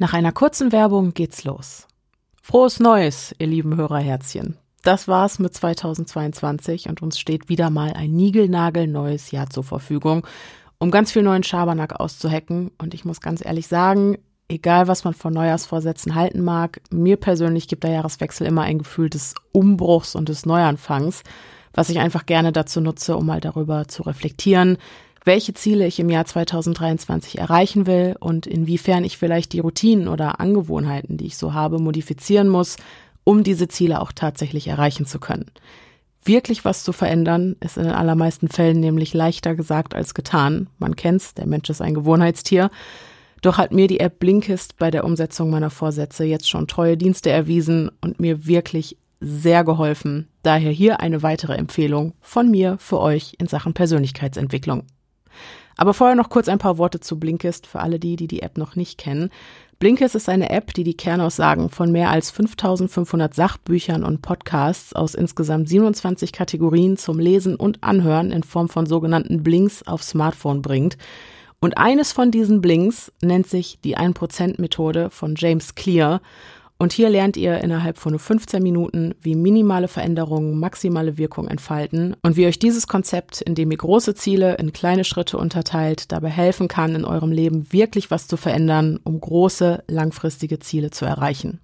Nach einer kurzen Werbung geht's los. Frohes Neues, ihr lieben Hörerherzchen. Das war's mit 2022 und uns steht wieder mal ein niegelnagelneues Jahr zur Verfügung, um ganz viel neuen Schabernack auszuhacken. Und ich muss ganz ehrlich sagen, egal was man von Neujahrsvorsätzen halten mag, mir persönlich gibt der Jahreswechsel immer ein Gefühl des Umbruchs und des Neuanfangs, was ich einfach gerne dazu nutze, um mal darüber zu reflektieren, welche Ziele ich im Jahr 2023 erreichen will und inwiefern ich vielleicht die Routinen oder Angewohnheiten, die ich so habe, modifizieren muss, um diese Ziele auch tatsächlich erreichen zu können. Wirklich was zu verändern, ist in den allermeisten Fällen nämlich leichter gesagt als getan. Man kennt's, der Mensch ist ein Gewohnheitstier. Doch hat mir die App Blinkist bei der Umsetzung meiner Vorsätze jetzt schon treue Dienste erwiesen und mir wirklich sehr geholfen. Daher hier eine weitere Empfehlung von mir für euch in Sachen Persönlichkeitsentwicklung. Aber vorher noch kurz ein paar Worte zu Blinkist für alle die, die die App noch nicht kennen. Blinkist ist eine App, die die Kernaussagen von mehr als 5500 Sachbüchern und Podcasts aus insgesamt 27 Kategorien zum Lesen und Anhören in Form von sogenannten Blinks auf Smartphone bringt. Und eines von diesen Blinks nennt sich die 1%-Methode von James Clear und hier lernt ihr innerhalb von nur 15 Minuten, wie minimale Veränderungen maximale Wirkung entfalten und wie euch dieses Konzept, indem ihr große Ziele in kleine Schritte unterteilt, dabei helfen kann, in eurem Leben wirklich was zu verändern, um große, langfristige Ziele zu erreichen.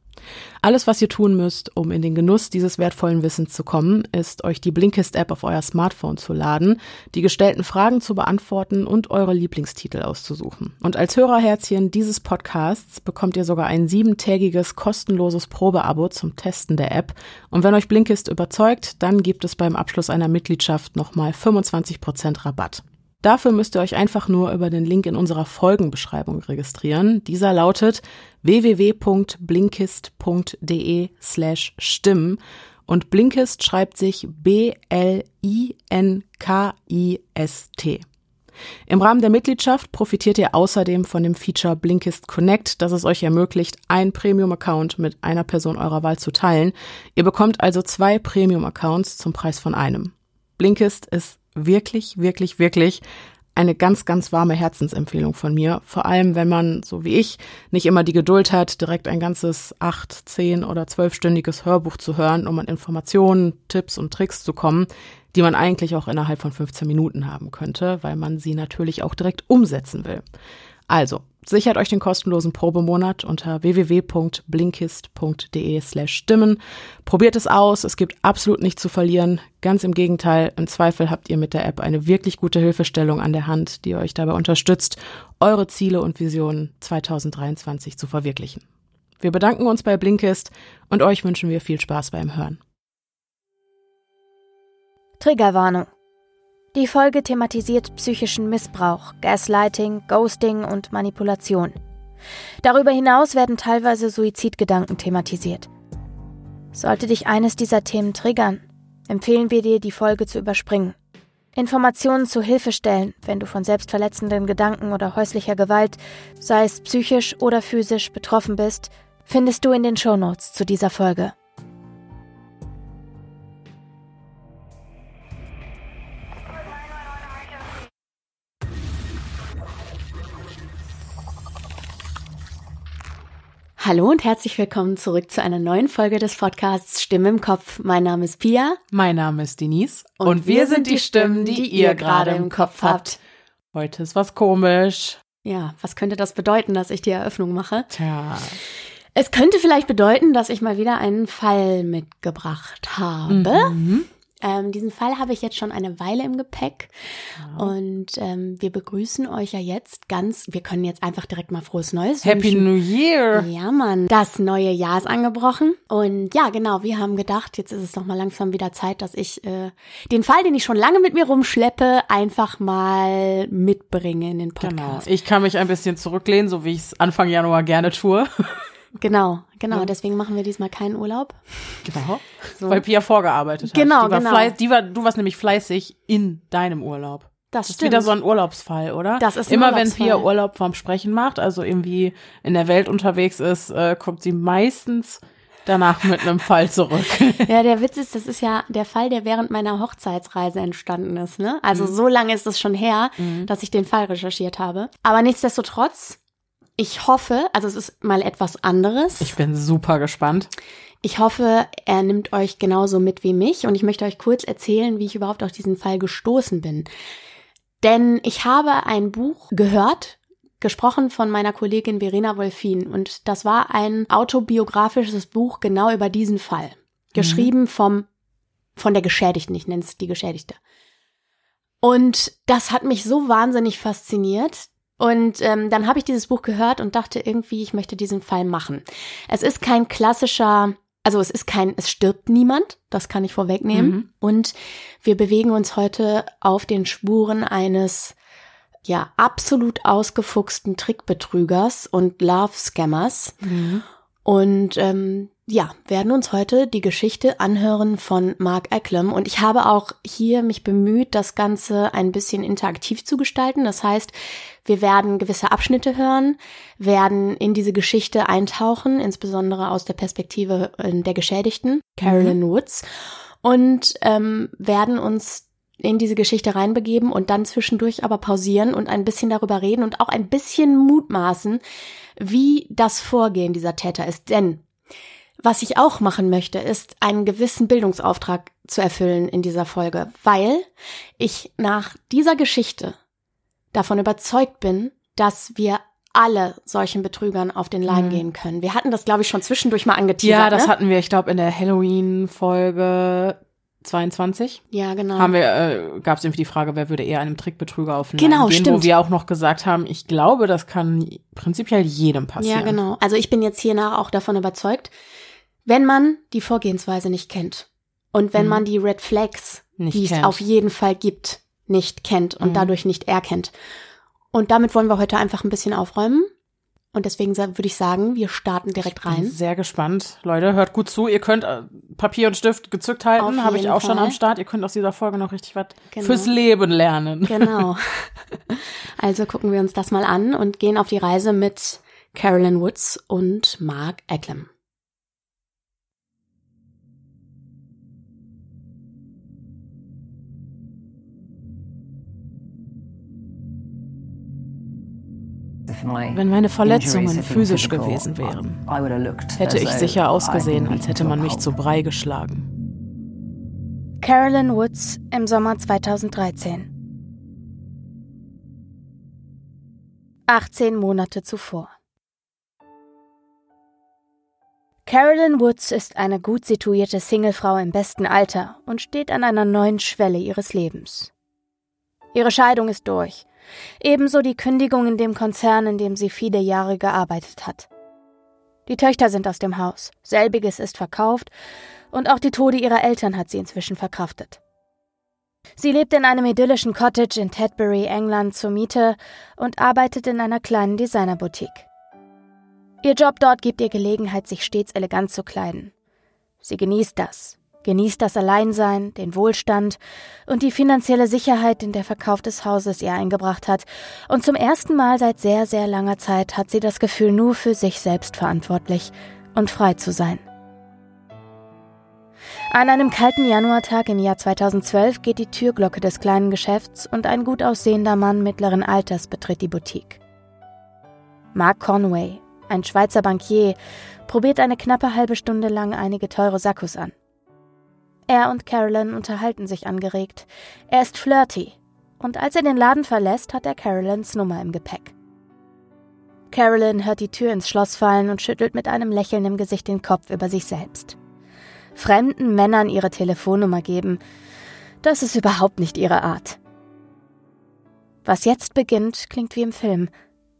Alles, was ihr tun müsst, um in den Genuss dieses wertvollen Wissens zu kommen, ist, euch die Blinkist-App auf euer Smartphone zu laden, die gestellten Fragen zu beantworten und eure Lieblingstitel auszusuchen. Und als Hörerherzchen dieses Podcasts bekommt ihr sogar ein siebentägiges kostenloses Probeabo zum Testen der App. Und wenn euch Blinkist überzeugt, dann gibt es beim Abschluss einer Mitgliedschaft nochmal 25% Rabatt. Dafür müsst ihr euch einfach nur über den Link in unserer Folgenbeschreibung registrieren. Dieser lautet www.blinkist.de slash stimmen und Blinkist schreibt sich B-L-I-N-K-I-S-T. Im Rahmen der Mitgliedschaft profitiert ihr außerdem von dem Feature Blinkist Connect, das es euch ermöglicht, ein Premium-Account mit einer Person eurer Wahl zu teilen. Ihr bekommt also zwei Premium-Accounts zum Preis von einem. Blinkist ist wirklich, wirklich, wirklich eine ganz, ganz warme Herzensempfehlung von mir. Vor allem, wenn man, so wie ich, nicht immer die Geduld hat, direkt ein ganzes acht, zehn oder zwölfstündiges Hörbuch zu hören, um an Informationen, Tipps und Tricks zu kommen, die man eigentlich auch innerhalb von 15 Minuten haben könnte, weil man sie natürlich auch direkt umsetzen will. Also, Sichert euch den kostenlosen Probemonat unter www.blinkist.de slash stimmen. Probiert es aus, es gibt absolut nichts zu verlieren. Ganz im Gegenteil, im Zweifel habt ihr mit der App eine wirklich gute Hilfestellung an der Hand, die euch dabei unterstützt, eure Ziele und Visionen 2023 zu verwirklichen. Wir bedanken uns bei Blinkist und euch wünschen wir viel Spaß beim Hören. Triggerwarnung. Die Folge thematisiert psychischen Missbrauch, Gaslighting, Ghosting und Manipulation. Darüber hinaus werden teilweise Suizidgedanken thematisiert. Sollte dich eines dieser Themen triggern, empfehlen wir dir, die Folge zu überspringen. Informationen zu Hilfestellen, wenn du von selbstverletzenden Gedanken oder häuslicher Gewalt, sei es psychisch oder physisch, betroffen bist, findest du in den Shownotes zu dieser Folge. Hallo und herzlich willkommen zurück zu einer neuen Folge des Podcasts Stimme im Kopf. Mein Name ist Pia. Mein Name ist Denise. Und, und wir, wir sind die Stimmen, die, die ihr gerade im Kopf habt. Heute ist was komisch. Ja, was könnte das bedeuten, dass ich die Eröffnung mache? Tja. Es könnte vielleicht bedeuten, dass ich mal wieder einen Fall mitgebracht habe. Mhm. Ähm, diesen Fall habe ich jetzt schon eine Weile im Gepäck ja. und ähm, wir begrüßen euch ja jetzt ganz, wir können jetzt einfach direkt mal frohes Neues Happy wünschen. New Year! Ja, Mann. Das neue Jahr ist angebrochen und ja, genau, wir haben gedacht, jetzt ist es noch mal langsam wieder Zeit, dass ich äh, den Fall, den ich schon lange mit mir rumschleppe, einfach mal mitbringe in den genau. Podcast. Genau. Ich kann mich ein bisschen zurücklehnen, so wie ich es Anfang Januar gerne tue. Genau, genau. Ja. Deswegen machen wir diesmal keinen Urlaub. Genau. So. Weil Pia vorgearbeitet hat. Genau, die war genau. Fleiß, die war, du warst nämlich fleißig in deinem Urlaub. Das, das ist wieder so ein Urlaubsfall, oder? Das ist Immer wenn Pia Urlaub vorm Sprechen macht, also irgendwie in der Welt unterwegs ist, äh, kommt sie meistens danach mit einem Fall zurück. ja, der Witz ist, das ist ja der Fall, der während meiner Hochzeitsreise entstanden ist. Ne? Also mhm. so lange ist es schon her, mhm. dass ich den Fall recherchiert habe. Aber nichtsdestotrotz Ich hoffe, also es ist mal etwas anderes. Ich bin super gespannt. Ich hoffe, er nimmt euch genauso mit wie mich und ich möchte euch kurz erzählen, wie ich überhaupt auf diesen Fall gestoßen bin. Denn ich habe ein Buch gehört, gesprochen von meiner Kollegin Verena Wolfin und das war ein autobiografisches Buch genau über diesen Fall. Geschrieben mhm. vom, von der Geschädigten, ich nenne es die Geschädigte. Und das hat mich so wahnsinnig fasziniert, und ähm, dann habe ich dieses Buch gehört und dachte irgendwie, ich möchte diesen Fall machen. Es ist kein klassischer also es ist kein, es stirbt niemand, das kann ich vorwegnehmen. Mhm. Und wir bewegen uns heute auf den Spuren eines ja absolut ausgefuchsten Trickbetrügers und Love-Scammers. Mhm. Und ähm, ja, werden uns heute die Geschichte anhören von Mark Ecklem. Und ich habe auch hier mich bemüht, das Ganze ein bisschen interaktiv zu gestalten. Das heißt, wir werden gewisse Abschnitte hören, werden in diese Geschichte eintauchen, insbesondere aus der Perspektive äh, der Geschädigten, Carolyn mhm. Woods, und ähm, werden uns in diese Geschichte reinbegeben und dann zwischendurch aber pausieren und ein bisschen darüber reden und auch ein bisschen mutmaßen, wie das Vorgehen dieser Täter ist. Denn was ich auch machen möchte, ist einen gewissen Bildungsauftrag zu erfüllen in dieser Folge, weil ich nach dieser Geschichte davon überzeugt bin, dass wir alle solchen Betrügern auf den Leim mhm. gehen können. Wir hatten das, glaube ich, schon zwischendurch mal angeteasert. Ja, das ne? hatten wir, ich glaube, in der Halloween-Folge 22. Ja, genau. Haben wir, äh, gab es irgendwie die Frage, wer würde eher einem Trickbetrüger auf den genau, gehen, stimmt. wo wir auch noch gesagt haben, ich glaube, das kann prinzipiell jedem passieren. Ja, genau. Also ich bin jetzt hiernach auch davon überzeugt, wenn man die Vorgehensweise nicht kennt und wenn mhm. man die Red Flags, nicht die es auf jeden Fall gibt, nicht kennt und mhm. dadurch nicht erkennt. Und damit wollen wir heute einfach ein bisschen aufräumen. Und deswegen würde ich sagen, wir starten direkt rein. Ich bin sehr gespannt. Leute, hört gut zu. Ihr könnt äh, Papier und Stift gezückt halten. Habe ich auch Fall. schon am Start. Ihr könnt aus dieser Folge noch richtig was genau. fürs Leben lernen. Genau. Also gucken wir uns das mal an und gehen auf die Reise mit Carolyn Woods und Mark Ecklem. Wenn meine Verletzungen physisch gewesen wären, hätte ich sicher ausgesehen, als hätte man mich zu Brei geschlagen. Carolyn Woods im Sommer 2013. 18 Monate zuvor. Carolyn Woods ist eine gut situierte Singlefrau im besten Alter und steht an einer neuen Schwelle ihres Lebens. Ihre Scheidung ist durch Ebenso die Kündigung in dem Konzern, in dem sie viele Jahre gearbeitet hat. Die Töchter sind aus dem Haus, selbiges ist verkauft und auch die Tode ihrer Eltern hat sie inzwischen verkraftet. Sie lebt in einem idyllischen Cottage in Tedbury, England zur Miete und arbeitet in einer kleinen Designerboutique. Ihr Job dort gibt ihr Gelegenheit, sich stets elegant zu kleiden. Sie genießt das, genießt das Alleinsein, den Wohlstand und die finanzielle Sicherheit, den der Verkauf des Hauses ihr eingebracht hat, und zum ersten Mal seit sehr, sehr langer Zeit hat sie das Gefühl, nur für sich selbst verantwortlich und frei zu sein. An einem kalten Januartag im Jahr 2012 geht die Türglocke des kleinen Geschäfts und ein gut aussehender Mann mittleren Alters betritt die Boutique. Mark Conway, ein Schweizer Bankier, probiert eine knappe halbe Stunde lang einige teure Sakkos an. Er und Carolyn unterhalten sich angeregt. Er ist flirty. Und als er den Laden verlässt, hat er Carolyns Nummer im Gepäck. Carolyn hört die Tür ins Schloss fallen und schüttelt mit einem Lächeln im Gesicht den Kopf über sich selbst. Fremden Männern ihre Telefonnummer geben, das ist überhaupt nicht ihre Art. Was jetzt beginnt, klingt wie im Film,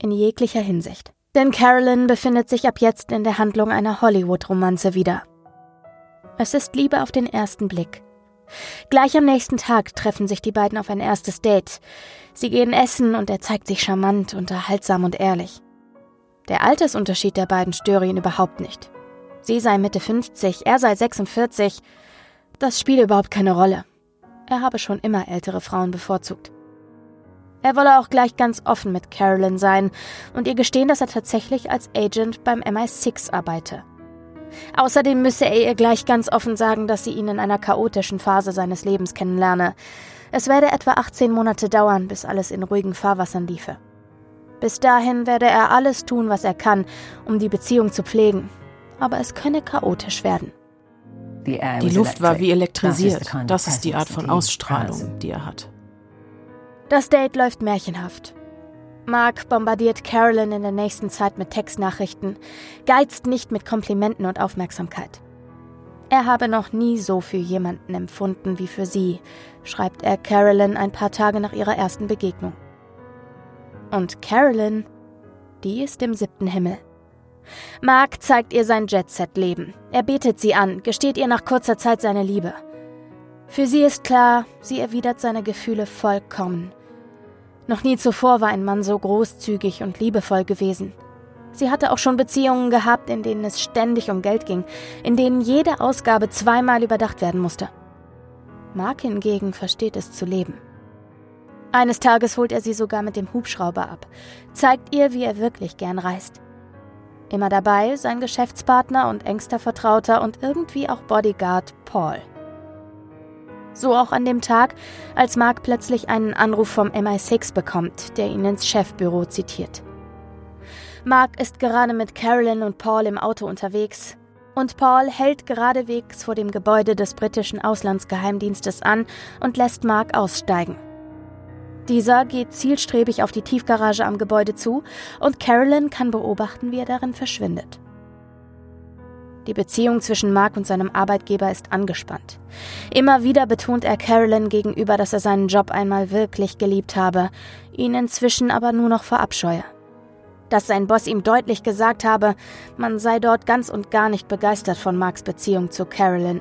in jeglicher Hinsicht. Denn Carolyn befindet sich ab jetzt in der Handlung einer Hollywood-Romanze wieder. Es ist Liebe auf den ersten Blick. Gleich am nächsten Tag treffen sich die beiden auf ein erstes Date. Sie gehen essen und er zeigt sich charmant, unterhaltsam und ehrlich. Der Altersunterschied der beiden störe ihn überhaupt nicht. Sie sei Mitte 50, er sei 46. Das spiele überhaupt keine Rolle. Er habe schon immer ältere Frauen bevorzugt. Er wolle auch gleich ganz offen mit Carolyn sein und ihr gestehen, dass er tatsächlich als Agent beim MI6 arbeite. Außerdem müsse er ihr gleich ganz offen sagen, dass sie ihn in einer chaotischen Phase seines Lebens kennenlerne. Es werde etwa 18 Monate dauern, bis alles in ruhigen Fahrwassern liefe. Bis dahin werde er alles tun, was er kann, um die Beziehung zu pflegen. Aber es könne chaotisch werden. Die Luft war wie elektrisiert. Das ist die Art von Ausstrahlung, die er hat. Das Date läuft märchenhaft. Mark bombardiert Carolyn in der nächsten Zeit mit Textnachrichten, geizt nicht mit Komplimenten und Aufmerksamkeit. Er habe noch nie so für jemanden empfunden wie für sie, schreibt er Carolyn ein paar Tage nach ihrer ersten Begegnung. Und Carolyn, die ist im siebten Himmel. Mark zeigt ihr sein Jet-Set-Leben. Er betet sie an, gesteht ihr nach kurzer Zeit seine Liebe. Für sie ist klar, sie erwidert seine Gefühle vollkommen. Noch nie zuvor war ein Mann so großzügig und liebevoll gewesen. Sie hatte auch schon Beziehungen gehabt, in denen es ständig um Geld ging, in denen jede Ausgabe zweimal überdacht werden musste. Mark hingegen versteht es zu leben. Eines Tages holt er sie sogar mit dem Hubschrauber ab, zeigt ihr, wie er wirklich gern reist. Immer dabei sein Geschäftspartner und engster Vertrauter und irgendwie auch Bodyguard Paul. So auch an dem Tag, als Mark plötzlich einen Anruf vom MI6 bekommt, der ihn ins Chefbüro zitiert. Mark ist gerade mit Carolyn und Paul im Auto unterwegs. Und Paul hält geradewegs vor dem Gebäude des britischen Auslandsgeheimdienstes an und lässt Mark aussteigen. Dieser geht zielstrebig auf die Tiefgarage am Gebäude zu und Carolyn kann beobachten, wie er darin verschwindet. Die Beziehung zwischen Mark und seinem Arbeitgeber ist angespannt. Immer wieder betont er Carolyn gegenüber, dass er seinen Job einmal wirklich geliebt habe, ihn inzwischen aber nur noch verabscheue. Dass sein Boss ihm deutlich gesagt habe, man sei dort ganz und gar nicht begeistert von Marks Beziehung zu Carolyn.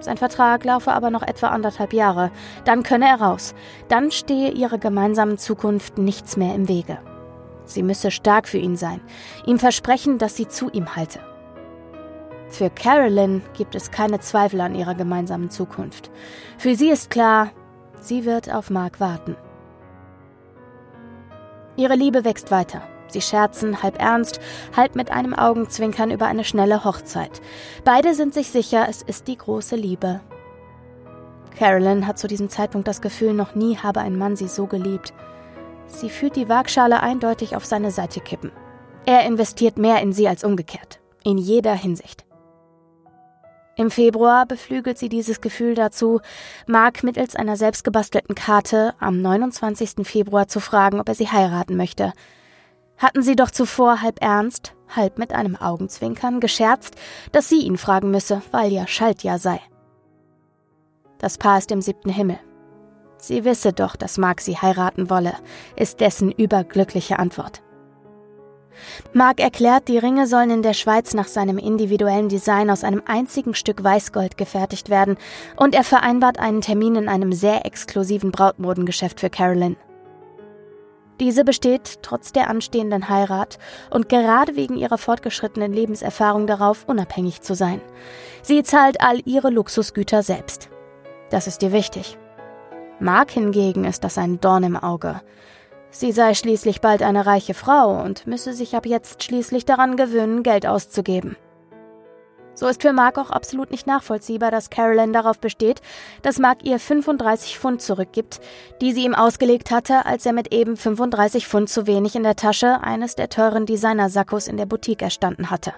Sein Vertrag laufe aber noch etwa anderthalb Jahre. Dann könne er raus. Dann stehe ihrer gemeinsamen Zukunft nichts mehr im Wege. Sie müsse stark für ihn sein, ihm versprechen, dass sie zu ihm halte. Für Carolyn gibt es keine Zweifel an ihrer gemeinsamen Zukunft. Für sie ist klar, sie wird auf Mark warten. Ihre Liebe wächst weiter. Sie scherzen halb ernst, halb mit einem Augenzwinkern über eine schnelle Hochzeit. Beide sind sich sicher, es ist die große Liebe. Carolyn hat zu diesem Zeitpunkt das Gefühl, noch nie habe ein Mann sie so geliebt. Sie fühlt die Waagschale eindeutig auf seine Seite kippen. Er investiert mehr in sie als umgekehrt. In jeder Hinsicht. Im Februar beflügelt sie dieses Gefühl dazu, Mark mittels einer selbstgebastelten Karte am 29. Februar zu fragen, ob er sie heiraten möchte – hatten sie doch zuvor halb ernst, halb mit einem Augenzwinkern gescherzt, dass sie ihn fragen müsse, weil ja Schaltjahr sei. Das Paar ist im siebten Himmel. Sie wisse doch, dass Mark sie heiraten wolle, ist dessen überglückliche Antwort. Mark erklärt, die Ringe sollen in der Schweiz nach seinem individuellen Design aus einem einzigen Stück Weißgold gefertigt werden und er vereinbart einen Termin in einem sehr exklusiven Brautmodengeschäft für Carolyn. Diese besteht trotz der anstehenden Heirat und gerade wegen ihrer fortgeschrittenen Lebenserfahrung darauf, unabhängig zu sein. Sie zahlt all ihre Luxusgüter selbst. Das ist ihr wichtig. Mark hingegen ist das ein Dorn im Auge. Sie sei schließlich bald eine reiche Frau und müsse sich ab jetzt schließlich daran gewöhnen, Geld auszugeben. So ist für Mark auch absolut nicht nachvollziehbar, dass Carolyn darauf besteht, dass Mark ihr 35 Pfund zurückgibt, die sie ihm ausgelegt hatte, als er mit eben 35 Pfund zu wenig in der Tasche eines der teuren Designersackos in der Boutique erstanden hatte.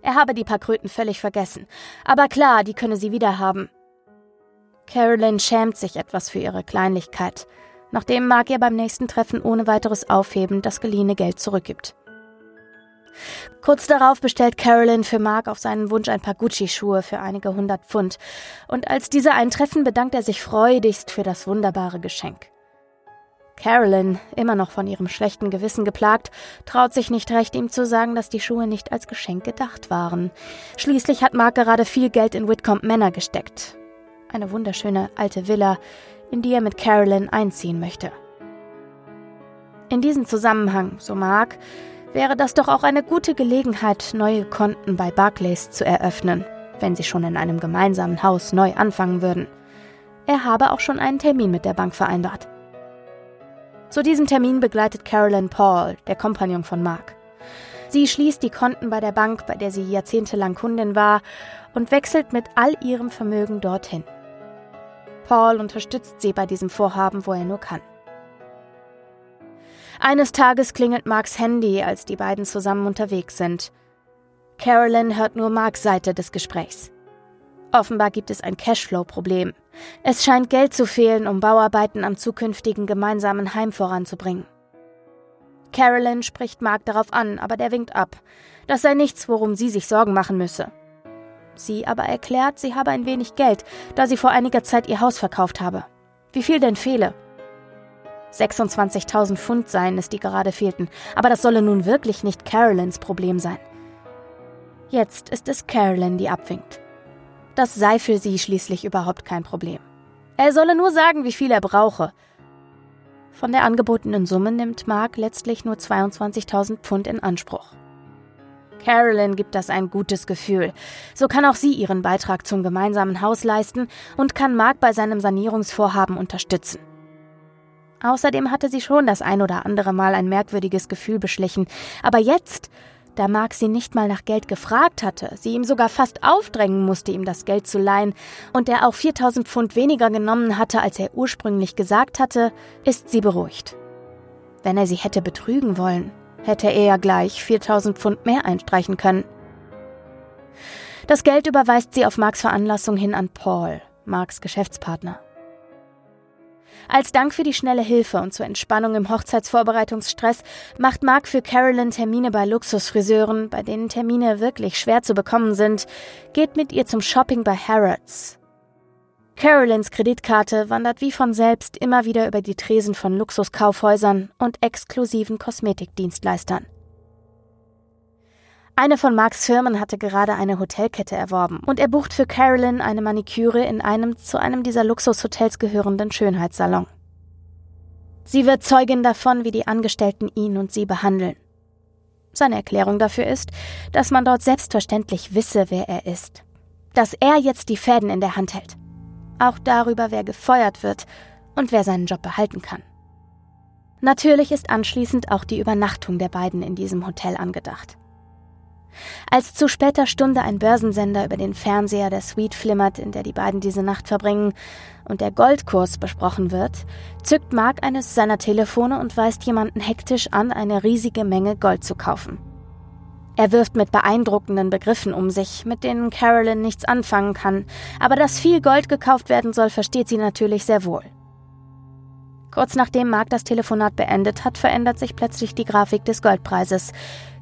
Er habe die paar Kröten völlig vergessen, aber klar, die könne sie wieder haben. Carolyn schämt sich etwas für ihre Kleinlichkeit, nachdem Mark ihr beim nächsten Treffen ohne weiteres Aufheben das geliehene Geld zurückgibt. Kurz darauf bestellt Carolyn für Mark auf seinen Wunsch ein paar Gucci-Schuhe für einige hundert Pfund, und als diese eintreffen, bedankt er sich freudigst für das wunderbare Geschenk. Carolyn, immer noch von ihrem schlechten Gewissen geplagt, traut sich nicht recht, ihm zu sagen, dass die Schuhe nicht als Geschenk gedacht waren. Schließlich hat Mark gerade viel Geld in Whitcomb Manor gesteckt. Eine wunderschöne alte Villa, in die er mit Carolyn einziehen möchte. In diesem Zusammenhang, so Mark, wäre das doch auch eine gute Gelegenheit, neue Konten bei Barclays zu eröffnen, wenn sie schon in einem gemeinsamen Haus neu anfangen würden. Er habe auch schon einen Termin mit der Bank vereinbart. Zu diesem Termin begleitet Carolyn Paul, der Kompagnon von Mark. Sie schließt die Konten bei der Bank, bei der sie jahrzehntelang Kundin war, und wechselt mit all ihrem Vermögen dorthin. Paul unterstützt sie bei diesem Vorhaben, wo er nur kann. Eines Tages klingelt Marks Handy, als die beiden zusammen unterwegs sind. Carolyn hört nur Marks Seite des Gesprächs. Offenbar gibt es ein Cashflow-Problem. Es scheint Geld zu fehlen, um Bauarbeiten am zukünftigen gemeinsamen Heim voranzubringen. Carolyn spricht Mark darauf an, aber der winkt ab. Das sei nichts, worum sie sich Sorgen machen müsse. Sie aber erklärt, sie habe ein wenig Geld, da sie vor einiger Zeit ihr Haus verkauft habe. Wie viel denn fehle? 26.000 Pfund seien es, die gerade fehlten, aber das solle nun wirklich nicht Carolyns Problem sein. Jetzt ist es Carolyn, die abwinkt. Das sei für sie schließlich überhaupt kein Problem. Er solle nur sagen, wie viel er brauche. Von der angebotenen Summe nimmt Mark letztlich nur 22.000 Pfund in Anspruch. Carolyn gibt das ein gutes Gefühl. So kann auch sie ihren Beitrag zum gemeinsamen Haus leisten und kann Mark bei seinem Sanierungsvorhaben unterstützen. Außerdem hatte sie schon das ein oder andere Mal ein merkwürdiges Gefühl beschlichen, aber jetzt da Mark sie nicht mal nach Geld gefragt hatte, sie ihm sogar fast aufdrängen musste, ihm das Geld zu leihen, und er auch 4000 Pfund weniger genommen hatte, als er ursprünglich gesagt hatte, ist sie beruhigt. Wenn er sie hätte betrügen wollen, hätte er ja gleich 4000 Pfund mehr einstreichen können. Das Geld überweist sie auf Marks Veranlassung hin an Paul, Marks Geschäftspartner. Als Dank für die schnelle Hilfe und zur Entspannung im Hochzeitsvorbereitungsstress macht Mark für Carolyn Termine bei Luxusfriseuren, bei denen Termine wirklich schwer zu bekommen sind, geht mit ihr zum Shopping bei Harrods. Carolyns Kreditkarte wandert wie von selbst immer wieder über die Tresen von Luxuskaufhäusern und exklusiven Kosmetikdienstleistern. Eine von Marks Firmen hatte gerade eine Hotelkette erworben und er bucht für Carolyn eine Maniküre in einem zu einem dieser Luxushotels gehörenden Schönheitssalon. Sie wird Zeugin davon, wie die Angestellten ihn und sie behandeln. Seine Erklärung dafür ist, dass man dort selbstverständlich wisse, wer er ist. Dass er jetzt die Fäden in der Hand hält. Auch darüber, wer gefeuert wird und wer seinen Job behalten kann. Natürlich ist anschließend auch die Übernachtung der beiden in diesem Hotel angedacht. Als zu später Stunde ein Börsensender über den Fernseher der Suite flimmert, in der die beiden diese Nacht verbringen, und der Goldkurs besprochen wird, zückt Mark eines seiner Telefone und weist jemanden hektisch an, eine riesige Menge Gold zu kaufen. Er wirft mit beeindruckenden Begriffen um sich, mit denen Carolyn nichts anfangen kann, aber dass viel Gold gekauft werden soll, versteht sie natürlich sehr wohl. Kurz nachdem Mark das Telefonat beendet hat, verändert sich plötzlich die Grafik des Goldpreises.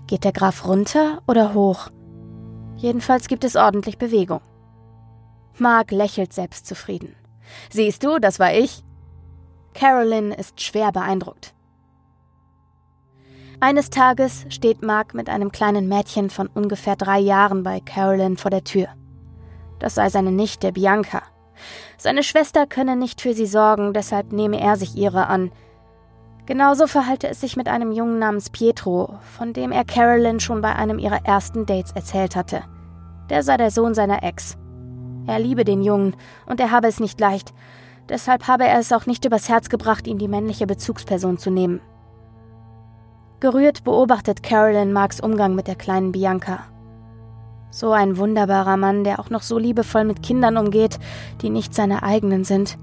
Geht der Graph runter oder hoch? Jedenfalls gibt es ordentlich Bewegung. Mark lächelt selbstzufrieden. Siehst du, das war ich. Carolyn ist schwer beeindruckt. Eines Tages steht Mark mit einem kleinen Mädchen von ungefähr drei Jahren bei Carolyn vor der Tür. Das sei seine Nichte Bianca. Seine Schwester könne nicht für sie sorgen, deshalb nehme er sich ihre an, Genauso verhalte es sich mit einem Jungen namens Pietro, von dem er Carolyn schon bei einem ihrer ersten Dates erzählt hatte. Der sei der Sohn seiner Ex. Er liebe den Jungen und er habe es nicht leicht. Deshalb habe er es auch nicht übers Herz gebracht, ihm die männliche Bezugsperson zu nehmen. Gerührt beobachtet Carolyn Marks Umgang mit der kleinen Bianca. So ein wunderbarer Mann, der auch noch so liebevoll mit Kindern umgeht, die nicht seine eigenen sind.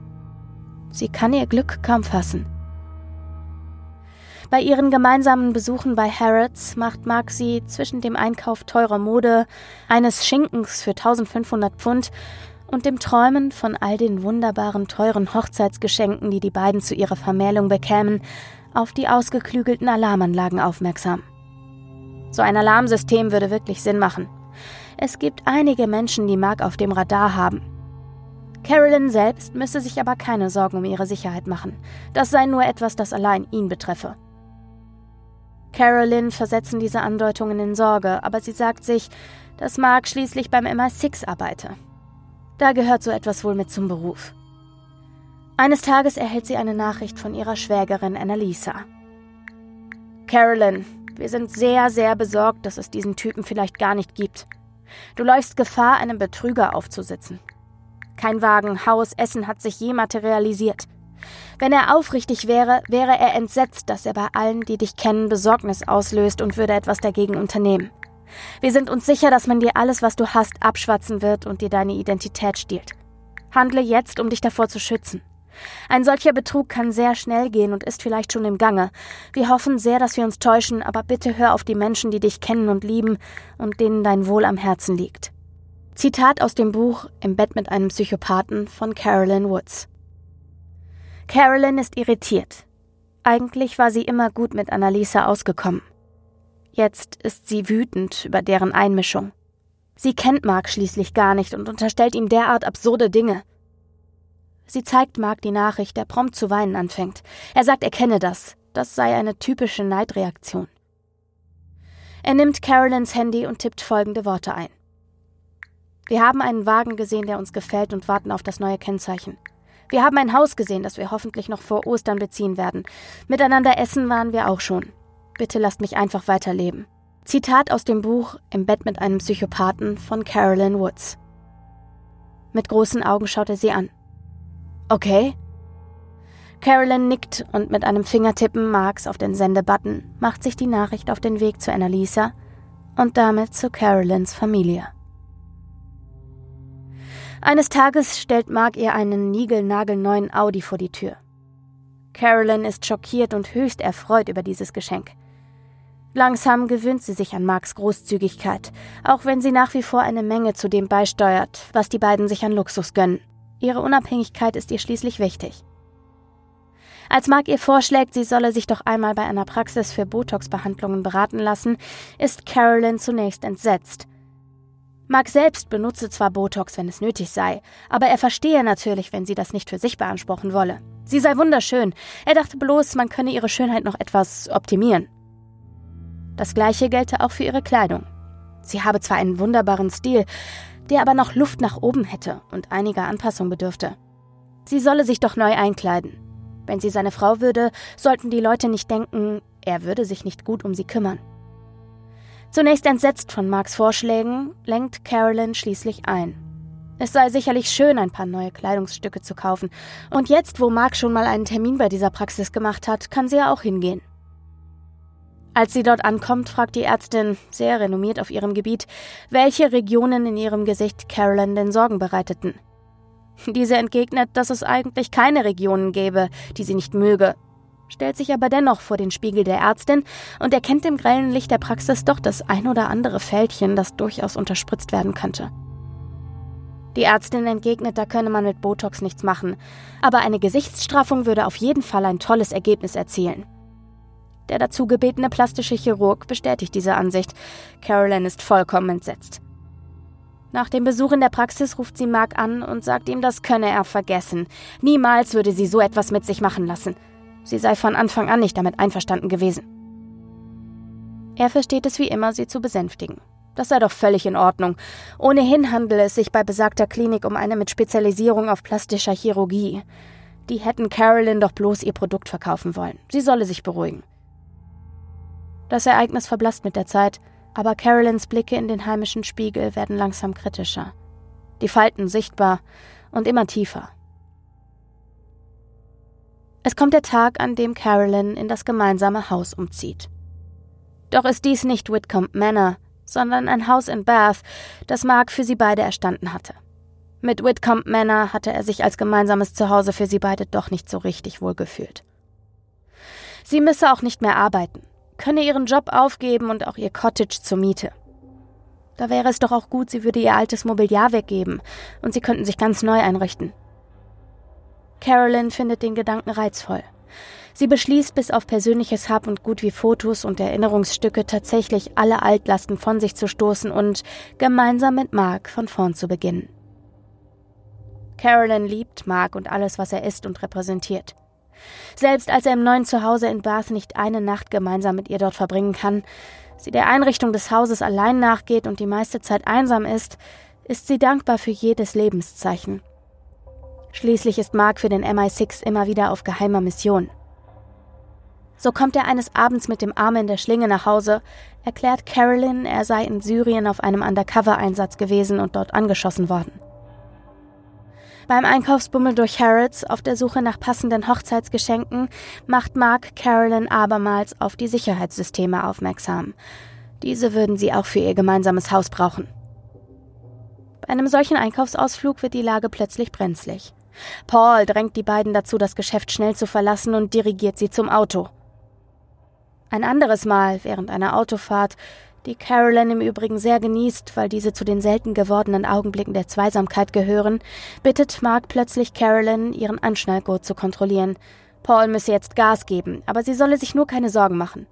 Sie kann ihr Glück kaum fassen. Bei ihren gemeinsamen Besuchen bei Harrods macht Mark sie zwischen dem Einkauf teurer Mode, eines Schinkens für 1500 Pfund und dem Träumen von all den wunderbaren teuren Hochzeitsgeschenken, die die beiden zu ihrer Vermählung bekämen, auf die ausgeklügelten Alarmanlagen aufmerksam. So ein Alarmsystem würde wirklich Sinn machen. Es gibt einige Menschen, die Mark auf dem Radar haben. Carolyn selbst müsse sich aber keine Sorgen um ihre Sicherheit machen. Das sei nur etwas, das allein ihn betreffe. Carolyn versetzen diese Andeutungen in Sorge, aber sie sagt sich, dass Mark schließlich beim MI6 arbeite. Da gehört so etwas wohl mit zum Beruf. Eines Tages erhält sie eine Nachricht von ihrer Schwägerin Annalisa. Carolyn, wir sind sehr, sehr besorgt, dass es diesen Typen vielleicht gar nicht gibt. Du läufst Gefahr, einem Betrüger aufzusitzen. Kein Wagen, Haus, Essen hat sich je materialisiert. Wenn er aufrichtig wäre, wäre er entsetzt, dass er bei allen, die dich kennen, Besorgnis auslöst und würde etwas dagegen unternehmen. Wir sind uns sicher, dass man dir alles, was du hast, abschwatzen wird und dir deine Identität stiehlt. Handle jetzt, um dich davor zu schützen. Ein solcher Betrug kann sehr schnell gehen und ist vielleicht schon im Gange. Wir hoffen sehr, dass wir uns täuschen, aber bitte hör auf die Menschen, die dich kennen und lieben und denen dein Wohl am Herzen liegt. Zitat aus dem Buch Im Bett mit einem Psychopathen von Carolyn Woods. Carolyn ist irritiert. Eigentlich war sie immer gut mit Annalisa ausgekommen. Jetzt ist sie wütend über deren Einmischung. Sie kennt Mark schließlich gar nicht und unterstellt ihm derart absurde Dinge. Sie zeigt Mark die Nachricht, der prompt zu weinen anfängt. Er sagt, er kenne das. Das sei eine typische Neidreaktion. Er nimmt Carolyns Handy und tippt folgende Worte ein. Wir haben einen Wagen gesehen, der uns gefällt und warten auf das neue Kennzeichen. Wir haben ein Haus gesehen, das wir hoffentlich noch vor Ostern beziehen werden. Miteinander essen waren wir auch schon. Bitte lasst mich einfach weiterleben. Zitat aus dem Buch Im Bett mit einem Psychopathen von Carolyn Woods. Mit großen Augen schaut er sie an. Okay. Carolyn nickt und mit einem Fingertippen Marks auf den Sendebutton macht sich die Nachricht auf den Weg zu Annalisa und damit zu Carolyns Familie. Eines Tages stellt Mark ihr einen niegelnagelneuen Audi vor die Tür. Carolyn ist schockiert und höchst erfreut über dieses Geschenk. Langsam gewöhnt sie sich an Marks Großzügigkeit, auch wenn sie nach wie vor eine Menge zu dem beisteuert, was die beiden sich an Luxus gönnen. Ihre Unabhängigkeit ist ihr schließlich wichtig. Als Mark ihr vorschlägt, sie solle sich doch einmal bei einer Praxis für Botox-Behandlungen beraten lassen, ist Carolyn zunächst entsetzt. Mark selbst benutze zwar Botox, wenn es nötig sei, aber er verstehe natürlich, wenn sie das nicht für sich beanspruchen wolle. Sie sei wunderschön. Er dachte bloß, man könne ihre Schönheit noch etwas optimieren. Das gleiche gelte auch für ihre Kleidung. Sie habe zwar einen wunderbaren Stil, der aber noch Luft nach oben hätte und einiger Anpassung bedürfte. Sie solle sich doch neu einkleiden. Wenn sie seine Frau würde, sollten die Leute nicht denken, er würde sich nicht gut um sie kümmern. Zunächst entsetzt von Marks Vorschlägen, lenkt Carolyn schließlich ein. Es sei sicherlich schön, ein paar neue Kleidungsstücke zu kaufen, und jetzt, wo Mark schon mal einen Termin bei dieser Praxis gemacht hat, kann sie ja auch hingehen. Als sie dort ankommt, fragt die Ärztin, sehr renommiert auf ihrem Gebiet, welche Regionen in ihrem Gesicht Carolyn denn Sorgen bereiteten. Diese entgegnet, dass es eigentlich keine Regionen gäbe, die sie nicht möge, stellt sich aber dennoch vor den Spiegel der Ärztin und erkennt im grellen Licht der Praxis doch das ein oder andere Fältchen, das durchaus unterspritzt werden könnte. Die Ärztin entgegnet, da könne man mit Botox nichts machen, aber eine Gesichtsstraffung würde auf jeden Fall ein tolles Ergebnis erzielen. Der dazu gebetene plastische Chirurg bestätigt diese Ansicht. Carolyn ist vollkommen entsetzt. Nach dem Besuch in der Praxis ruft sie Mark an und sagt ihm, das könne er vergessen. Niemals würde sie so etwas mit sich machen lassen. Sie sei von Anfang an nicht damit einverstanden gewesen. Er versteht es wie immer, sie zu besänftigen. Das sei doch völlig in Ordnung. Ohnehin handele es sich bei besagter Klinik um eine mit Spezialisierung auf plastischer Chirurgie. Die hätten Carolyn doch bloß ihr Produkt verkaufen wollen. Sie solle sich beruhigen. Das Ereignis verblasst mit der Zeit, aber Carolyns Blicke in den heimischen Spiegel werden langsam kritischer. Die Falten sichtbar und immer tiefer. Es kommt der Tag, an dem Carolyn in das gemeinsame Haus umzieht. Doch ist dies nicht Whitcomb Manor, sondern ein Haus in Bath, das Mark für sie beide erstanden hatte. Mit Whitcomb Manor hatte er sich als gemeinsames Zuhause für sie beide doch nicht so richtig wohlgefühlt. Sie müsse auch nicht mehr arbeiten könne ihren Job aufgeben und auch ihr Cottage zur Miete. Da wäre es doch auch gut, sie würde ihr altes Mobiliar weggeben und sie könnten sich ganz neu einrichten. Carolyn findet den Gedanken reizvoll. Sie beschließt, bis auf persönliches Hab und Gut wie Fotos und Erinnerungsstücke tatsächlich alle Altlasten von sich zu stoßen und gemeinsam mit Mark von vorn zu beginnen. Carolyn liebt Mark und alles, was er ist und repräsentiert. Selbst als er im neuen Zuhause in Bath nicht eine Nacht gemeinsam mit ihr dort verbringen kann, sie der Einrichtung des Hauses allein nachgeht und die meiste Zeit einsam ist, ist sie dankbar für jedes Lebenszeichen. Schließlich ist Mark für den MI6 immer wieder auf geheimer Mission. So kommt er eines Abends mit dem Arm in der Schlinge nach Hause, erklärt Carolyn, er sei in Syrien auf einem Undercover-Einsatz gewesen und dort angeschossen worden. Beim Einkaufsbummel durch Harrods auf der Suche nach passenden Hochzeitsgeschenken macht Mark Carolyn abermals auf die Sicherheitssysteme aufmerksam. Diese würden sie auch für ihr gemeinsames Haus brauchen. Bei einem solchen Einkaufsausflug wird die Lage plötzlich brenzlig. Paul drängt die beiden dazu, das Geschäft schnell zu verlassen und dirigiert sie zum Auto. Ein anderes Mal, während einer Autofahrt, die Carolyn im Übrigen sehr genießt, weil diese zu den selten gewordenen Augenblicken der Zweisamkeit gehören, bittet Mark plötzlich Carolyn, ihren Anschnallgurt zu kontrollieren. Paul müsse jetzt Gas geben, aber sie solle sich nur keine Sorgen machen.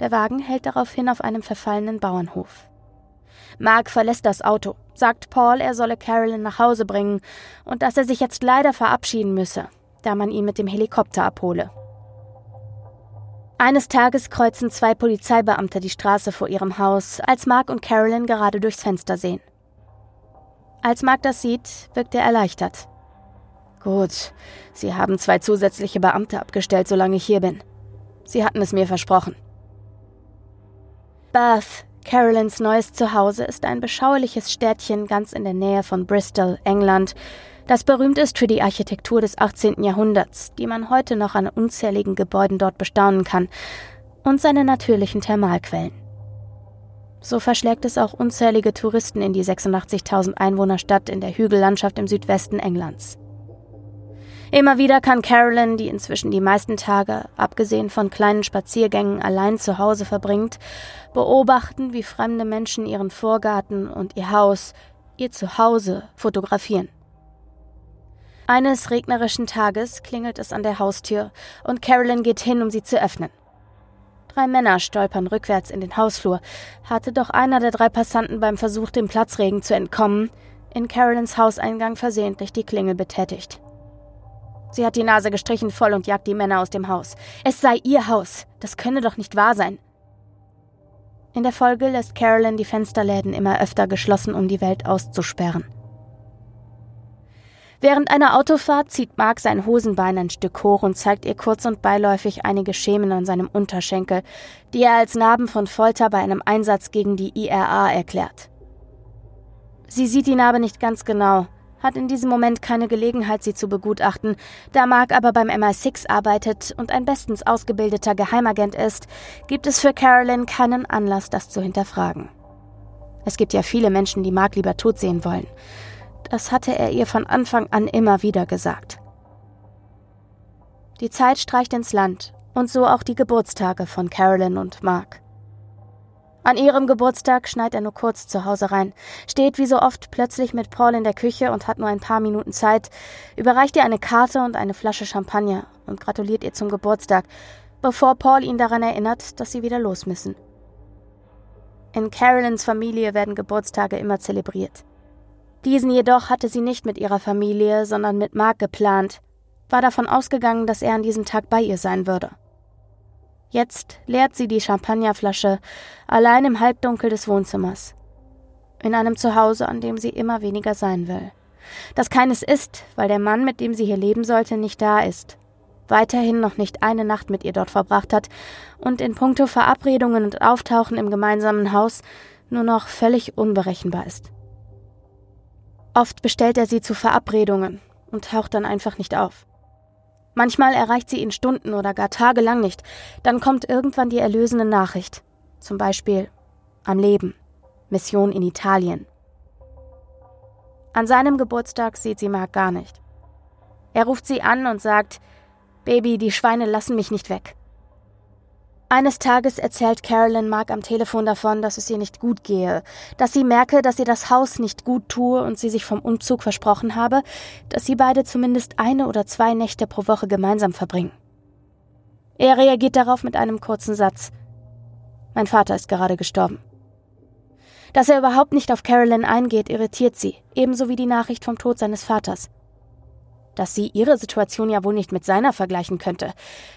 Der Wagen hält daraufhin auf einem verfallenen Bauernhof. Mark verlässt das Auto, sagt Paul, er solle Carolyn nach Hause bringen und dass er sich jetzt leider verabschieden müsse, da man ihn mit dem Helikopter abhole. Eines Tages kreuzen zwei Polizeibeamte die Straße vor ihrem Haus, als Mark und Carolyn gerade durchs Fenster sehen. Als Mark das sieht, wirkt er erleichtert. Gut, Sie haben zwei zusätzliche Beamte abgestellt, solange ich hier bin. Sie hatten es mir versprochen. Bath, Carolyns neues Zuhause, ist ein beschauliches Städtchen ganz in der Nähe von Bristol, England, das berühmt ist für die Architektur des 18. Jahrhunderts, die man heute noch an unzähligen Gebäuden dort bestaunen kann, und seine natürlichen Thermalquellen. So verschlägt es auch unzählige Touristen in die 86.000 Einwohnerstadt in der Hügellandschaft im Südwesten Englands. Immer wieder kann Carolyn, die inzwischen die meisten Tage, abgesehen von kleinen Spaziergängen, allein zu Hause verbringt, beobachten, wie fremde Menschen ihren Vorgarten und ihr Haus, ihr Zuhause fotografieren. Eines regnerischen Tages klingelt es an der Haustür und Carolyn geht hin, um sie zu öffnen. Drei Männer stolpern rückwärts in den Hausflur. Hatte doch einer der drei Passanten beim Versuch, dem Platzregen zu entkommen, in Carolyns Hauseingang versehentlich die Klingel betätigt. Sie hat die Nase gestrichen voll und jagt die Männer aus dem Haus. Es sei ihr Haus. Das könne doch nicht wahr sein. In der Folge lässt Carolyn die Fensterläden immer öfter geschlossen, um die Welt auszusperren. Während einer Autofahrt zieht Mark sein Hosenbein ein Stück hoch und zeigt ihr kurz und beiläufig einige Schemen an seinem Unterschenkel, die er als Narben von Folter bei einem Einsatz gegen die IRA erklärt. Sie sieht die Narbe nicht ganz genau, hat in diesem Moment keine Gelegenheit, sie zu begutachten, da Mark aber beim MI6 arbeitet und ein bestens ausgebildeter Geheimagent ist, gibt es für Carolyn keinen Anlass, das zu hinterfragen. Es gibt ja viele Menschen, die Mark lieber tot sehen wollen. Das hatte er ihr von Anfang an immer wieder gesagt. Die Zeit streicht ins Land und so auch die Geburtstage von Carolyn und Mark. An ihrem Geburtstag schneit er nur kurz zu Hause rein, steht wie so oft plötzlich mit Paul in der Küche und hat nur ein paar Minuten Zeit, überreicht ihr eine Karte und eine Flasche Champagner und gratuliert ihr zum Geburtstag, bevor Paul ihn daran erinnert, dass sie wieder los müssen. In Carolyns Familie werden Geburtstage immer zelebriert. Diesen jedoch hatte sie nicht mit ihrer Familie, sondern mit Mark geplant, war davon ausgegangen, dass er an diesem Tag bei ihr sein würde. Jetzt leert sie die Champagnerflasche allein im Halbdunkel des Wohnzimmers. In einem Zuhause, an dem sie immer weniger sein will. Das keines ist, weil der Mann, mit dem sie hier leben sollte, nicht da ist. Weiterhin noch nicht eine Nacht mit ihr dort verbracht hat und in puncto Verabredungen und Auftauchen im gemeinsamen Haus nur noch völlig unberechenbar ist. Oft bestellt er sie zu Verabredungen und taucht dann einfach nicht auf. Manchmal erreicht sie ihn Stunden oder gar tagelang nicht, dann kommt irgendwann die erlösende Nachricht. Zum Beispiel am Leben, Mission in Italien. An seinem Geburtstag sieht sie Mark gar nicht. Er ruft sie an und sagt, Baby, die Schweine lassen mich nicht weg. Eines Tages erzählt Carolyn Mark am Telefon davon, dass es ihr nicht gut gehe, dass sie merke, dass ihr das Haus nicht gut tue und sie sich vom Umzug versprochen habe, dass sie beide zumindest eine oder zwei Nächte pro Woche gemeinsam verbringen. Er reagiert darauf mit einem kurzen Satz. Mein Vater ist gerade gestorben. Dass er überhaupt nicht auf Carolyn eingeht, irritiert sie, ebenso wie die Nachricht vom Tod seines Vaters dass sie ihre Situation ja wohl nicht mit seiner vergleichen könnte.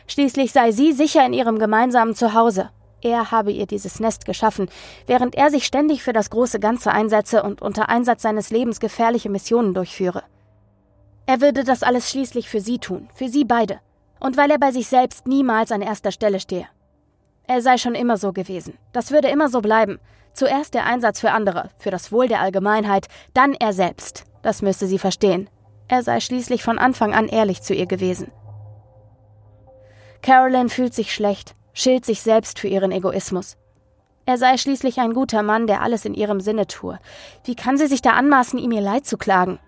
Schließlich sei sie sicher in ihrem gemeinsamen Zuhause. Er habe ihr dieses Nest geschaffen, während er sich ständig für das große Ganze einsetze und unter Einsatz seines Lebens gefährliche Missionen durchführe. Er würde das alles schließlich für sie tun, für sie beide, und weil er bei sich selbst niemals an erster Stelle stehe. Er sei schon immer so gewesen, das würde immer so bleiben. Zuerst der Einsatz für andere, für das Wohl der Allgemeinheit, dann er selbst. Das müsste sie verstehen. Er sei schließlich von Anfang an ehrlich zu ihr gewesen. Carolyn fühlt sich schlecht, schilt sich selbst für ihren Egoismus. Er sei schließlich ein guter Mann, der alles in ihrem Sinne tue. Wie kann sie sich da anmaßen, ihm ihr Leid zu klagen?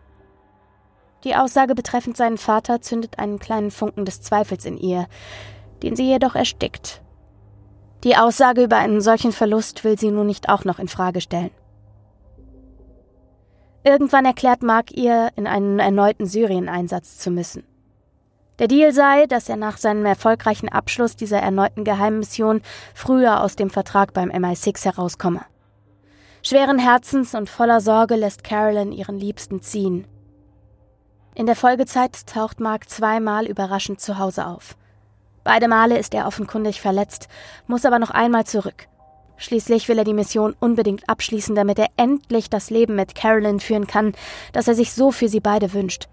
Die Aussage betreffend seinen Vater zündet einen kleinen Funken des Zweifels in ihr, den sie jedoch erstickt. Die Aussage über einen solchen Verlust will sie nun nicht auch noch in Frage stellen. Irgendwann erklärt Mark ihr, in einen erneuten Syrien-Einsatz zu müssen. Der Deal sei, dass er nach seinem erfolgreichen Abschluss dieser erneuten Geheimmission früher aus dem Vertrag beim MI6 herauskomme. Schweren Herzens und voller Sorge lässt Carolyn ihren Liebsten ziehen. In der Folgezeit taucht Mark zweimal überraschend zu Hause auf. Beide Male ist er offenkundig verletzt, muss aber noch einmal zurück. Schließlich will er die Mission unbedingt abschließen, damit er endlich das Leben mit Carolyn führen kann, das er sich so für sie beide wünscht.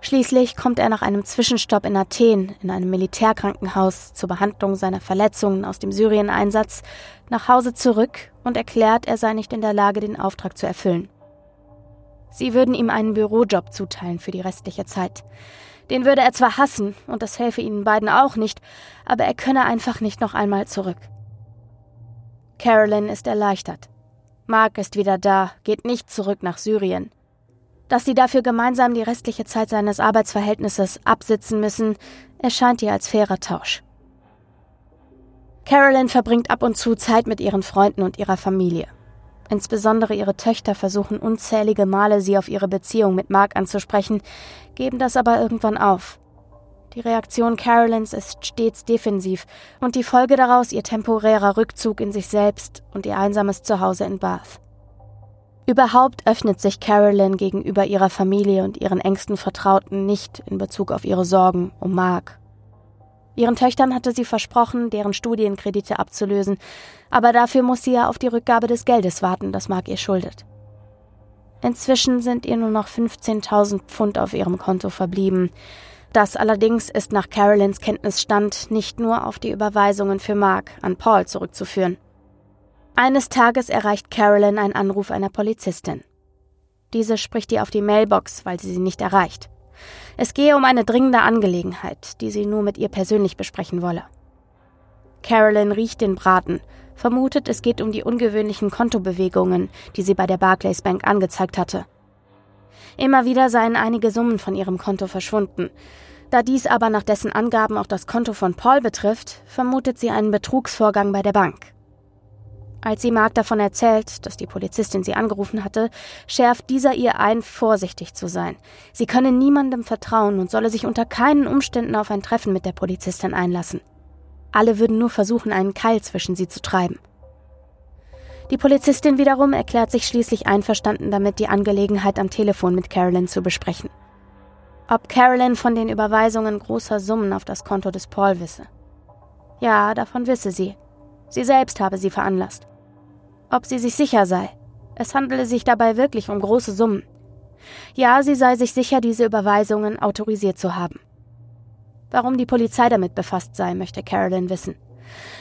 Schließlich kommt er nach einem Zwischenstopp in Athen in einem Militärkrankenhaus zur Behandlung seiner Verletzungen aus dem Syrien-Einsatz nach Hause zurück und erklärt, er sei nicht in der Lage, den Auftrag zu erfüllen. Sie würden ihm einen Bürojob zuteilen für die restliche Zeit. Den würde er zwar hassen, und das helfe ihnen beiden auch nicht, aber er könne einfach nicht noch einmal zurück. Carolyn ist erleichtert. Mark ist wieder da, geht nicht zurück nach Syrien. Dass sie dafür gemeinsam die restliche Zeit seines Arbeitsverhältnisses absitzen müssen, erscheint ihr als fairer Tausch. Carolyn verbringt ab und zu Zeit mit ihren Freunden und ihrer Familie. Insbesondere ihre Töchter versuchen unzählige Male, sie auf ihre Beziehung mit Mark anzusprechen, geben das aber irgendwann auf. Die Reaktion Carolyns ist stets defensiv und die Folge daraus ihr temporärer Rückzug in sich selbst und ihr einsames Zuhause in Bath. Überhaupt öffnet sich Carolyn gegenüber ihrer Familie und ihren engsten Vertrauten nicht in Bezug auf ihre Sorgen um Mark. Ihren Töchtern hatte sie versprochen, deren Studienkredite abzulösen, aber dafür muss sie ja auf die Rückgabe des Geldes warten, das Mark ihr schuldet. Inzwischen sind ihr nur noch 15.000 Pfund auf ihrem Konto verblieben, das allerdings ist nach Carolyns Kenntnisstand nicht nur auf die Überweisungen für Mark an Paul zurückzuführen. Eines Tages erreicht Carolyn ein Anruf einer Polizistin. Diese spricht ihr auf die Mailbox, weil sie sie nicht erreicht. Es gehe um eine dringende Angelegenheit, die sie nur mit ihr persönlich besprechen wolle. Carolyn riecht den Braten, vermutet, es geht um die ungewöhnlichen Kontobewegungen, die sie bei der Barclays Bank angezeigt hatte. Immer wieder seien einige Summen von ihrem Konto verschwunden. Da dies aber nach dessen Angaben auch das Konto von Paul betrifft, vermutet sie einen Betrugsvorgang bei der Bank. Als sie Mark davon erzählt, dass die Polizistin sie angerufen hatte, schärft dieser ihr ein, vorsichtig zu sein. Sie könne niemandem vertrauen und solle sich unter keinen Umständen auf ein Treffen mit der Polizistin einlassen. Alle würden nur versuchen, einen Keil zwischen sie zu treiben. Die Polizistin wiederum erklärt sich schließlich einverstanden damit, die Angelegenheit am Telefon mit Carolyn zu besprechen. Ob Carolyn von den Überweisungen großer Summen auf das Konto des Paul wisse. Ja, davon wisse sie. Sie selbst habe sie veranlasst. Ob sie sich sicher sei. Es handele sich dabei wirklich um große Summen. Ja, sie sei sich sicher, diese Überweisungen autorisiert zu haben. Warum die Polizei damit befasst sei, möchte Carolyn wissen.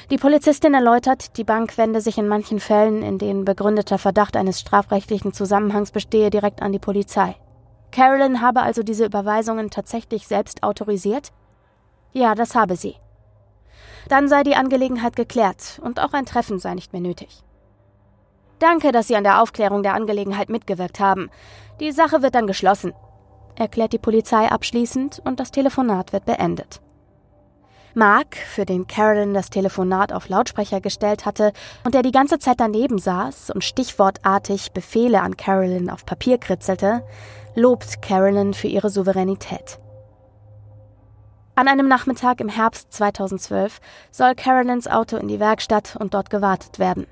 Die Polizistin erläutert, die Bank wende sich in manchen Fällen, in denen begründeter Verdacht eines strafrechtlichen Zusammenhangs bestehe, direkt an die Polizei. Carolyn habe also diese Überweisungen tatsächlich selbst autorisiert? Ja, das habe sie. Dann sei die Angelegenheit geklärt und auch ein Treffen sei nicht mehr nötig. Danke, dass Sie an der Aufklärung der Angelegenheit mitgewirkt haben. Die Sache wird dann geschlossen, erklärt die Polizei abschließend und das Telefonat wird beendet. Mark, für den Carolyn das Telefonat auf Lautsprecher gestellt hatte und der die ganze Zeit daneben saß und stichwortartig Befehle an Carolyn auf Papier kritzelte, lobt Carolyn für ihre Souveränität. An einem Nachmittag im Herbst 2012 soll Carolyns Auto in die Werkstatt und dort gewartet werden.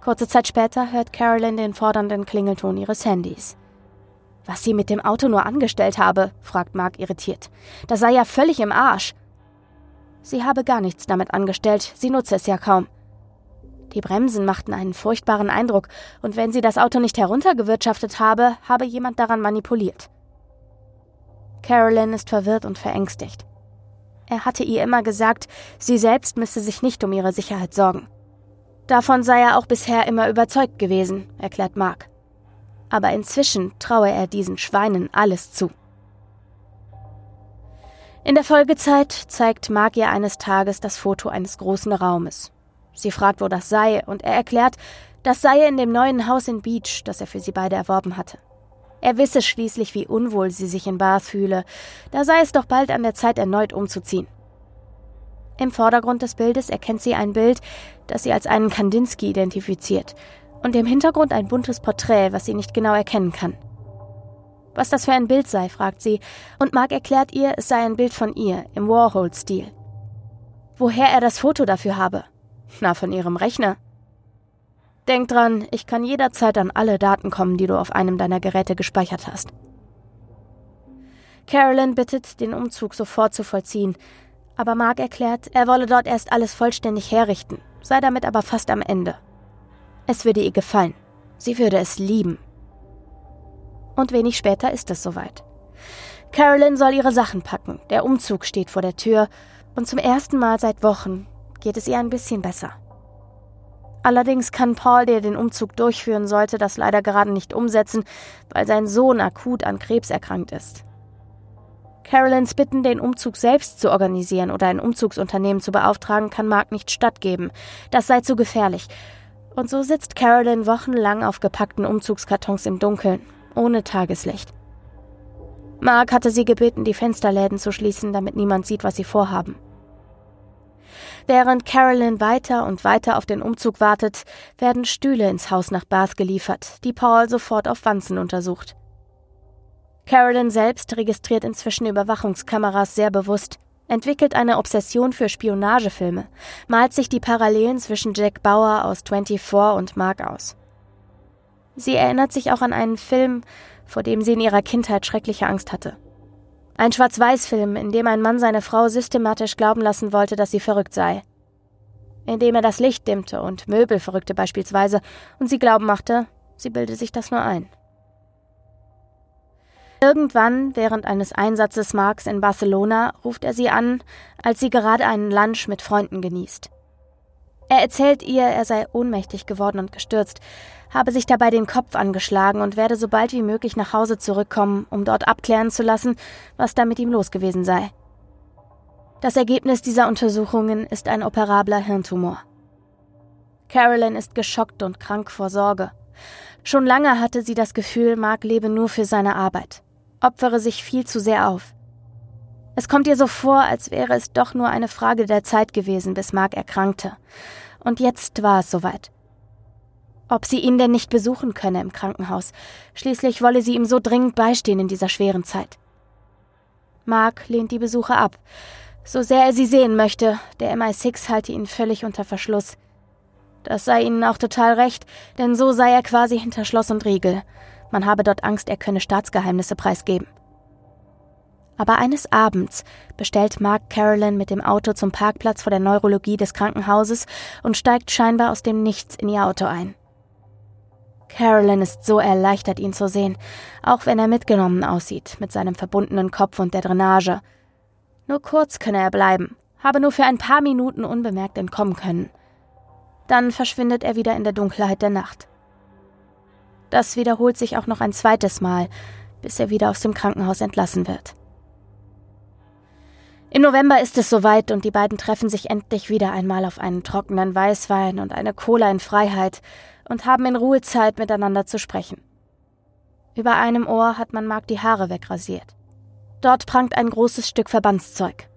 Kurze Zeit später hört Carolyn den fordernden Klingelton ihres Handys. Was sie mit dem Auto nur angestellt habe, fragt Mark irritiert. Das sei ja völlig im Arsch. Sie habe gar nichts damit angestellt, sie nutze es ja kaum. Die Bremsen machten einen furchtbaren Eindruck, und wenn sie das Auto nicht heruntergewirtschaftet habe, habe jemand daran manipuliert. Carolyn ist verwirrt und verängstigt. Er hatte ihr immer gesagt, sie selbst müsse sich nicht um ihre Sicherheit sorgen. Davon sei er auch bisher immer überzeugt gewesen, erklärt Mark. Aber inzwischen traue er diesen Schweinen alles zu. In der Folgezeit zeigt Mark ihr eines Tages das Foto eines großen Raumes. Sie fragt, wo das sei, und er erklärt, das sei in dem neuen Haus in Beach, das er für sie beide erworben hatte. Er wisse schließlich, wie unwohl sie sich in Bath fühle. Da sei es doch bald an der Zeit, erneut umzuziehen. Im Vordergrund des Bildes erkennt sie ein Bild, das sie als einen Kandinsky identifiziert, und im Hintergrund ein buntes Porträt, was sie nicht genau erkennen kann. Was das für ein Bild sei, fragt sie, und Mark erklärt ihr, es sei ein Bild von ihr, im Warhol-Stil. Woher er das Foto dafür habe? Na, von ihrem Rechner. Denk dran, ich kann jederzeit an alle Daten kommen, die du auf einem deiner Geräte gespeichert hast. Carolyn bittet, den Umzug sofort zu vollziehen, aber Mark erklärt, er wolle dort erst alles vollständig herrichten, sei damit aber fast am Ende. Es würde ihr gefallen. Sie würde es lieben. Und wenig später ist es soweit. Carolyn soll ihre Sachen packen, der Umzug steht vor der Tür, und zum ersten Mal seit Wochen geht es ihr ein bisschen besser. Allerdings kann Paul, der den Umzug durchführen sollte, das leider gerade nicht umsetzen, weil sein Sohn akut an Krebs erkrankt ist. Carolyns Bitten, den Umzug selbst zu organisieren oder ein Umzugsunternehmen zu beauftragen, kann Mark nicht stattgeben. Das sei zu gefährlich. Und so sitzt Carolyn wochenlang auf gepackten Umzugskartons im Dunkeln, ohne Tageslicht. Mark hatte sie gebeten, die Fensterläden zu schließen, damit niemand sieht, was sie vorhaben. Während Carolyn weiter und weiter auf den Umzug wartet, werden Stühle ins Haus nach Bath geliefert, die Paul sofort auf Wanzen untersucht. Carolyn selbst registriert inzwischen Überwachungskameras sehr bewusst, entwickelt eine Obsession für Spionagefilme, malt sich die Parallelen zwischen Jack Bauer aus 24 und Mark aus. Sie erinnert sich auch an einen Film, vor dem sie in ihrer Kindheit schreckliche Angst hatte. Ein Schwarz-Weiß-Film, in dem ein Mann seine Frau systematisch glauben lassen wollte, dass sie verrückt sei. Indem er das Licht dimmte und Möbel verrückte beispielsweise und sie glauben machte, sie bilde sich das nur ein. Irgendwann, während eines Einsatzes Marks in Barcelona, ruft er sie an, als sie gerade einen Lunch mit Freunden genießt. Er erzählt ihr, er sei ohnmächtig geworden und gestürzt, habe sich dabei den Kopf angeschlagen und werde so bald wie möglich nach Hause zurückkommen, um dort abklären zu lassen, was da mit ihm los gewesen sei. Das Ergebnis dieser Untersuchungen ist ein operabler Hirntumor. Carolyn ist geschockt und krank vor Sorge. Schon lange hatte sie das Gefühl, Mark lebe nur für seine Arbeit, opfere sich viel zu sehr auf. Es kommt ihr so vor, als wäre es doch nur eine Frage der Zeit gewesen, bis Mark erkrankte. Und jetzt war es soweit ob sie ihn denn nicht besuchen könne im Krankenhaus. Schließlich wolle sie ihm so dringend beistehen in dieser schweren Zeit. Mark lehnt die Besuche ab. So sehr er sie sehen möchte, der MI6 halte ihn völlig unter Verschluss. Das sei ihnen auch total recht, denn so sei er quasi hinter Schloss und Riegel. Man habe dort Angst, er könne Staatsgeheimnisse preisgeben. Aber eines Abends bestellt Mark Carolyn mit dem Auto zum Parkplatz vor der Neurologie des Krankenhauses und steigt scheinbar aus dem Nichts in ihr Auto ein. Carolyn ist so erleichtert, ihn zu sehen, auch wenn er mitgenommen aussieht, mit seinem verbundenen Kopf und der Drainage. Nur kurz könne er bleiben, habe nur für ein paar Minuten unbemerkt entkommen können. Dann verschwindet er wieder in der Dunkelheit der Nacht. Das wiederholt sich auch noch ein zweites Mal, bis er wieder aus dem Krankenhaus entlassen wird. Im November ist es soweit und die beiden treffen sich endlich wieder einmal auf einen trockenen Weißwein und eine Cola in Freiheit und haben in Ruhe Zeit, miteinander zu sprechen. Über einem Ohr hat man Mark die Haare wegrasiert. Dort prangt ein großes Stück Verbandszeug.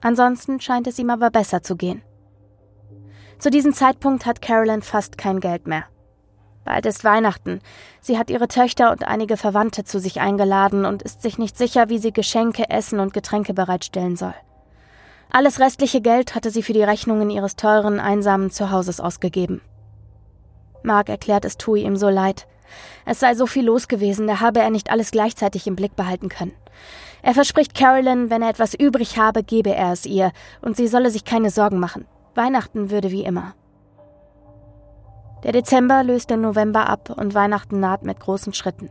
Ansonsten scheint es ihm aber besser zu gehen. Zu diesem Zeitpunkt hat Carolyn fast kein Geld mehr. Bald ist Weihnachten. Sie hat ihre Töchter und einige Verwandte zu sich eingeladen und ist sich nicht sicher, wie sie Geschenke, Essen und Getränke bereitstellen soll. Alles restliche Geld hatte sie für die Rechnungen ihres teuren, einsamen Zuhauses ausgegeben. Mark erklärt, es tue ihm so leid. Es sei so viel los gewesen, da habe er nicht alles gleichzeitig im Blick behalten können. Er verspricht Carolyn, wenn er etwas übrig habe, gebe er es ihr, und sie solle sich keine Sorgen machen. Weihnachten würde wie immer. Der Dezember löst den November ab und Weihnachten naht mit großen Schritten.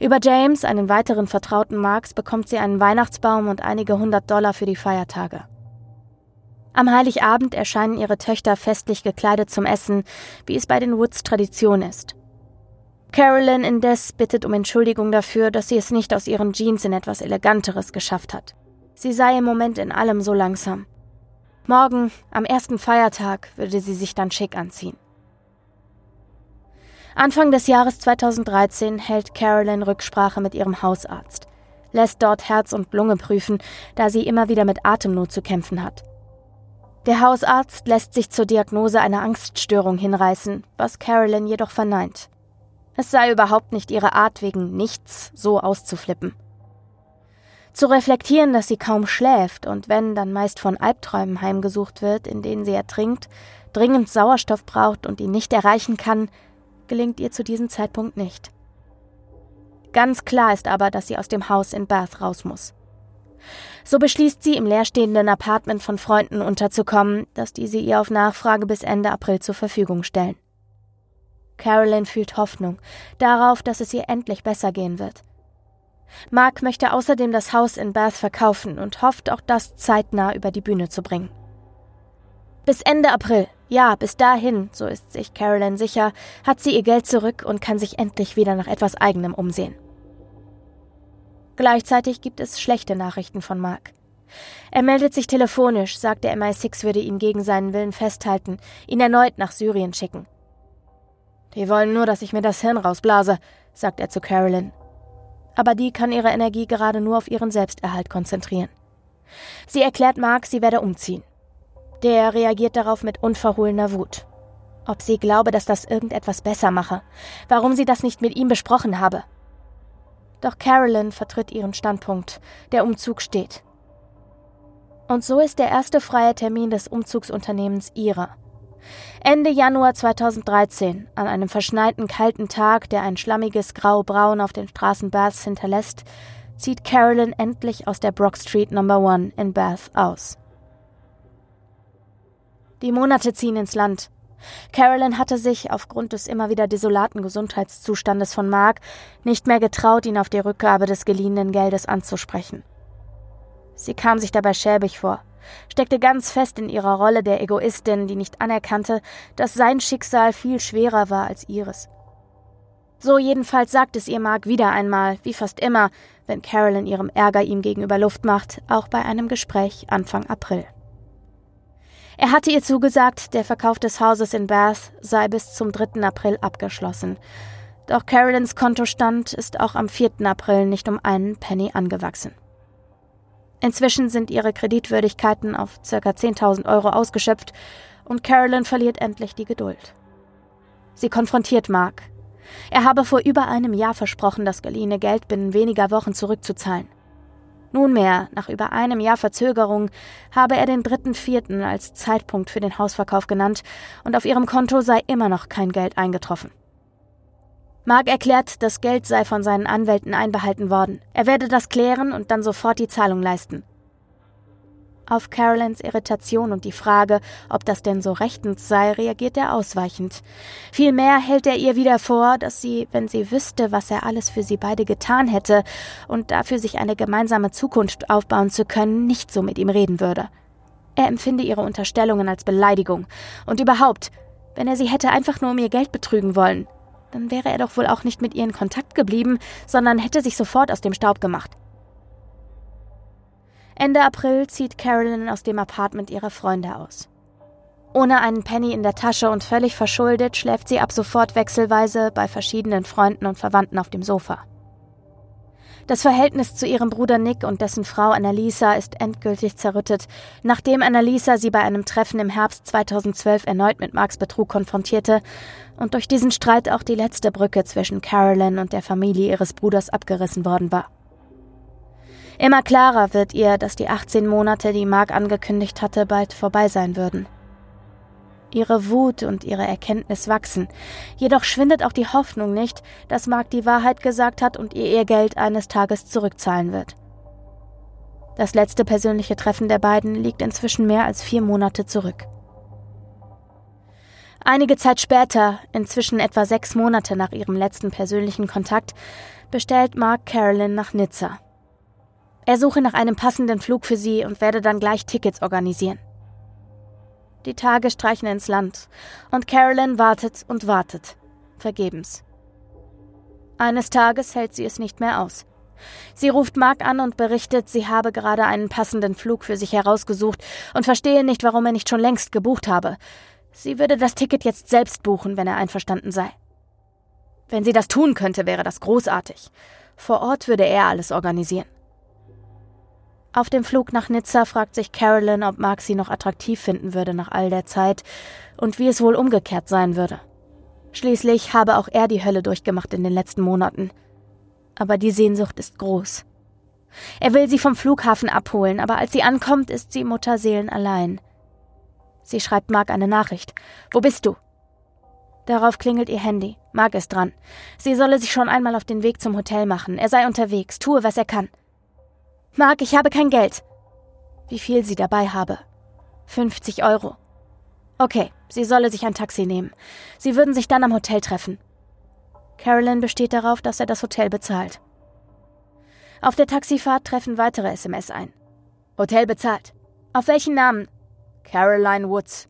Über James, einen weiteren Vertrauten Marks, bekommt sie einen Weihnachtsbaum und einige hundert Dollar für die Feiertage. Am Heiligabend erscheinen ihre Töchter festlich gekleidet zum Essen, wie es bei den Woods Tradition ist. Carolyn indes bittet um Entschuldigung dafür, dass sie es nicht aus ihren Jeans in etwas Eleganteres geschafft hat. Sie sei im Moment in allem so langsam. Morgen, am ersten Feiertag, würde sie sich dann schick anziehen. Anfang des Jahres 2013 hält Carolyn Rücksprache mit ihrem Hausarzt, lässt dort Herz und Lunge prüfen, da sie immer wieder mit Atemnot zu kämpfen hat. Der Hausarzt lässt sich zur Diagnose einer Angststörung hinreißen, was Carolyn jedoch verneint. Es sei überhaupt nicht ihre Art, wegen nichts so auszuflippen. Zu reflektieren, dass sie kaum schläft und wenn, dann meist von Albträumen heimgesucht wird, in denen sie ertrinkt, dringend Sauerstoff braucht und ihn nicht erreichen kann, gelingt ihr zu diesem Zeitpunkt nicht. Ganz klar ist aber, dass sie aus dem Haus in Bath raus muss. So beschließt sie, im leerstehenden Apartment von Freunden unterzukommen, das diese ihr auf Nachfrage bis Ende April zur Verfügung stellen. Carolyn fühlt Hoffnung darauf, dass es ihr endlich besser gehen wird. Mark möchte außerdem das Haus in Bath verkaufen und hofft auch das zeitnah über die Bühne zu bringen. Bis Ende April, ja, bis dahin, so ist sich Carolyn sicher, hat sie ihr Geld zurück und kann sich endlich wieder nach etwas eigenem umsehen. Gleichzeitig gibt es schlechte Nachrichten von Mark. Er meldet sich telefonisch, sagt der MI6 würde ihn gegen seinen Willen festhalten, ihn erneut nach Syrien schicken. Die wollen nur, dass ich mir das Hirn rausblase, sagt er zu Carolyn aber die kann ihre Energie gerade nur auf ihren Selbsterhalt konzentrieren. Sie erklärt Mark, sie werde umziehen. Der reagiert darauf mit unverhohlener Wut. Ob sie glaube, dass das irgendetwas besser mache, warum sie das nicht mit ihm besprochen habe. Doch Carolyn vertritt ihren Standpunkt, der Umzug steht. Und so ist der erste freie Termin des Umzugsunternehmens ihrer. Ende Januar 2013, an einem verschneiten kalten Tag, der ein schlammiges Grau-Braun auf den Straßen Baths hinterlässt, zieht Carolyn endlich aus der Brock Street No. 1 in Bath aus. Die Monate ziehen ins Land. Carolyn hatte sich, aufgrund des immer wieder desolaten Gesundheitszustandes von Mark, nicht mehr getraut, ihn auf die Rückgabe des geliehenen Geldes anzusprechen. Sie kam sich dabei schäbig vor steckte ganz fest in ihrer Rolle der Egoistin, die nicht anerkannte, dass sein Schicksal viel schwerer war als ihres. So jedenfalls sagt es ihr Mark wieder einmal, wie fast immer, wenn Carolyn ihrem Ärger ihm gegenüber Luft macht, auch bei einem Gespräch Anfang April. Er hatte ihr zugesagt, der Verkauf des Hauses in Bath sei bis zum 3. April abgeschlossen. Doch Carolyns Kontostand ist auch am 4. April nicht um einen Penny angewachsen. Inzwischen sind ihre Kreditwürdigkeiten auf ca. 10.000 Euro ausgeschöpft und Carolyn verliert endlich die Geduld. Sie konfrontiert Mark. Er habe vor über einem Jahr versprochen, das geliehene Geld binnen weniger Wochen zurückzuzahlen. Nunmehr, nach über einem Jahr Verzögerung, habe er den 3.4. als Zeitpunkt für den Hausverkauf genannt und auf ihrem Konto sei immer noch kein Geld eingetroffen. Mark erklärt, das Geld sei von seinen Anwälten einbehalten worden. Er werde das klären und dann sofort die Zahlung leisten. Auf Carolyns Irritation und die Frage, ob das denn so rechtens sei, reagiert er ausweichend. Vielmehr hält er ihr wieder vor, dass sie, wenn sie wüsste, was er alles für sie beide getan hätte und dafür sich eine gemeinsame Zukunft aufbauen zu können, nicht so mit ihm reden würde. Er empfinde ihre Unterstellungen als Beleidigung. Und überhaupt, wenn er sie hätte einfach nur um ihr Geld betrügen wollen, dann wäre er doch wohl auch nicht mit ihr in Kontakt geblieben, sondern hätte sich sofort aus dem Staub gemacht. Ende April zieht Carolyn aus dem Apartment ihrer Freunde aus. Ohne einen Penny in der Tasche und völlig verschuldet schläft sie ab sofort wechselweise bei verschiedenen Freunden und Verwandten auf dem Sofa. Das Verhältnis zu ihrem Bruder Nick und dessen Frau Annalisa ist endgültig zerrüttet, nachdem Annalisa sie bei einem Treffen im Herbst 2012 erneut mit Marks Betrug konfrontierte und durch diesen Streit auch die letzte Brücke zwischen Carolyn und der Familie ihres Bruders abgerissen worden war. Immer klarer wird ihr, dass die 18 Monate, die Mark angekündigt hatte, bald vorbei sein würden. Ihre Wut und ihre Erkenntnis wachsen. Jedoch schwindet auch die Hoffnung nicht, dass Mark die Wahrheit gesagt hat und ihr ihr Geld eines Tages zurückzahlen wird. Das letzte persönliche Treffen der beiden liegt inzwischen mehr als vier Monate zurück. Einige Zeit später, inzwischen etwa sechs Monate nach ihrem letzten persönlichen Kontakt, bestellt Mark Carolyn nach Nizza. Er suche nach einem passenden Flug für sie und werde dann gleich Tickets organisieren. Die Tage streichen ins Land und Carolyn wartet und wartet. Vergebens. Eines Tages hält sie es nicht mehr aus. Sie ruft Mark an und berichtet, sie habe gerade einen passenden Flug für sich herausgesucht und verstehe nicht, warum er nicht schon längst gebucht habe. Sie würde das Ticket jetzt selbst buchen, wenn er einverstanden sei. Wenn sie das tun könnte, wäre das großartig. Vor Ort würde er alles organisieren. Auf dem Flug nach Nizza fragt sich Carolyn, ob Mark sie noch attraktiv finden würde nach all der Zeit und wie es wohl umgekehrt sein würde. Schließlich habe auch er die Hölle durchgemacht in den letzten Monaten. Aber die Sehnsucht ist groß. Er will sie vom Flughafen abholen, aber als sie ankommt, ist sie Mutterseelen allein. Sie schreibt Mark eine Nachricht. Wo bist du? Darauf klingelt ihr Handy. Mark ist dran. Sie solle sich schon einmal auf den Weg zum Hotel machen. Er sei unterwegs, tue, was er kann. Mark, ich habe kein Geld. Wie viel sie dabei habe. 50 Euro. Okay, sie solle sich ein Taxi nehmen. Sie würden sich dann am Hotel treffen. Carolyn besteht darauf, dass er das Hotel bezahlt. Auf der Taxifahrt treffen weitere SMS ein. Hotel bezahlt. Auf welchen Namen? Caroline Woods.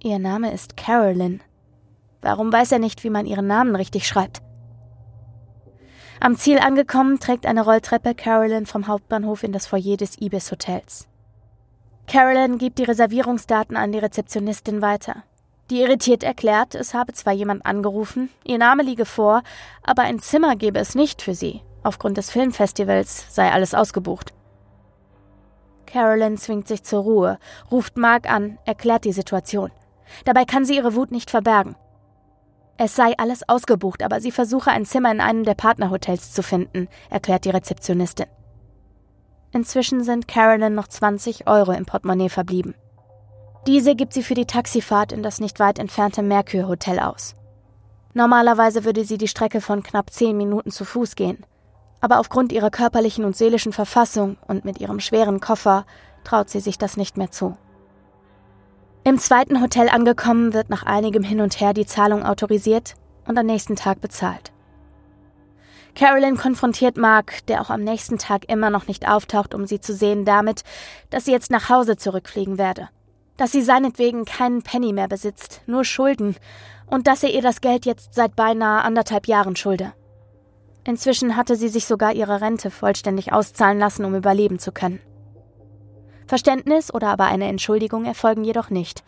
Ihr Name ist Carolyn. Warum weiß er nicht, wie man ihren Namen richtig schreibt? Am Ziel angekommen, trägt eine Rolltreppe Carolyn vom Hauptbahnhof in das Foyer des Ibis Hotels. Carolyn gibt die Reservierungsdaten an die Rezeptionistin weiter. Die irritiert erklärt, es habe zwar jemand angerufen, ihr Name liege vor, aber ein Zimmer gebe es nicht für sie. Aufgrund des Filmfestivals sei alles ausgebucht. Carolyn zwingt sich zur Ruhe, ruft Mark an, erklärt die Situation. Dabei kann sie ihre Wut nicht verbergen. Es sei alles ausgebucht, aber sie versuche ein Zimmer in einem der Partnerhotels zu finden, erklärt die Rezeptionistin. Inzwischen sind Carolyn noch 20 Euro im Portemonnaie verblieben. Diese gibt sie für die Taxifahrt in das nicht weit entfernte Mercure Hotel aus. Normalerweise würde sie die Strecke von knapp zehn Minuten zu Fuß gehen. Aber aufgrund ihrer körperlichen und seelischen Verfassung und mit ihrem schweren Koffer traut sie sich das nicht mehr zu. Im zweiten Hotel angekommen, wird nach einigem Hin und Her die Zahlung autorisiert und am nächsten Tag bezahlt. Carolyn konfrontiert Mark, der auch am nächsten Tag immer noch nicht auftaucht, um sie zu sehen, damit, dass sie jetzt nach Hause zurückfliegen werde. Dass sie seinetwegen keinen Penny mehr besitzt, nur Schulden, und dass er ihr das Geld jetzt seit beinahe anderthalb Jahren schulde. Inzwischen hatte sie sich sogar ihre Rente vollständig auszahlen lassen, um überleben zu können. Verständnis oder aber eine Entschuldigung erfolgen jedoch nicht.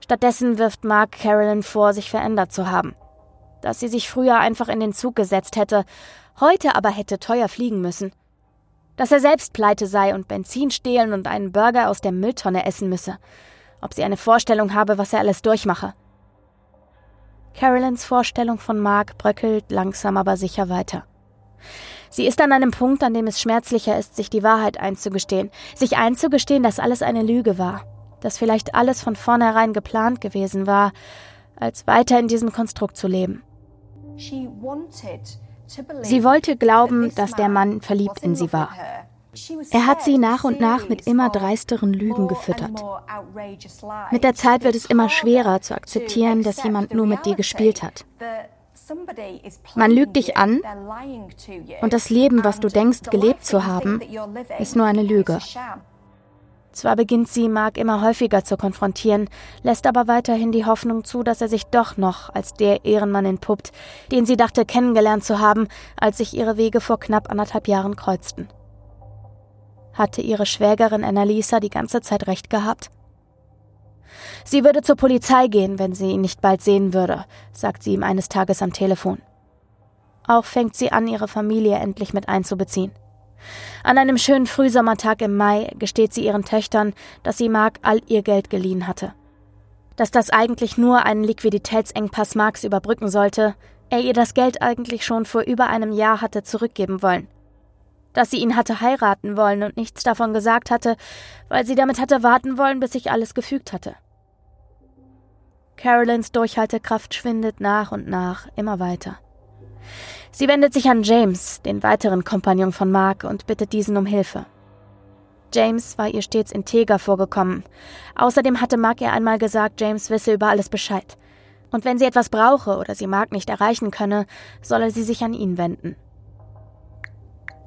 Stattdessen wirft Mark Carolyn vor, sich verändert zu haben. Dass sie sich früher einfach in den Zug gesetzt hätte, heute aber hätte teuer fliegen müssen. Dass er selbst pleite sei und Benzin stehlen und einen Burger aus der Mülltonne essen müsse. Ob sie eine Vorstellung habe, was er alles durchmache. Carolyns Vorstellung von Mark bröckelt langsam aber sicher weiter. Sie ist an einem Punkt, an dem es schmerzlicher ist, sich die Wahrheit einzugestehen, sich einzugestehen, dass alles eine Lüge war, dass vielleicht alles von vornherein geplant gewesen war, als weiter in diesem Konstrukt zu leben. Sie wollte glauben, dass der Mann verliebt in sie war. Er hat sie nach und nach mit immer dreisteren Lügen gefüttert. Mit der Zeit wird es immer schwerer zu akzeptieren, dass jemand nur mit dir gespielt hat. Man lügt dich an und das Leben, was du denkst, gelebt zu haben, ist nur eine Lüge. Zwar beginnt sie Mark immer häufiger zu konfrontieren, lässt aber weiterhin die Hoffnung zu, dass er sich doch noch als der Ehrenmann entpuppt, den sie dachte kennengelernt zu haben, als sich ihre Wege vor knapp anderthalb Jahren kreuzten. Hatte ihre Schwägerin Annalisa die ganze Zeit recht gehabt? Sie würde zur Polizei gehen, wenn sie ihn nicht bald sehen würde, sagt sie ihm eines Tages am Telefon. Auch fängt sie an, ihre Familie endlich mit einzubeziehen. An einem schönen Frühsommertag im Mai gesteht sie ihren Töchtern, dass sie Mark all ihr Geld geliehen hatte. Dass das eigentlich nur einen Liquiditätsengpass Marks überbrücken sollte, er ihr das Geld eigentlich schon vor über einem Jahr hatte zurückgeben wollen. Dass sie ihn hatte heiraten wollen und nichts davon gesagt hatte, weil sie damit hatte warten wollen, bis sich alles gefügt hatte. Carolyns Durchhaltekraft schwindet nach und nach immer weiter. Sie wendet sich an James, den weiteren Kompagnon von Mark, und bittet diesen um Hilfe. James war ihr stets integer vorgekommen. Außerdem hatte Mark ihr einmal gesagt, James wisse über alles Bescheid. Und wenn sie etwas brauche oder sie Mark nicht erreichen könne, solle sie sich an ihn wenden.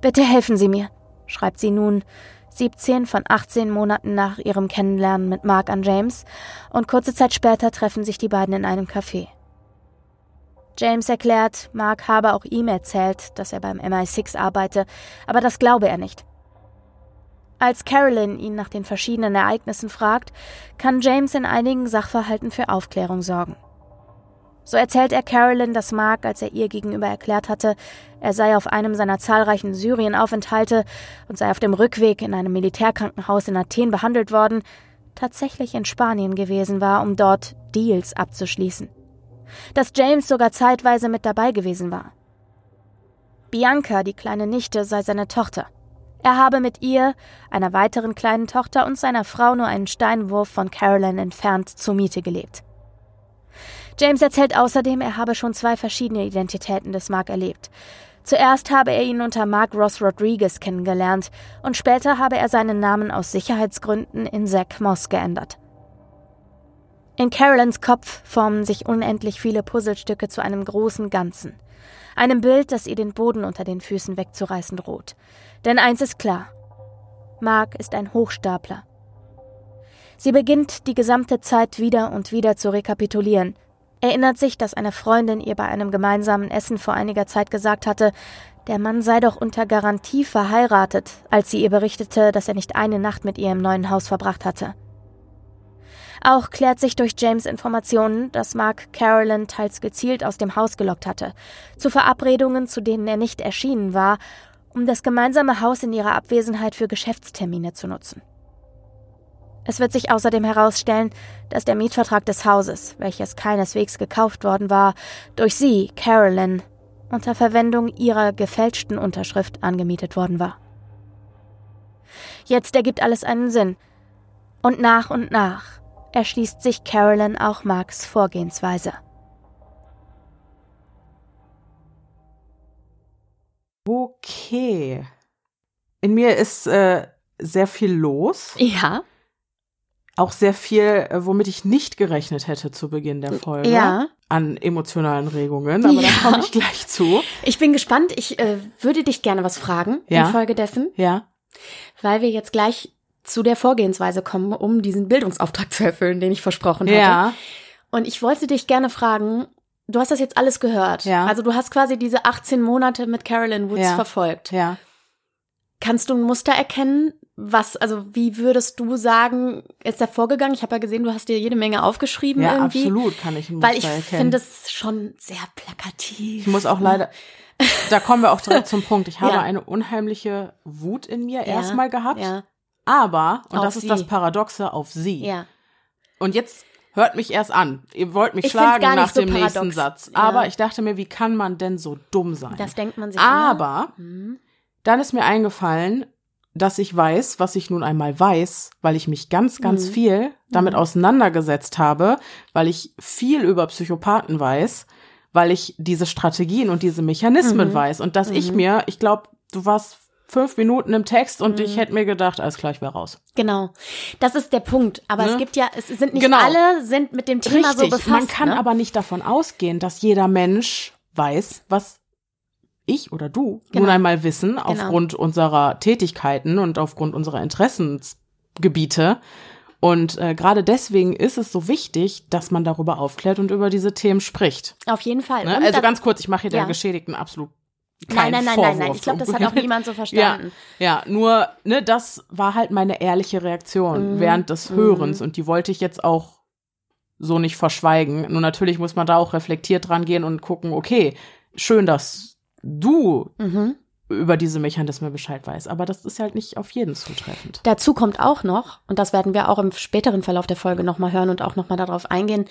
Bitte helfen Sie mir, schreibt sie nun, 17 von 18 Monaten nach ihrem Kennenlernen mit Mark an James, und kurze Zeit später treffen sich die beiden in einem Café. James erklärt, Mark habe auch ihm erzählt, dass er beim MI6 arbeite, aber das glaube er nicht. Als Carolyn ihn nach den verschiedenen Ereignissen fragt, kann James in einigen Sachverhalten für Aufklärung sorgen. So erzählt er Carolyn, dass Mark, als er ihr gegenüber erklärt hatte, er sei auf einem seiner zahlreichen Syrienaufenthalte und sei auf dem Rückweg in einem Militärkrankenhaus in Athen behandelt worden, tatsächlich in Spanien gewesen war, um dort Deals abzuschließen. Dass James sogar zeitweise mit dabei gewesen war. Bianca, die kleine Nichte, sei seine Tochter. Er habe mit ihr, einer weiteren kleinen Tochter und seiner Frau nur einen Steinwurf von Carolyn entfernt zur Miete gelebt. James erzählt außerdem, er habe schon zwei verschiedene Identitäten des Mark erlebt. Zuerst habe er ihn unter Mark Ross Rodriguez kennengelernt und später habe er seinen Namen aus Sicherheitsgründen in Zack Moss geändert. In Carolyns Kopf formen sich unendlich viele Puzzlestücke zu einem großen Ganzen. Einem Bild, das ihr den Boden unter den Füßen wegzureißen droht. Denn eins ist klar. Mark ist ein Hochstapler. Sie beginnt die gesamte Zeit wieder und wieder zu rekapitulieren, erinnert sich, dass eine Freundin ihr bei einem gemeinsamen Essen vor einiger Zeit gesagt hatte, der Mann sei doch unter Garantie verheiratet, als sie ihr berichtete, dass er nicht eine Nacht mit ihr im neuen Haus verbracht hatte. Auch klärt sich durch James Informationen, dass Mark Carolyn teils gezielt aus dem Haus gelockt hatte, zu Verabredungen, zu denen er nicht erschienen war, um das gemeinsame Haus in ihrer Abwesenheit für Geschäftstermine zu nutzen. Es wird sich außerdem herausstellen, dass der Mietvertrag des Hauses, welches keineswegs gekauft worden war, durch sie, Carolyn, unter Verwendung ihrer gefälschten Unterschrift angemietet worden war. Jetzt ergibt alles einen Sinn. Und nach und nach erschließt sich Carolyn auch Marks Vorgehensweise. Okay. In mir ist äh, sehr viel los. Ja auch sehr viel, äh, womit ich nicht gerechnet hätte zu Beginn der Folge. Ja. An emotionalen Regungen, aber ja. da komme ich gleich zu. Ich bin gespannt. Ich äh, würde dich gerne was fragen ja. infolgedessen. Ja. Weil wir jetzt gleich zu der Vorgehensweise kommen, um diesen Bildungsauftrag zu erfüllen, den ich versprochen hatte. Ja. Und ich wollte dich gerne fragen, du hast das jetzt alles gehört. Ja. Also du hast quasi diese 18 Monate mit Carolyn Woods ja. verfolgt. Ja. Kannst du ein Muster erkennen, was, also wie würdest du sagen, ist da vorgegangen? Ich habe ja gesehen, du hast dir jede Menge aufgeschrieben ja, irgendwie. absolut kann ich ein Weil ich finde es schon sehr plakativ. Ich muss auch leider, da kommen wir auch direkt zum Punkt. Ich habe ja. eine unheimliche Wut in mir ja. erstmal gehabt. Ja. Aber, und auf das sie. ist das Paradoxe, auf sie. Ja. Und jetzt hört mich erst an. Ihr wollt mich ich schlagen nach so dem paradox. nächsten Satz. Aber ich dachte mir, wie kann man denn so dumm sein? Das denkt man sich. Aber hm. dann ist mir eingefallen, dass ich weiß, was ich nun einmal weiß, weil ich mich ganz, ganz mhm. viel damit mhm. auseinandergesetzt habe, weil ich viel über Psychopathen weiß, weil ich diese Strategien und diese Mechanismen mhm. weiß und dass ich mhm. mir, ich glaube, du warst fünf Minuten im Text und ich mhm. hätte mir gedacht, alles klar, ich wäre raus. Genau. Das ist der Punkt. Aber ne? es gibt ja, es sind nicht genau. alle sind mit dem Thema Richtig. so befasst. Man kann ne? aber nicht davon ausgehen, dass jeder Mensch weiß, was ich oder du genau. nun einmal wissen, genau. aufgrund unserer Tätigkeiten und aufgrund unserer Interessensgebiete. Und äh, gerade deswegen ist es so wichtig, dass man darüber aufklärt und über diese Themen spricht. Auf jeden Fall. Ne? Also ganz kurz, ich mache hier ja. der Geschädigten absolut keinen nein, nein, nein, Vorwurf nein, nein. Ich glaube, das hat auch niemand so verstanden. Ja, ja, nur, ne, das war halt meine ehrliche Reaktion Mhm. während des Mhm. Hörens und die wollte ich jetzt auch so nicht verschweigen. Nur natürlich muss man da auch reflektiert dran gehen und gucken, okay, schön, dass du Mhm. über diese Mechanismen Bescheid weißt, aber das ist halt nicht auf jeden zutreffend. Dazu kommt auch noch, und das werden wir auch im späteren Verlauf der Folge nochmal hören und auch nochmal darauf eingehen,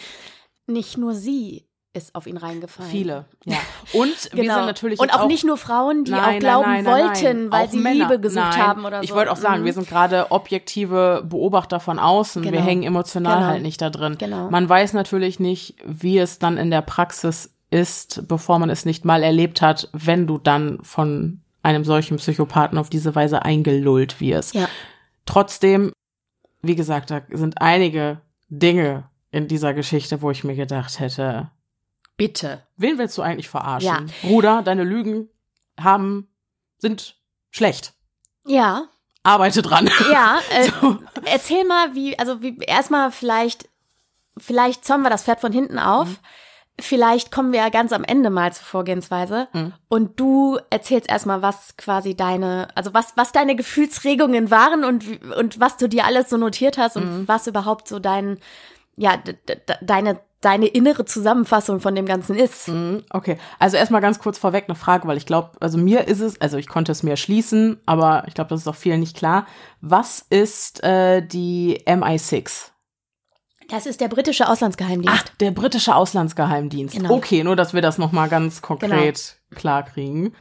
nicht nur sie ist auf ihn reingefallen. Viele, ja. Und wir Genau. sind natürlich und jetzt auch, nicht nur Frauen, die Nein, auch glauben nein, nein, wollten, weil Auch sie Männer. Liebe gesucht haben oder so. Ich wollte auch sagen, Mhm. wir sind gerade objektive Beobachter von außen. Wir Genau. hängen emotional Genau. halt nicht da drin. Genau. Man weiß natürlich nicht, wie es dann in der Praxis ist, bevor man es nicht mal erlebt hat, wenn du dann von einem solchen Psychopathen auf diese Weise eingelullt wirst. Ja. Trotzdem, wie gesagt, da sind einige Dinge in dieser Geschichte, wo ich mir gedacht hätte, Bitte. wen willst du eigentlich verarschen? Ja. Bruder, deine Lügen haben, sind schlecht. Ja, Arbeite dran. ja. Äh, So. Erzähl mal, wie, also wie erstmal vielleicht, vielleicht zäumen wir das Pferd von hinten auf. Mhm. Vielleicht kommen wir ja ganz am Ende mal zur Vorgehensweise. Mhm. Und du erzählst erstmal, was quasi deine, also was, was deine Gefühlsregungen waren und, und was du dir alles so notiert hast und Mhm. was überhaupt so dein, ja, deine deine innere Zusammenfassung von dem Ganzen ist. Mhm, Okay, also erstmal ganz kurz vorweg eine Frage, weil ich glaube, also mir ist es, also ich konnte es mir erschließen, aber ich glaube, das ist auch vielen nicht klar. Was ist äh, die MI6? Das ist der britische Auslandsgeheimdienst. Ach, der britische Auslandsgeheimdienst. Genau. Okay, nur dass wir das noch mal ganz konkret klar kriegen.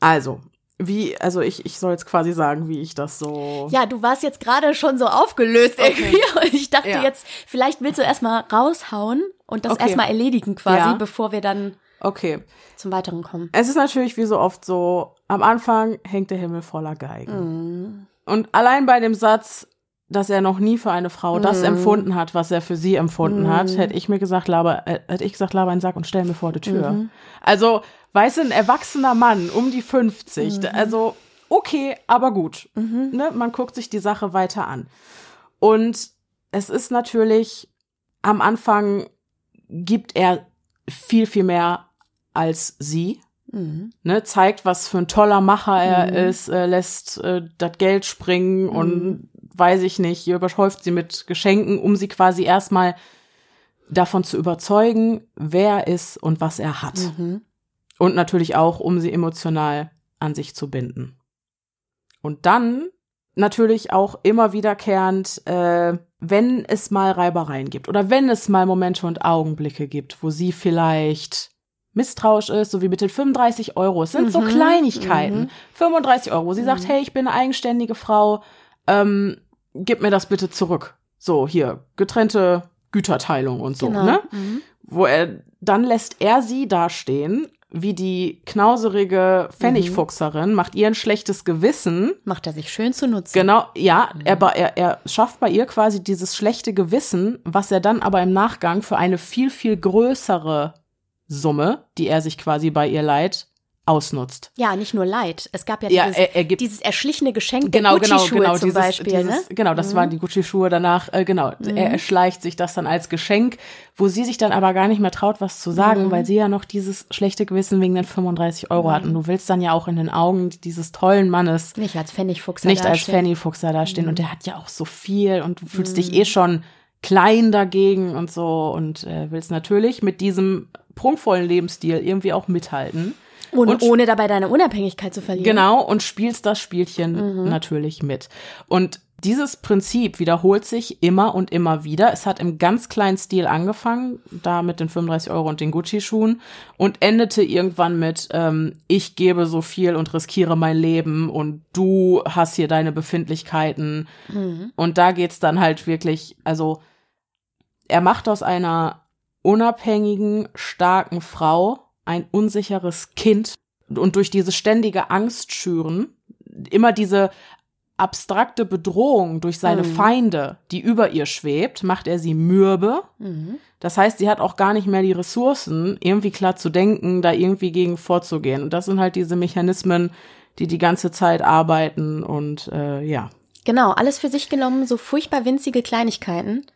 Also, wie, also ich, ich soll jetzt quasi sagen, wie ich das so. Ja, du warst jetzt gerade schon so aufgelöst Okay. irgendwie. Und ich dachte Ja. jetzt, vielleicht willst du erstmal raushauen und das Okay. erstmal erledigen quasi, Ja. bevor wir dann Okay. zum Weiteren kommen. Es ist natürlich wie so oft so, am Anfang hängt der Himmel voller Geigen. Und allein bei dem Satz, dass er noch nie für eine Frau das empfunden hat, was er für sie empfunden hat, hätte ich mir gesagt, laber, äh, hätte ich gesagt, laber einen Sack und stell mir vor die Tür. Also, weißt du, ein erwachsener Mann um die 50, da- also okay, aber gut. Ne? Man guckt sich die Sache weiter an. Und es ist natürlich, am Anfang gibt er viel, viel mehr als sie ne, zeigt, was für ein toller Macher er ist, äh, lässt äh, das Geld springen und weiß ich nicht, überhäuft sie mit Geschenken, um sie quasi erstmal davon zu überzeugen, wer er ist und was er hat. Und natürlich auch, um sie emotional an sich zu binden. Und dann natürlich auch immer wiederkehrend, äh, wenn es mal Reibereien gibt oder wenn es mal Momente und Augenblicke gibt, wo sie vielleicht misstrauisch ist, so wie mit den 35 Euro. Es sind so Kleinigkeiten. 35 Euro. wo Sie sagt, hey, ich bin eine eigenständige Frau, ähm, gib mir das bitte zurück. So, hier, getrennte Güterteilung und so, Genau. ne? Wo er, dann lässt er sie dastehen, wie die knauserige Pfennigfuchserin, macht ihr ein schlechtes Gewissen. Macht er sich schön zu nutzen. Genau, ja, er, ba- er, er schafft bei ihr quasi dieses schlechte Gewissen, was er dann aber im Nachgang für eine viel, viel größere Summe, die er sich quasi bei ihr leiht, ausnutzt. Ja, nicht nur Leid. Es gab ja Ja, dieses, er- er gibt- dieses erschlichene Geschenk Genau, der genau, Gucci-Schuhe genau. zum dieses, Beispiel. dieses, ne? Mhm. Genau, das waren die Gucci-Schuhe danach. Äh, genau, er erschleicht sich das dann als Geschenk, wo sie sich dann aber gar nicht mehr traut, was zu sagen, Mhm. weil sie ja noch dieses schlechte Gewissen wegen den 35 Euro hat. Und du willst dann ja auch in den Augen dieses tollen Mannes Nicht als Pfennigfuchs. nicht als Fanny Fuchs da dastehen. Mhm. Und der hat ja auch so viel und du fühlst dich eh schon klein dagegen und so und äh, willst natürlich mit diesem prunkvollen Lebensstil irgendwie auch mithalten. Und, und- ohne dabei deine Unabhängigkeit zu verlieren. Genau, und spielst das Spielchen Mhm. natürlich mit. Und dieses Prinzip wiederholt sich immer und immer wieder. Es hat im ganz kleinen Stil angefangen, da mit den 35 Euro und den Gucci-Schuhen und endete irgendwann mit, ähm, ich gebe so viel und riskiere mein Leben und du hast hier deine Befindlichkeiten. Mhm. Und da geht's dann halt wirklich, also er macht aus einer unabhängigen, starken Frau ein unsicheres Kind und durch diese ständige Angst schüren, immer diese abstrakte Bedrohung durch seine Mhm. Feinde, die über ihr schwebt, macht er sie mürbe. Mhm. Das heißt, sie hat auch gar nicht mehr die Ressourcen, irgendwie klar zu denken, da irgendwie gegen vorzugehen. Und das sind halt diese Mechanismen, die die ganze Zeit arbeiten und äh, ja. Genau, alles für sich genommen, so furchtbar winzige Kleinigkeiten.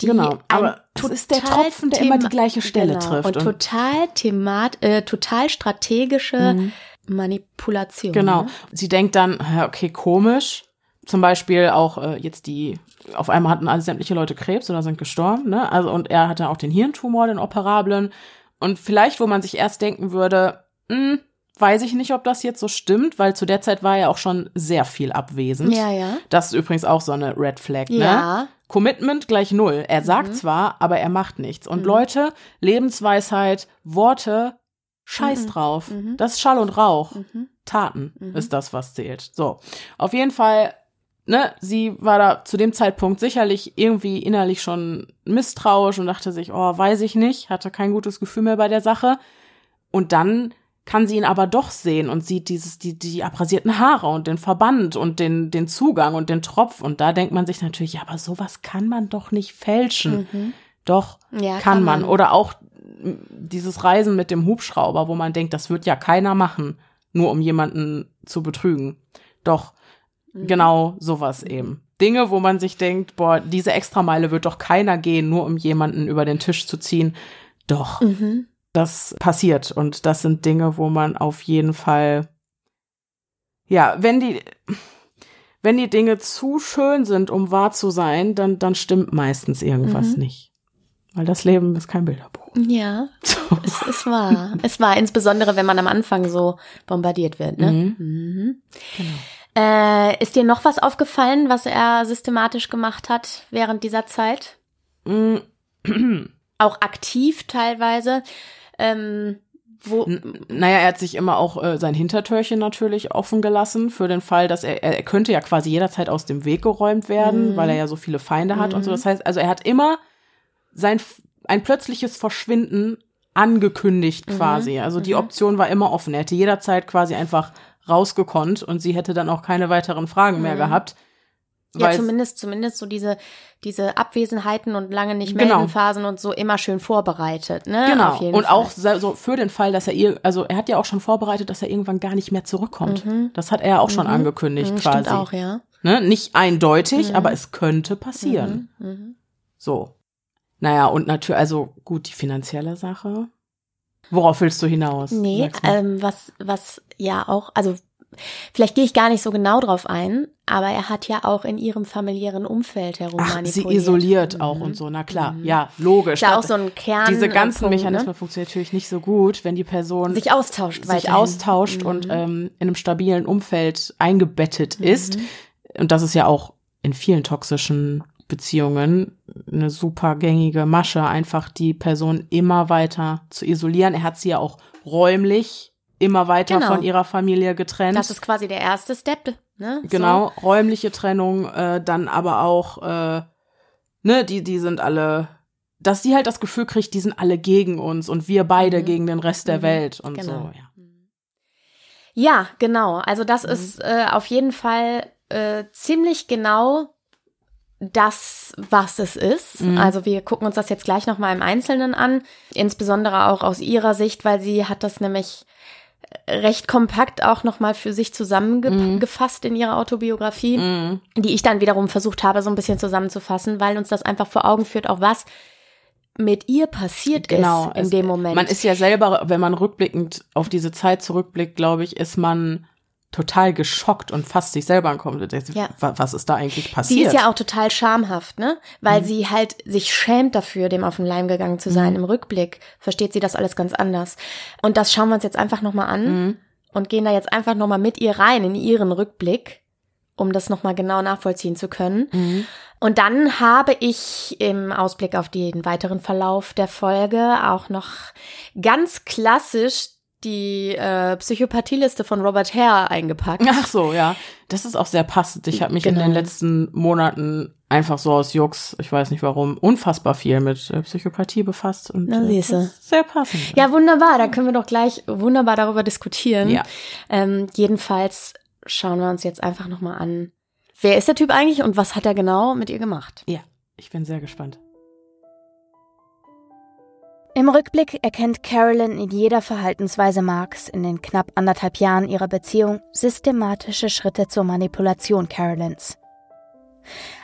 Die Genau, aber es ist der Tropfen, der immer die gleiche Stelle genau, trifft. Und Und- total themat, äh, total strategische Manipulation. Genau. ne? Sie denkt dann, okay, komisch. Zum Beispiel auch äh, jetzt die, auf einmal hatten alle sämtliche Leute Krebs oder sind gestorben, ne? Also, und er hatte auch den Hirntumor, den operablen. Und vielleicht, wo man sich erst denken würde, hm, weiß ich nicht, ob das jetzt so stimmt, weil zu der Zeit war er auch schon sehr viel abwesend. Ja, ja. Das ist übrigens auch so eine Red Flag, ne? Ja. Commitment gleich null. Er sagt zwar, aber er macht nichts. Und Leute, Lebensweisheit, Worte, scheiß drauf. Das ist Schall und Rauch. Taten ist das, was zählt. So. Auf jeden Fall, ne, sie war da zu dem Zeitpunkt sicherlich irgendwie innerlich schon misstrauisch und dachte sich, oh, weiß ich nicht, hatte kein gutes Gefühl mehr bei der Sache. Und dann kann sie ihn aber doch sehen und sieht dieses, die, die abrasierten Haare und den Verband und den, den Zugang und den Tropf. Und da denkt man sich natürlich, ja, aber sowas kann man doch nicht fälschen. Doch, Ja, kann, kann man. man. Oder auch dieses Reisen mit dem Hubschrauber, wo man denkt, das wird ja keiner machen, nur um jemanden zu betrügen. Doch, genau sowas eben. Dinge, wo man sich denkt, boah, diese Extrameile wird doch keiner gehen, nur um jemanden über den Tisch zu ziehen. Doch, Mhm. Das passiert. Und das sind Dinge, wo man auf jeden Fall, ja, wenn die, wenn die Dinge zu schön sind, um wahr zu sein, dann, dann stimmt meistens irgendwas Mhm. nicht. Weil das Leben ist kein Bilderbuch. Ja, so. es ist wahr. Es war insbesondere, wenn man am Anfang so bombardiert wird. Ne? Mhm. Mhm. Genau. Äh, ist dir noch was aufgefallen, was er systematisch gemacht hat während dieser Zeit? Mhm. Auch aktiv teilweise. Ähm, wo naja, er hat sich immer auch äh, sein Hintertürchen natürlich offen gelassen für den Fall, dass er, er könnte ja quasi jederzeit aus dem Weg geräumt werden, mhm. weil er ja so viele Feinde hat mhm. und so. Mhm. Das heißt, also er hat immer sein ein plötzliches Verschwinden angekündigt mhm. quasi. Also die mhm. Option war immer offen. Er hätte jederzeit quasi einfach rausgekonnt und sie hätte dann auch keine weiteren Fragen mehr mhm. gehabt. Ja, zumindest, zumindest so diese, diese Abwesenheiten und lange nicht melden genau. Phasen und so immer schön vorbereitet, ne? Genau. und Fall. auch so für den Fall, dass er ihr, also er hat ja auch schon vorbereitet, dass er irgendwann gar nicht mehr zurückkommt. Mhm. Das hat er ja auch schon mhm. angekündigt, mhm, quasi. Stimmt auch, ja. Ne? Nicht eindeutig, mhm. aber es könnte passieren. Mhm. Mhm. So. Naja, und natürlich, also gut, die finanzielle Sache. Worauf willst du hinaus? Nee, ähm, was, was ja auch, also vielleicht gehe ich gar nicht so genau drauf ein, aber er hat ja auch in ihrem familiären Umfeld herum Ach, manipuliert. Sie isoliert mhm. auch und so, na klar, mhm. ja, logisch. Ist ja auch so ein Kern. Diese ganzen Punkt, ne? Mechanismen ne? funktionieren natürlich nicht so gut, wenn die Person sich austauscht, sich austauscht mhm. und ähm, in einem stabilen Umfeld eingebettet mhm. ist. Und das ist ja auch in vielen toxischen Beziehungen eine super gängige Masche, einfach die Person immer weiter zu isolieren. Er hat sie ja auch räumlich immer weiter genau. von ihrer Familie getrennt. Das ist quasi der erste Step. Ne? Genau, so. räumliche Trennung, äh, dann aber auch, äh, ne, die, die sind alle, dass sie halt das Gefühl kriegt, die sind alle gegen uns und wir beide mhm. gegen den Rest der mhm. Welt und genau. so, ja. Ja, genau. Also das mhm. ist äh, auf jeden Fall äh, ziemlich genau das, was es ist. Mhm. Also wir gucken uns das jetzt gleich nochmal im Einzelnen an, insbesondere auch aus ihrer Sicht, weil sie hat das nämlich recht kompakt auch nochmal für sich zusammengefasst mhm. in ihrer Autobiografie, mhm. die ich dann wiederum versucht habe, so ein bisschen zusammenzufassen, weil uns das einfach vor Augen führt, auch was mit ihr passiert genau, ist in es, dem Moment. Man ist ja selber, wenn man rückblickend auf diese Zeit zurückblickt, glaube ich, ist man total geschockt und fast sich selber ankommt. Ja. Was ist da eigentlich passiert? Sie ist ja auch total schamhaft, ne? Weil mhm. sie halt sich schämt dafür, dem auf den Leim gegangen zu sein. Mhm. Im Rückblick versteht sie das alles ganz anders. Und das schauen wir uns jetzt einfach nochmal an mhm. und gehen da jetzt einfach nochmal mit ihr rein in ihren Rückblick, um das nochmal genau nachvollziehen zu können. Mhm. Und dann habe ich im Ausblick auf den weiteren Verlauf der Folge auch noch ganz klassisch die äh, Psychopathieliste von Robert Hare eingepackt. Ach so, ja. Das ist auch sehr passend. Ich habe mich genau. in den letzten Monaten einfach so aus Jux, ich weiß nicht warum, unfassbar viel mit äh, Psychopathie befasst. Und Na, äh, sehr passend. Ja, wunderbar. Da können wir doch gleich wunderbar darüber diskutieren. Ja. Ähm, jedenfalls schauen wir uns jetzt einfach nochmal an, wer ist der Typ eigentlich und was hat er genau mit ihr gemacht? Ja, ich bin sehr gespannt. Im Rückblick erkennt Carolyn in jeder Verhaltensweise Marks in den knapp anderthalb Jahren ihrer Beziehung systematische Schritte zur Manipulation Carolyns.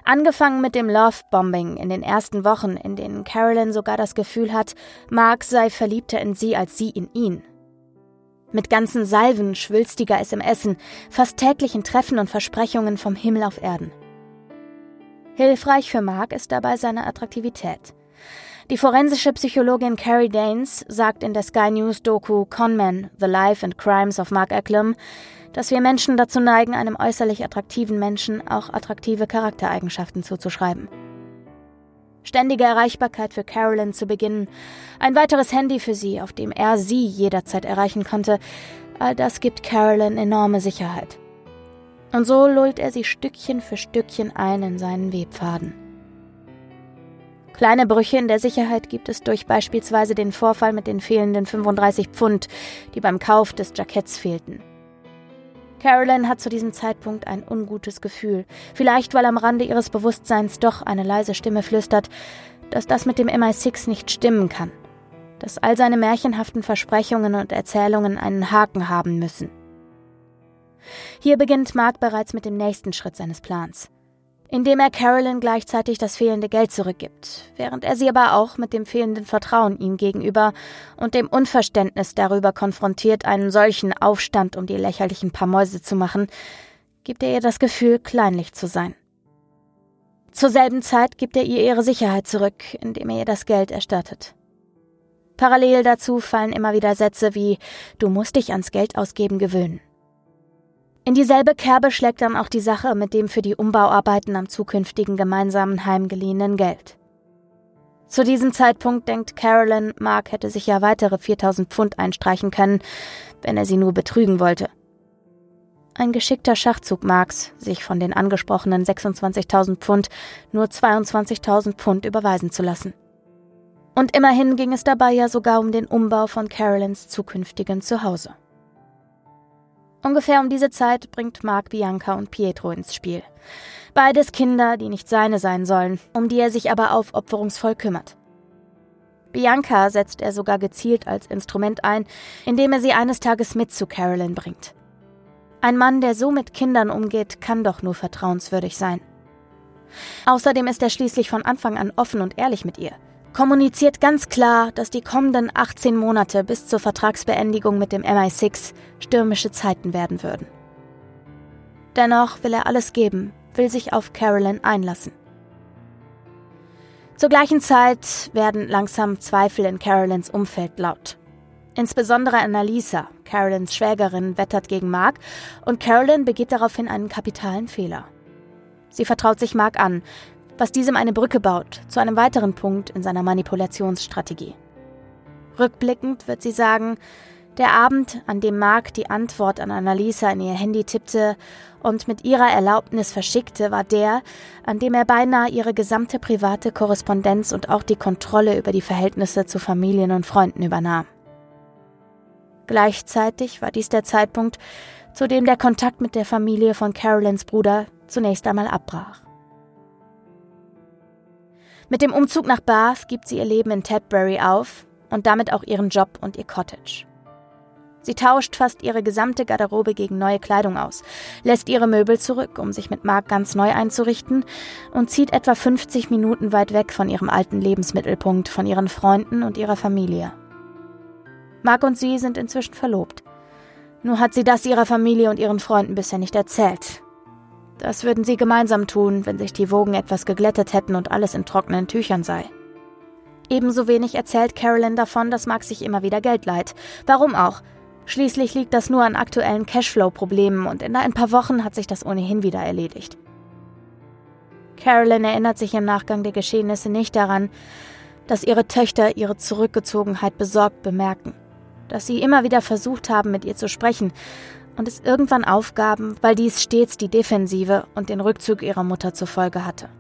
Angefangen mit dem Love-Bombing in den ersten Wochen, in denen Carolyn sogar das Gefühl hat, Mark sei verliebter in sie als sie in ihn. Mit ganzen Salven schwülstiger SMSen, fast täglichen Treffen und Versprechungen vom Himmel auf Erden. Hilfreich für Mark ist dabei seine Attraktivität. Die forensische Psychologin Carrie Danes sagt in der Sky News Doku Conman: The Life and Crimes of Mark Eklum, dass wir Menschen dazu neigen, einem äußerlich attraktiven Menschen auch attraktive Charaktereigenschaften zuzuschreiben. Ständige Erreichbarkeit für Carolyn zu Beginn, ein weiteres Handy für sie, auf dem er sie jederzeit erreichen konnte, all das gibt Carolyn enorme Sicherheit. Und so lullt er sie Stückchen für Stückchen ein in seinen Webfaden. Kleine Brüche in der Sicherheit gibt es durch beispielsweise den Vorfall mit den fehlenden 35 Pfund, die beim Kauf des Jacketts fehlten. Carolyn hat zu diesem Zeitpunkt ein ungutes Gefühl, vielleicht weil am Rande ihres Bewusstseins doch eine leise Stimme flüstert, dass das mit dem MI6 nicht stimmen kann, dass all seine märchenhaften Versprechungen und Erzählungen einen Haken haben müssen. Hier beginnt Mark bereits mit dem nächsten Schritt seines Plans indem er Carolyn gleichzeitig das fehlende Geld zurückgibt, während er sie aber auch mit dem fehlenden Vertrauen ihm gegenüber und dem Unverständnis darüber konfrontiert, einen solchen Aufstand um die lächerlichen paar Mäuse zu machen, gibt er ihr das Gefühl, kleinlich zu sein. Zur selben Zeit gibt er ihr ihre Sicherheit zurück, indem er ihr das Geld erstattet. Parallel dazu fallen immer wieder Sätze wie Du musst dich ans Geld ausgeben gewöhnen. In dieselbe Kerbe schlägt dann auch die Sache mit dem für die Umbauarbeiten am zukünftigen gemeinsamen Heim geliehenen Geld. Zu diesem Zeitpunkt denkt Carolyn, Mark hätte sich ja weitere 4000 Pfund einstreichen können, wenn er sie nur betrügen wollte. Ein geschickter Schachzug Marks, sich von den angesprochenen 26.000 Pfund nur 22.000 Pfund überweisen zu lassen. Und immerhin ging es dabei ja sogar um den Umbau von Carolyns zukünftigen Zuhause. Ungefähr um diese Zeit bringt Mark Bianca und Pietro ins Spiel. Beides Kinder, die nicht seine sein sollen, um die er sich aber aufopferungsvoll kümmert. Bianca setzt er sogar gezielt als Instrument ein, indem er sie eines Tages mit zu Carolyn bringt. Ein Mann, der so mit Kindern umgeht, kann doch nur vertrauenswürdig sein. Außerdem ist er schließlich von Anfang an offen und ehrlich mit ihr. Kommuniziert ganz klar, dass die kommenden 18 Monate bis zur Vertragsbeendigung mit dem MI6 stürmische Zeiten werden würden. Dennoch will er alles geben, will sich auf Carolyn einlassen. Zur gleichen Zeit werden langsam Zweifel in Carolyns Umfeld laut. Insbesondere Annalisa, Carolyns Schwägerin, wettert gegen Mark und Carolyn begeht daraufhin einen kapitalen Fehler. Sie vertraut sich Mark an, was diesem eine Brücke baut zu einem weiteren Punkt in seiner Manipulationsstrategie. Rückblickend wird sie sagen, der Abend, an dem Mark die Antwort an Annalisa in ihr Handy tippte und mit ihrer Erlaubnis verschickte, war der, an dem er beinahe ihre gesamte private Korrespondenz und auch die Kontrolle über die Verhältnisse zu Familien und Freunden übernahm. Gleichzeitig war dies der Zeitpunkt, zu dem der Kontakt mit der Familie von Carolyns Bruder zunächst einmal abbrach. Mit dem Umzug nach Bath gibt sie ihr Leben in Tedbury auf und damit auch ihren Job und ihr Cottage. Sie tauscht fast ihre gesamte Garderobe gegen neue Kleidung aus, lässt ihre Möbel zurück, um sich mit Mark ganz neu einzurichten und zieht etwa 50 Minuten weit weg von ihrem alten Lebensmittelpunkt, von ihren Freunden und ihrer Familie. Mark und sie sind inzwischen verlobt. Nur hat sie das ihrer Familie und ihren Freunden bisher nicht erzählt. Das würden sie gemeinsam tun, wenn sich die Wogen etwas geglättet hätten und alles in trockenen Tüchern sei. Ebenso wenig erzählt Carolyn davon, dass Mark sich immer wieder Geld leiht. Warum auch? Schließlich liegt das nur an aktuellen Cashflow-Problemen und in ein paar Wochen hat sich das ohnehin wieder erledigt. Carolyn erinnert sich im Nachgang der Geschehnisse nicht daran, dass ihre Töchter ihre Zurückgezogenheit besorgt bemerken, dass sie immer wieder versucht haben, mit ihr zu sprechen und es irgendwann aufgaben, weil dies stets die Defensive und den Rückzug ihrer Mutter zur Folge hatte.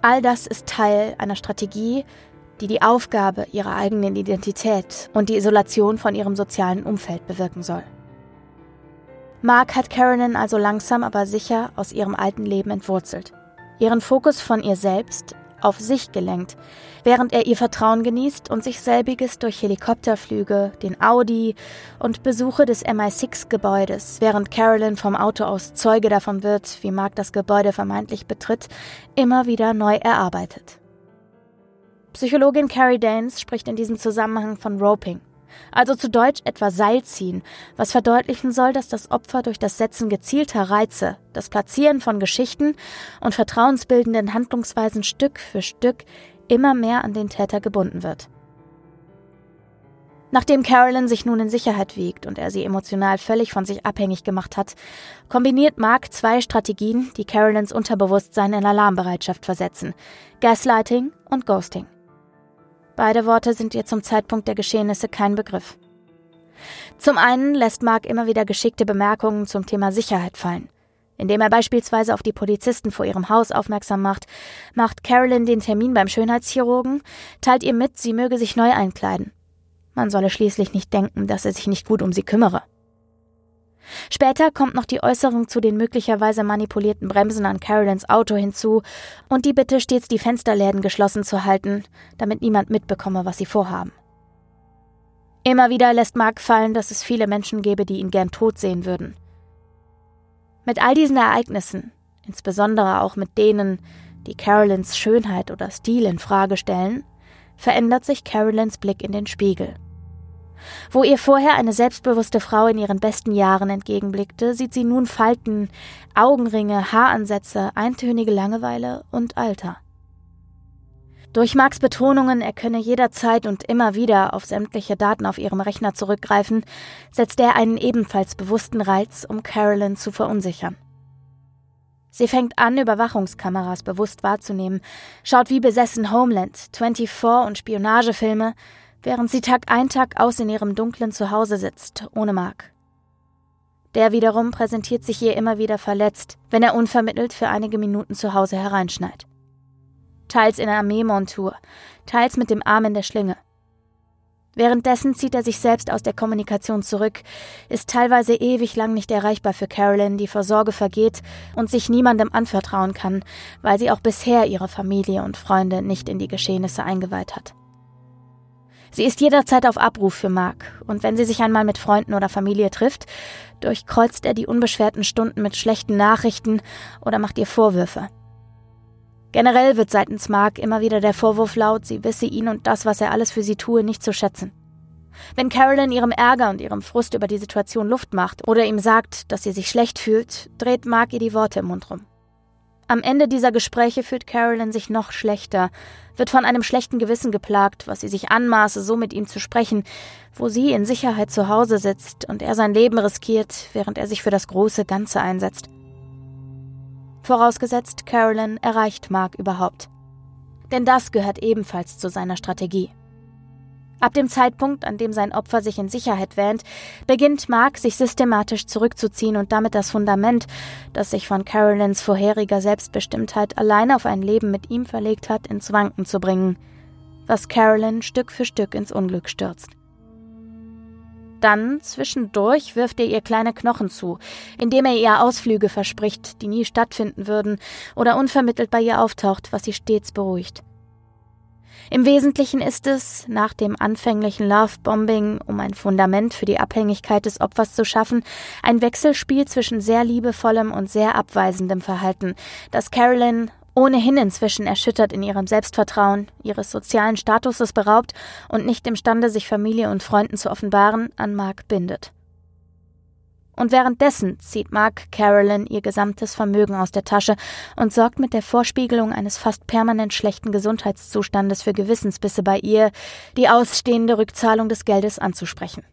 All das ist Teil einer Strategie, die die Aufgabe ihrer eigenen Identität und die Isolation von ihrem sozialen Umfeld bewirken soll. Mark hat Carolyn also langsam aber sicher aus ihrem alten Leben entwurzelt, ihren Fokus von ihr selbst auf sich gelenkt, während er ihr Vertrauen genießt und sich selbiges durch Helikopterflüge, den Audi und Besuche des MI6-Gebäudes, während Carolyn vom Auto aus Zeuge davon wird, wie Mark das Gebäude vermeintlich betritt, immer wieder neu erarbeitet. Psychologin Carrie Danes spricht in diesem Zusammenhang von Roping, also zu Deutsch etwa Seilziehen, was verdeutlichen soll, dass das Opfer durch das Setzen gezielter Reize, das Platzieren von Geschichten und vertrauensbildenden Handlungsweisen Stück für Stück immer mehr an den Täter gebunden wird. Nachdem Carolyn sich nun in Sicherheit wiegt und er sie emotional völlig von sich abhängig gemacht hat, kombiniert Mark zwei Strategien, die Carolyns Unterbewusstsein in Alarmbereitschaft versetzen: Gaslighting und Ghosting. Beide Worte sind ihr zum Zeitpunkt der Geschehnisse kein Begriff. Zum einen lässt Mark immer wieder geschickte Bemerkungen zum Thema Sicherheit fallen. Indem er beispielsweise auf die Polizisten vor ihrem Haus aufmerksam macht, macht Carolyn den Termin beim Schönheitschirurgen, teilt ihr mit, sie möge sich neu einkleiden. Man solle schließlich nicht denken, dass er sich nicht gut um sie kümmere. Später kommt noch die Äußerung zu den möglicherweise manipulierten Bremsen an Carolyns Auto hinzu und die Bitte, stets die Fensterläden geschlossen zu halten, damit niemand mitbekomme, was sie vorhaben. Immer wieder lässt Mark fallen, dass es viele Menschen gäbe, die ihn gern tot sehen würden. Mit all diesen Ereignissen, insbesondere auch mit denen, die Carolyns Schönheit oder Stil in Frage stellen, verändert sich Carolyns Blick in den Spiegel. Wo ihr vorher eine selbstbewusste Frau in ihren besten Jahren entgegenblickte, sieht sie nun Falten, Augenringe, Haaransätze, eintönige Langeweile und Alter. Durch Marks Betonungen, er könne jederzeit und immer wieder auf sämtliche Daten auf ihrem Rechner zurückgreifen, setzt er einen ebenfalls bewussten Reiz, um Carolyn zu verunsichern. Sie fängt an, Überwachungskameras bewusst wahrzunehmen, schaut wie besessen Homeland, 24 und Spionagefilme, während sie Tag ein Tag aus in ihrem dunklen Zuhause sitzt, ohne Mark. Der wiederum präsentiert sich ihr immer wieder verletzt, wenn er unvermittelt für einige Minuten zu Hause hereinschneit teils in Armeemontur, teils mit dem Arm in der Schlinge. Währenddessen zieht er sich selbst aus der Kommunikation zurück, ist teilweise ewig lang nicht erreichbar für Carolyn, die vor Sorge vergeht und sich niemandem anvertrauen kann, weil sie auch bisher ihre Familie und Freunde nicht in die Geschehnisse eingeweiht hat. Sie ist jederzeit auf Abruf für Mark, und wenn sie sich einmal mit Freunden oder Familie trifft, durchkreuzt er die unbeschwerten Stunden mit schlechten Nachrichten oder macht ihr Vorwürfe. Generell wird seitens Mark immer wieder der Vorwurf laut, sie wisse ihn und das, was er alles für sie tue, nicht zu schätzen. Wenn Carolyn ihrem Ärger und ihrem Frust über die Situation Luft macht oder ihm sagt, dass sie sich schlecht fühlt, dreht Mark ihr die Worte im Mund rum. Am Ende dieser Gespräche fühlt Carolyn sich noch schlechter, wird von einem schlechten Gewissen geplagt, was sie sich anmaße, so mit ihm zu sprechen, wo sie in Sicherheit zu Hause sitzt und er sein Leben riskiert, während er sich für das große Ganze einsetzt. Vorausgesetzt, Carolyn erreicht Mark überhaupt. Denn das gehört ebenfalls zu seiner Strategie. Ab dem Zeitpunkt, an dem sein Opfer sich in Sicherheit wähnt, beginnt Mark sich systematisch zurückzuziehen und damit das Fundament, das sich von Carolyns vorheriger Selbstbestimmtheit allein auf ein Leben mit ihm verlegt hat, ins Wanken zu bringen, was Carolyn Stück für Stück ins Unglück stürzt. Dann, zwischendurch, wirft er ihr kleine Knochen zu, indem er ihr Ausflüge verspricht, die nie stattfinden würden, oder unvermittelt bei ihr auftaucht, was sie stets beruhigt. Im Wesentlichen ist es, nach dem anfänglichen Lovebombing, um ein Fundament für die Abhängigkeit des Opfers zu schaffen, ein Wechselspiel zwischen sehr liebevollem und sehr abweisendem Verhalten, das Carolyn ohnehin inzwischen erschüttert in ihrem Selbstvertrauen, ihres sozialen Statuses beraubt und nicht imstande, sich Familie und Freunden zu offenbaren, an Mark bindet. Und währenddessen zieht Mark Carolyn ihr gesamtes Vermögen aus der Tasche und sorgt mit der Vorspiegelung eines fast permanent schlechten Gesundheitszustandes für Gewissensbisse bei ihr, die ausstehende Rückzahlung des Geldes anzusprechen.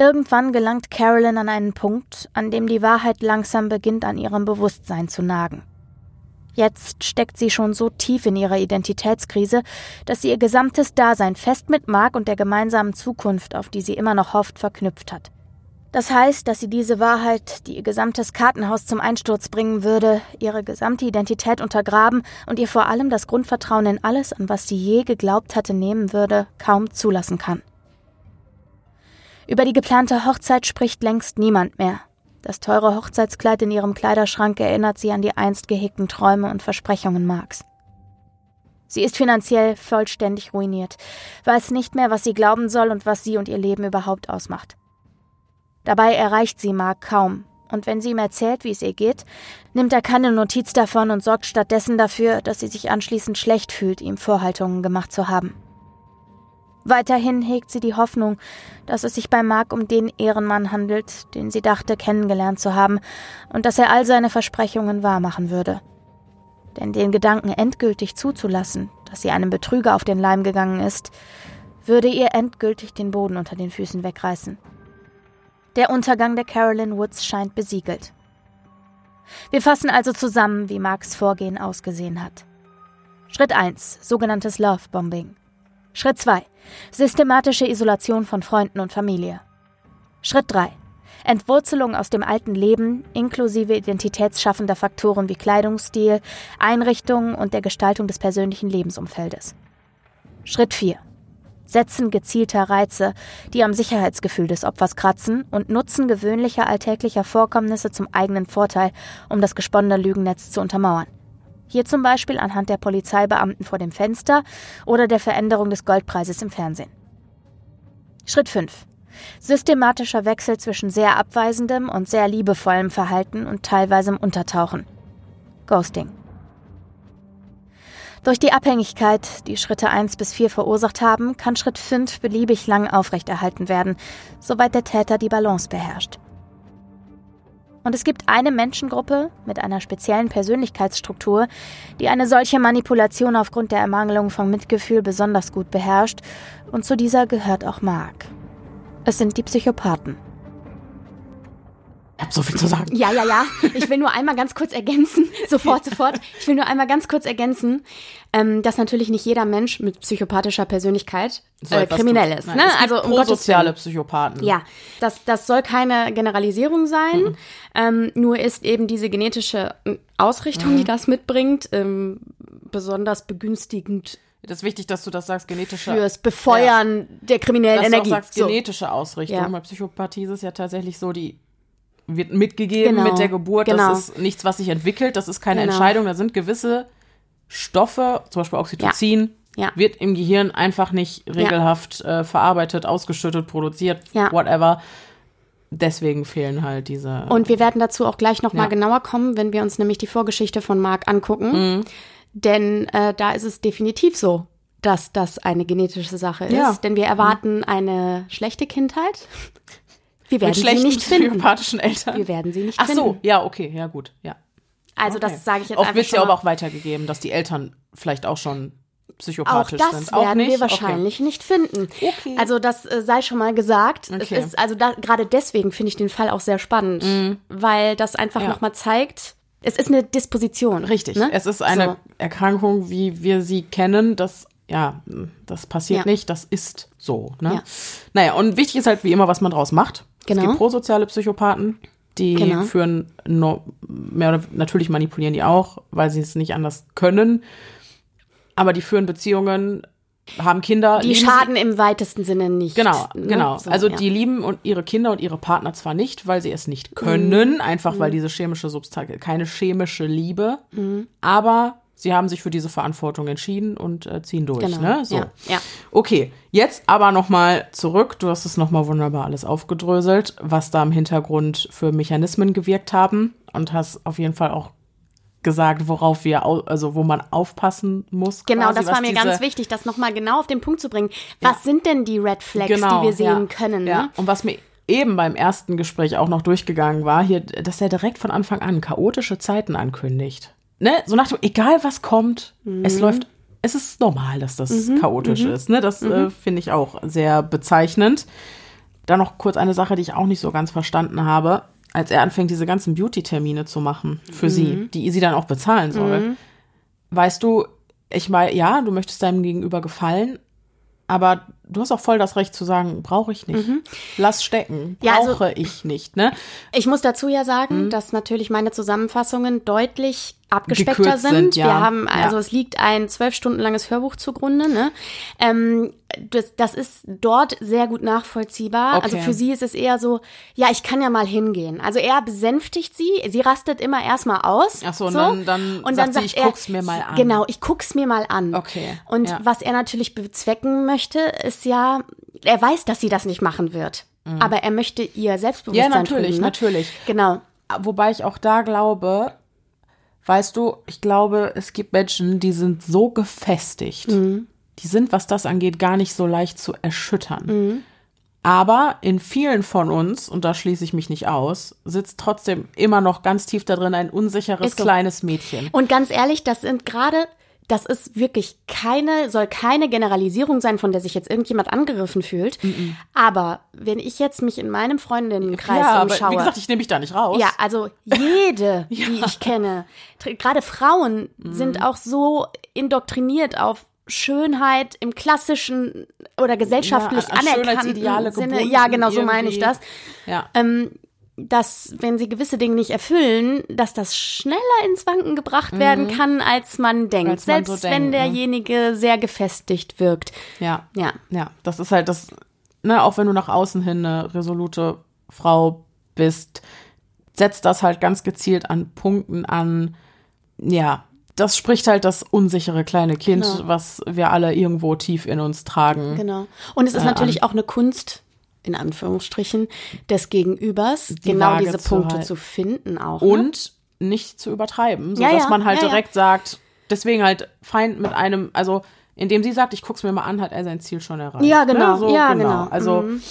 Irgendwann gelangt Carolyn an einen Punkt, an dem die Wahrheit langsam beginnt an ihrem Bewusstsein zu nagen. Jetzt steckt sie schon so tief in ihrer Identitätskrise, dass sie ihr gesamtes Dasein fest mit Mark und der gemeinsamen Zukunft, auf die sie immer noch hofft, verknüpft hat. Das heißt, dass sie diese Wahrheit, die ihr gesamtes Kartenhaus zum Einsturz bringen würde, ihre gesamte Identität untergraben und ihr vor allem das Grundvertrauen in alles, an was sie je geglaubt hatte, nehmen würde, kaum zulassen kann. Über die geplante Hochzeit spricht längst niemand mehr. Das teure Hochzeitskleid in ihrem Kleiderschrank erinnert sie an die einst gehegten Träume und Versprechungen Marks. Sie ist finanziell vollständig ruiniert, weiß nicht mehr, was sie glauben soll und was sie und ihr Leben überhaupt ausmacht. Dabei erreicht sie Mark kaum, und wenn sie ihm erzählt, wie es ihr geht, nimmt er keine Notiz davon und sorgt stattdessen dafür, dass sie sich anschließend schlecht fühlt, ihm Vorhaltungen gemacht zu haben. Weiterhin hegt sie die Hoffnung, dass es sich bei Mark um den Ehrenmann handelt, den sie dachte kennengelernt zu haben, und dass er all seine Versprechungen wahrmachen würde. Denn den Gedanken endgültig zuzulassen, dass sie einem Betrüger auf den Leim gegangen ist, würde ihr endgültig den Boden unter den Füßen wegreißen. Der Untergang der Carolyn Woods scheint besiegelt. Wir fassen also zusammen, wie Marks Vorgehen ausgesehen hat. Schritt 1. Sogenanntes Love Bombing. Schritt 2. Systematische Isolation von Freunden und Familie. Schritt 3. Entwurzelung aus dem alten Leben inklusive identitätsschaffender Faktoren wie Kleidungsstil, Einrichtungen und der Gestaltung des persönlichen Lebensumfeldes. Schritt 4. Setzen gezielter Reize, die am Sicherheitsgefühl des Opfers kratzen und Nutzen gewöhnlicher alltäglicher Vorkommnisse zum eigenen Vorteil, um das gesponnene Lügennetz zu untermauern. Hier zum Beispiel anhand der Polizeibeamten vor dem Fenster oder der Veränderung des Goldpreises im Fernsehen. Schritt 5. Systematischer Wechsel zwischen sehr abweisendem und sehr liebevollem Verhalten und teilweise im Untertauchen. Ghosting. Durch die Abhängigkeit, die Schritte 1 bis 4 verursacht haben, kann Schritt 5 beliebig lang aufrechterhalten werden, soweit der Täter die Balance beherrscht. Und es gibt eine Menschengruppe mit einer speziellen Persönlichkeitsstruktur, die eine solche Manipulation aufgrund der Ermangelung von Mitgefühl besonders gut beherrscht, und zu dieser gehört auch Mark. Es sind die Psychopathen. Ich habe so viel zu sagen. Ja, ja, ja. Ich will nur einmal ganz kurz ergänzen. Sofort, sofort. Ich will nur einmal ganz kurz ergänzen, ähm, dass natürlich nicht jeder Mensch mit psychopathischer Persönlichkeit So äh, kriminell ist. Nein, Ne? es gibt Also um Willen. Psychopathen. Ja, das, das soll keine Generalisierung sein. Ähm, nur ist eben diese genetische äh, Ausrichtung, die das mitbringt, ähm, besonders begünstigend Das ist wichtig, dass du das sagst, genetische. fürs Befeuern der kriminellen dass Energie. du auch sagst, So. genetische Ausrichtung. Ja. Bei Psychopathie ist es ja tatsächlich so, die wird mitgegeben Genau, mit der Geburt. genau. Das ist nichts, was sich entwickelt. Das ist keine Genau. Entscheidung. Da sind gewisse Stoffe, zum Beispiel Oxytocin, Ja. wird im Gehirn einfach nicht regelhaft äh, verarbeitet, ausgeschüttet, produziert, Ja. whatever. Deswegen fehlen halt diese. Und wir werden dazu auch gleich noch mal Ja. genauer kommen, wenn wir uns nämlich die Vorgeschichte von Mark angucken. Mhm. Denn äh, da ist es definitiv so, dass das eine genetische Sache ist. Ja. Denn wir erwarten eine schlechte Kindheit. Wir werden mit sie nicht finden. Eltern. Wir werden sie nicht Ach finden. so, ja, okay, ja gut, ja. Also Okay. das sage ich jetzt Oft einfach wird ja schon aber auch weitergegeben, dass die Eltern vielleicht auch schon Auch psychopathisch das sind. werden nicht? wir wahrscheinlich nicht finden. Okay. Also das äh, sei schon mal gesagt. Okay. Es ist also da, gerade deswegen finde ich den Fall auch sehr spannend, weil das einfach Ja. noch mal zeigt, es ist eine Disposition. Okay. Richtig. Ne? Es ist eine So. Erkrankung, wie wir sie kennen. Das, ja, das passiert Ja. nicht. Das ist so. Ne? Ja. Naja, und wichtig ist halt wie immer, was man draus macht. Genau. Es gibt prosoziale Psychopathen, die Genau. führen no, mehr oder natürlich manipulieren die auch, weil sie es nicht anders können. Aber die führen Beziehungen, haben Kinder. Die lieben sie- schaden im weitesten Sinne nicht. Genau, ne? genau. So, also ja. die lieben und ihre Kinder und ihre Partner zwar nicht, weil sie es nicht können, Mhm. einfach weil diese chemische Substanz, keine chemische Liebe, Mhm. aber sie haben sich für diese Verantwortung entschieden und äh, ziehen durch. Genau, Ne? So. ja, ja. Okay, jetzt aber nochmal zurück. Du hast es nochmal wunderbar alles aufgedröselt, was da im Hintergrund für Mechanismen gewirkt haben und hast auf jeden Fall auch gesagt, worauf wir, also wo man aufpassen muss. Genau, quasi, das war mir diese, ganz wichtig, das nochmal genau auf den Punkt zu bringen. Was sind denn die Red Flags, die wir sehen Genau, ja. können? Ja. Ne? Und was mir eben beim ersten Gespräch auch noch durchgegangen war, hier, dass er direkt von Anfang an chaotische Zeiten ankündigt. Ne? So nach dem, egal was kommt, Mhm. es läuft, es ist normal, dass das chaotisch ist. Ne? Das äh, finde ich auch sehr bezeichnend. Dann noch kurz eine Sache, die ich auch nicht so ganz verstanden habe. Als er anfängt, diese ganzen Beauty-Termine zu machen für Mhm. sie, die sie dann auch bezahlen soll. Weißt du, ich meine, ja, du möchtest deinem Gegenüber gefallen, aber du hast auch voll das Recht zu sagen, brauche ich nicht. Lass stecken. Mhm. Ja, also- Brauche ich nicht, ne? Ich muss dazu ja sagen, Mhm. dass natürlich meine Zusammenfassungen deutlich abgespeckter sind. sind, ja. Wir haben, also Ja. es liegt ein zwölf Stunden langes Hörbuch zugrunde. Ne? Ähm, das, das ist dort sehr gut nachvollziehbar. Okay. Also für sie ist es eher so, ja, ich kann ja mal hingehen. Also er besänftigt sie, sie rastet immer erstmal aus. Ach so, und dann- dann und sagt dann sie, sagt ich er, guck's mir mal an. Genau, ich guck's mir mal an. Okay, Und ja. was er natürlich bezwecken möchte, ist ja, er weiß, dass sie das nicht machen wird. Aber er möchte ihr Selbstbewusstsein Mhm. Ja, natürlich, trüben, ne? natürlich. Genau. Wobei ich auch da glaube, weißt du, ich glaube, es gibt Menschen, die sind so gefestigt. Mhm. Die sind, was das angeht, gar nicht so leicht zu erschüttern. Mhm. Aber in vielen von uns, und da schließe ich mich nicht aus, sitzt trotzdem immer noch ganz tief da drin ein unsicheres so. kleines Mädchen. Und ganz ehrlich, das sind gerade, das ist wirklich keine, soll keine Generalisierung sein, von der sich jetzt irgendjemand angegriffen fühlt. Aber wenn ich jetzt mich in meinem Freundinnenkreis ja, aber umschaue. wie gesagt, ich nehme mich da nicht raus. ja, also jede, die ich kenne, gerade Frauen Mhm. sind auch so indoktriniert auf Schönheit im klassischen oder gesellschaftlich Ja, an- an anerkannten Sinne. Ja, genau, so meine ich das. ja. ähm, dass, wenn sie gewisse Dinge nicht erfüllen, dass das schneller ins Wanken gebracht werden kann, als man denkt. Mhm. Als man so Selbst denkt, wenn ne? derjenige sehr gefestigt wirkt. Ja. Ja. Ja, das ist halt das, ne, auch wenn du nach außen hin eine resolute Frau bist, setzt das halt ganz gezielt an Punkten an, ja, das spricht halt das unsichere kleine Kind, Genau. was wir alle irgendwo tief in uns tragen. Genau. Und es ist Äh, natürlich auch eine Kunst, in Anführungsstrichen, des Gegenübers, Die genau Waage diese zu Punkte halten. zu finden auch. ne? Und nicht zu übertreiben, so Ja, dass ja, man halt ja, direkt sagt, deswegen halt Feind mit einem, also indem sie sagt, ich guck's mir mal an, hat er sein Ziel schon erreicht. Ja, genau. Ne? So, ja, genau. Also Mhm.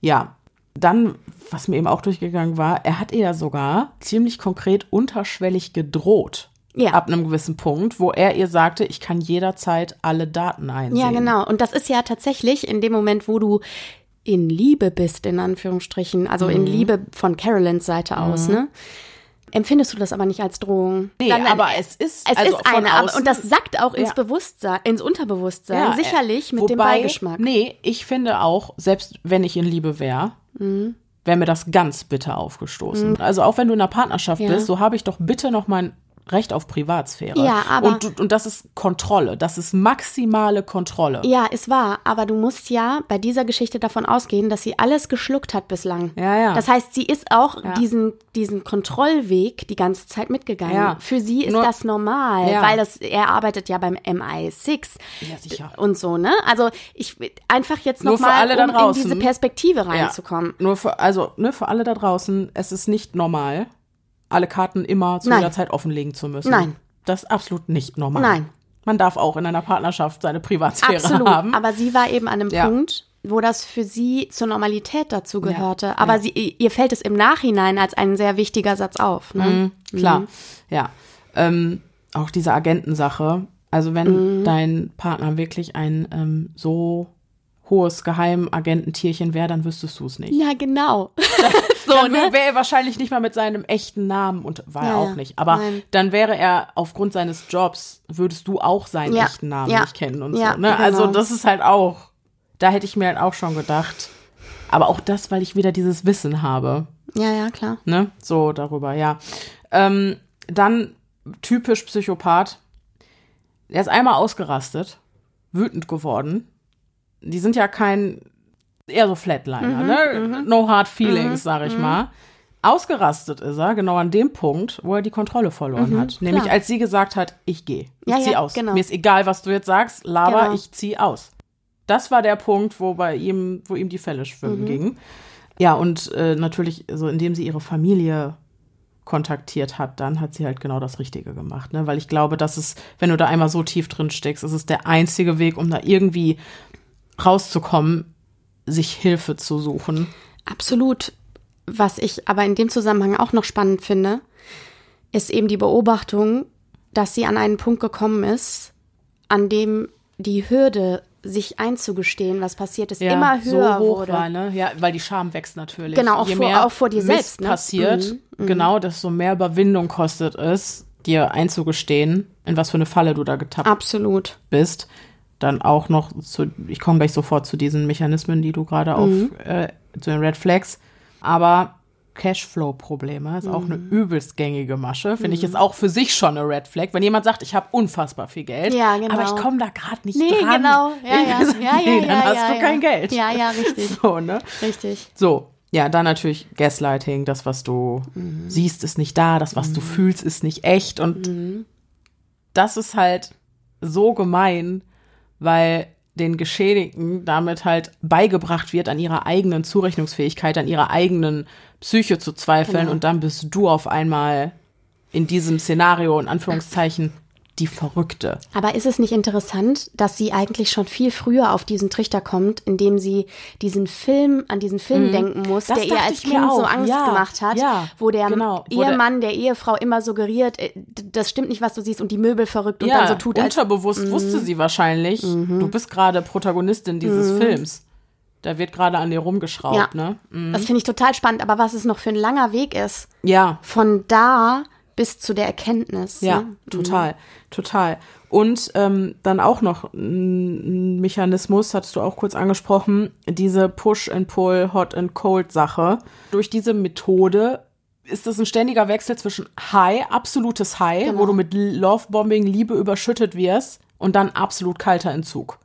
ja, dann, was mir eben auch durchgegangen war, er hat ihr ja sogar ziemlich konkret unterschwellig gedroht. Ja. Ab einem gewissen Punkt, wo er ihr sagte, ich kann jederzeit alle Daten einsehen. Ja, genau. Und das ist ja tatsächlich in dem Moment, wo du in Liebe bist, in Anführungsstrichen, also Mhm. in Liebe von Carolines Seite aus, ne? Empfindest du das aber nicht als Drohung? Nee, Dann- aber es ist, Es also ist eine, aber, und das sackt auch ins Ja. Bewusstsein, ins Unterbewusstsein, Ja, sicherlich mit dem wobei, Beigeschmack. Nee, ich finde auch, selbst wenn ich in Liebe wäre, Mhm. wäre mir das ganz bitter aufgestoßen. Also auch wenn du in einer Partnerschaft Ja. bist, so habe ich doch bitte noch mein Recht auf Privatsphäre. Ja, aber- und, und das ist Kontrolle, das ist maximale Kontrolle. Ja, es war, aber du musst ja bei dieser Geschichte davon ausgehen, dass sie alles geschluckt hat bislang. Ja, ja. Das heißt, sie ist auch Ja. diesen, diesen Kontrollweg die ganze Zeit mitgegangen. Ja. Für sie ist Nur- das normal, Ja. weil das, er arbeitet ja beim MI6 Ja, sicher. und so, ne? Also ich einfach jetzt Nur noch für mal, alle da um in draußen. diese Perspektive Ja. reinzukommen. Nur für, also, ne, für alle da draußen, es ist nicht normal, alle Karten immer zu Nein. jeder Zeit offenlegen zu müssen. Nein. Das ist absolut nicht normal. Nein. Man darf auch in einer Partnerschaft seine Privatsphäre Absolut. haben. Aber sie war eben an einem Ja. Punkt, wo das für sie zur Normalität dazu Ja. gehörte. Aber Ja. sie, ihr fällt es im Nachhinein als ein sehr wichtiger Satz auf. Ne? Mhm, klar, ja. Ähm, auch diese Agentensache. Also wenn Mhm. dein Partner wirklich ein ähm, so hohes Geheimagententierchen wäre, dann wüsstest du es nicht. Ja, genau. so, dann ne? wäre er wahrscheinlich nicht mal mit seinem echten Namen und war er Ja, auch ja. nicht. Aber Nein. dann wäre er aufgrund seines Jobs, würdest du auch seinen Ja, echten Namen ja. nicht kennen und Ja, so. Ne? genau. Also das ist halt auch, da hätte ich mir halt auch schon gedacht. Aber auch das, weil ich wieder dieses Wissen habe. Ja, ja, klar. Ne? So darüber, ja. Ähm, dann typisch Psychopath. Er ist einmal ausgerastet, wütend geworden. Die sind ja kein, eher so Flatliner, ne? No hard feelings, sag ich mal. Ausgerastet ist er, genau an dem Punkt, wo er die Kontrolle verloren hat. Nämlich klar. als sie gesagt hat, ich gehe. Ich Ja, zieh ja, aus. genau. Mir ist egal, was du jetzt sagst, laber, Genau. ich zieh aus. Das war der Punkt, wo bei ihm, wo ihm die Fälle schwimmen Mhm. gingen. Ja, und äh, natürlich, so indem sie ihre Familie kontaktiert hat, dann hat sie halt genau das Richtige gemacht. Ne? Weil ich glaube, dass es, wenn du da einmal so tief drin steckst, ist es der einzige Weg, um da irgendwie rauszukommen, sich Hilfe zu suchen. Absolut. Was ich aber in dem Zusammenhang auch noch spannend finde, ist eben die Beobachtung, dass sie an einen Punkt gekommen ist, an dem die Hürde, sich einzugestehen, was passiert ist, immer höher so hoch wurde. war, ne? Ja, weil die Scham wächst natürlich. Genau, auch Je vor- mehr auch vor dir Mist selbst, ne? passiert, genau, desto mehr Überwindung kostet es, dir einzugestehen, in was für eine Falle du da getappt Absolut. bist. Dann auch noch zu, ich komme gleich sofort zu diesen Mechanismen, die du gerade auf, äh, zu den Red Flags. Aber Cashflow-Probleme ist auch eine Mhm. übelst gängige Masche. Finde ich jetzt auch für sich schon eine Red Flag. Wenn jemand sagt, ich habe unfassbar viel Geld, Ja, genau. aber ich komme da gerade nicht Nee, dran. genau. Ja, ja. Also, Ja, ja, nee, ja, dann hast du kein Geld. Ja, ja, richtig. So, ne? Richtig. So, ja, dann natürlich Gaslighting, das, was du Mhm. siehst, ist nicht da, das, was du fühlst, ist nicht echt. Und Mhm. das ist halt so gemein, weil den Geschädigten damit halt beigebracht wird, an ihrer eigenen Zurechnungsfähigkeit, an ihrer eigenen Psyche zu zweifeln. Genau. Und dann bist du auf einmal in diesem Szenario, in Anführungszeichen, die Verrückte. Aber ist es nicht interessant, dass sie eigentlich schon viel früher auf diesen Trichter kommt, indem sie diesen Film, an diesen Film denken muss, Das der ihr als Kind so. Angst Ja, gemacht hat, ja, wo der genau. Wo der- Ehemann der, Ehefrau immer suggeriert, äh, das stimmt nicht, was du siehst und die Möbel verrückt und dann so tut, als Mhm. unterbewusst wusste sie wahrscheinlich, du bist gerade Protagonistin dieses Films. Da wird gerade an dir rumgeschraubt, Ja. ne? Mhm. Das finde ich total spannend, aber was es noch für ein langer Weg ist, Ja, von da bis zu der Erkenntnis. ja, ne? total, total. Und ähm, dann auch noch ein Mechanismus, hattest du auch kurz angesprochen, diese Push and Pull, Hot and Cold Sache. Durch diese Methode ist es ein ständiger Wechsel zwischen High, absolutes High, Genau. wo du mit Lovebombing, Liebe überschüttet wirst und dann absolut kalter Entzug.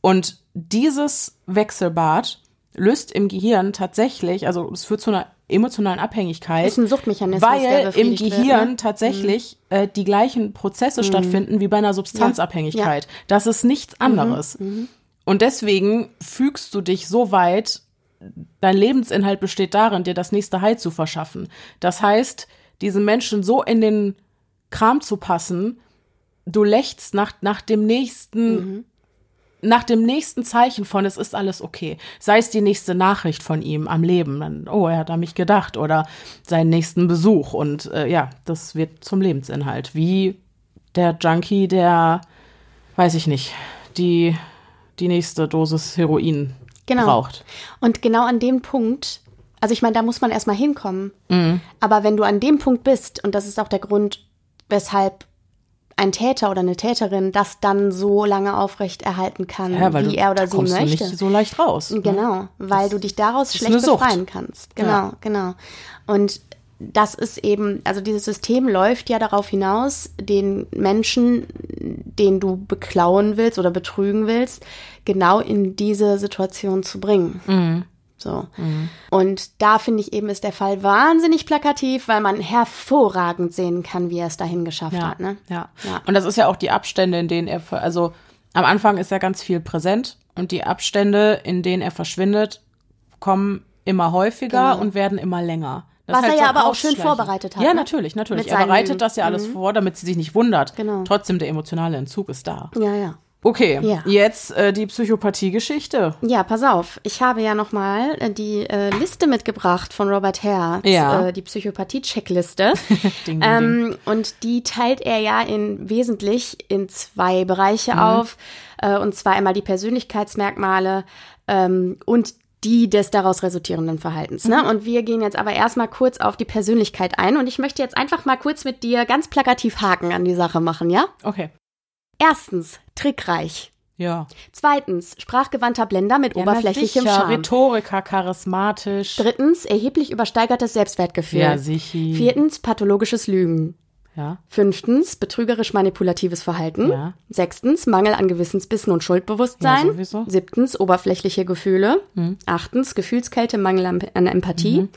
Und dieses Wechselbad löst im Gehirn tatsächlich, also es führt zu einer emotionalen Abhängigkeit. Ist ein Suchtmechanismus, Weil im befriedigt wird, Gehirn ne? tatsächlich äh, die gleichen Prozesse stattfinden wie bei einer Substanzabhängigkeit. Das ist nichts Mhm. anderes. Und deswegen fügst du dich so weit, dein Lebensinhalt besteht darin, dir das nächste High zu verschaffen. Das heißt, diesen Menschen so in den Kram zu passen, du lächst nach, nach dem nächsten, Mhm. Nach dem nächsten Zeichen von es ist alles okay. Sei es die nächste Nachricht von ihm am Leben, dann, oh, er hat an mich gedacht oder seinen nächsten Besuch und äh, ja, das wird zum Lebensinhalt. Wie der Junkie, der, weiß ich nicht, die, die nächste Dosis Heroin Genau. braucht. Und genau an dem Punkt, also ich meine, da muss man erstmal hinkommen. Mhm. Aber wenn du an dem Punkt bist, und das ist auch der Grund, weshalb ein Täter oder eine Täterin das dann so lange aufrecht erhalten kann, Ja, wie du, er oder sie kommst möchte. du nicht so leicht raus. ne? Genau, weil du dich daraus schlecht befreien kannst. Genau, Ja. genau. Und das ist eben, also dieses System läuft ja darauf hinaus, den Menschen, den du beklauen willst oder betrügen willst, genau in diese Situation zu bringen. Mhm. So. Und da finde ich eben, ist der Fall wahnsinnig plakativ, weil man hervorragend sehen kann, wie er es dahin geschafft Ja, hat. Ne? ja. Ja. Und das ist ja auch die Abstände, in denen er, also am Anfang ist ja ganz viel präsent und die Abstände, in denen er verschwindet, kommen immer häufiger Genau. und werden immer länger. Das Was er ja aber auch schön vorbereitet hat, Ja, ne? natürlich, natürlich. Mit Er bereitet das ja alles vor, damit sie sich nicht wundert. Genau. Trotzdem, der emotionale Entzug ist da. Ja, ja. Okay, Ja. jetzt äh, die Psychopathie-Geschichte. Ja, pass auf. Ich habe ja noch mal äh, die äh, Liste mitgebracht von Robert Herz, Ja. äh, die Psychopathie-Checkliste. Ähm, und die teilt er ja in wesentlich in zwei Bereiche auf. Äh, und zwar einmal die Persönlichkeitsmerkmale ähm, und die des daraus resultierenden Verhaltens. Ne? Und wir gehen jetzt aber erstmal kurz auf die Persönlichkeit ein. Und ich möchte jetzt einfach mal kurz mit dir ganz plakativ Haken an die Sache machen, ja? Okay. Erstens, trickreich. Ja. Zweitens, sprachgewandter Blender mit Ja, oberflächlichem sicher, Charme. Rhetoriker, charismatisch. Drittens, erheblich übersteigertes Selbstwertgefühl. Ja, sicher. Viertens, pathologisches Lügen. Ja. Fünftens, betrügerisch manipulatives Verhalten. Ja. Sechstens, Mangel an Gewissensbissen und Schuldbewusstsein. Ja. Hm. Siebtens, oberflächliche Gefühle. Achtens, Gefühlskälte, Mangel an, an Empathie. Mhm.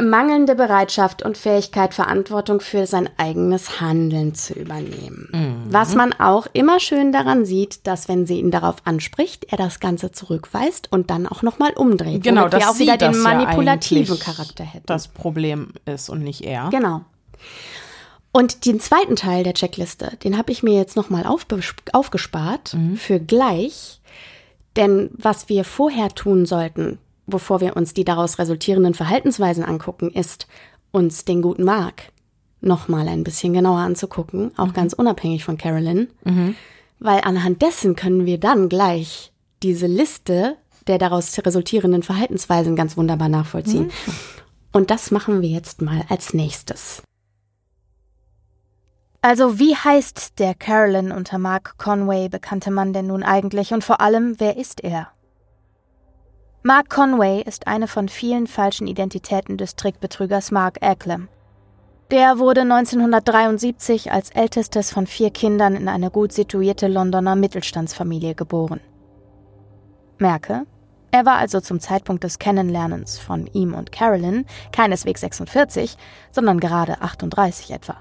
Mangelnde Bereitschaft und Fähigkeit, Verantwortung für sein eigenes Handeln zu übernehmen. Mhm. Was man auch immer schön daran sieht, dass wenn sie ihn darauf anspricht, er das Ganze zurückweist und dann auch nochmal umdreht. Genau, womit wir auch wieder den ja manipulativen eigentlich Charakter hätten. Das Problem ist und nicht er. Genau. Und den zweiten Teil der Checkliste, den habe ich mir jetzt nochmal aufgespart für gleich. Denn was wir vorher tun sollten, bevor wir uns die daraus resultierenden Verhaltensweisen angucken, ist, uns den guten Mark nochmal ein bisschen genauer anzugucken, auch ganz unabhängig von Carolyn. Weil anhand dessen können wir dann gleich diese Liste der daraus resultierenden Verhaltensweisen ganz wunderbar nachvollziehen. Und das machen wir jetzt mal als nächstes. Also wie heißt der Carolyn unter Mark Conway bekannte Mann denn nun eigentlich und vor allem, wer ist er? Mark Conway ist eine von vielen falschen Identitäten des Trickbetrügers Mark Eklem. Der wurde 1973 als ältestes von vier Kindern in eine gut situierte Londoner Mittelstandsfamilie geboren. Merke, er war also zum Zeitpunkt des Kennenlernens von ihm und Carolyn keineswegs 46, sondern gerade 38 etwa.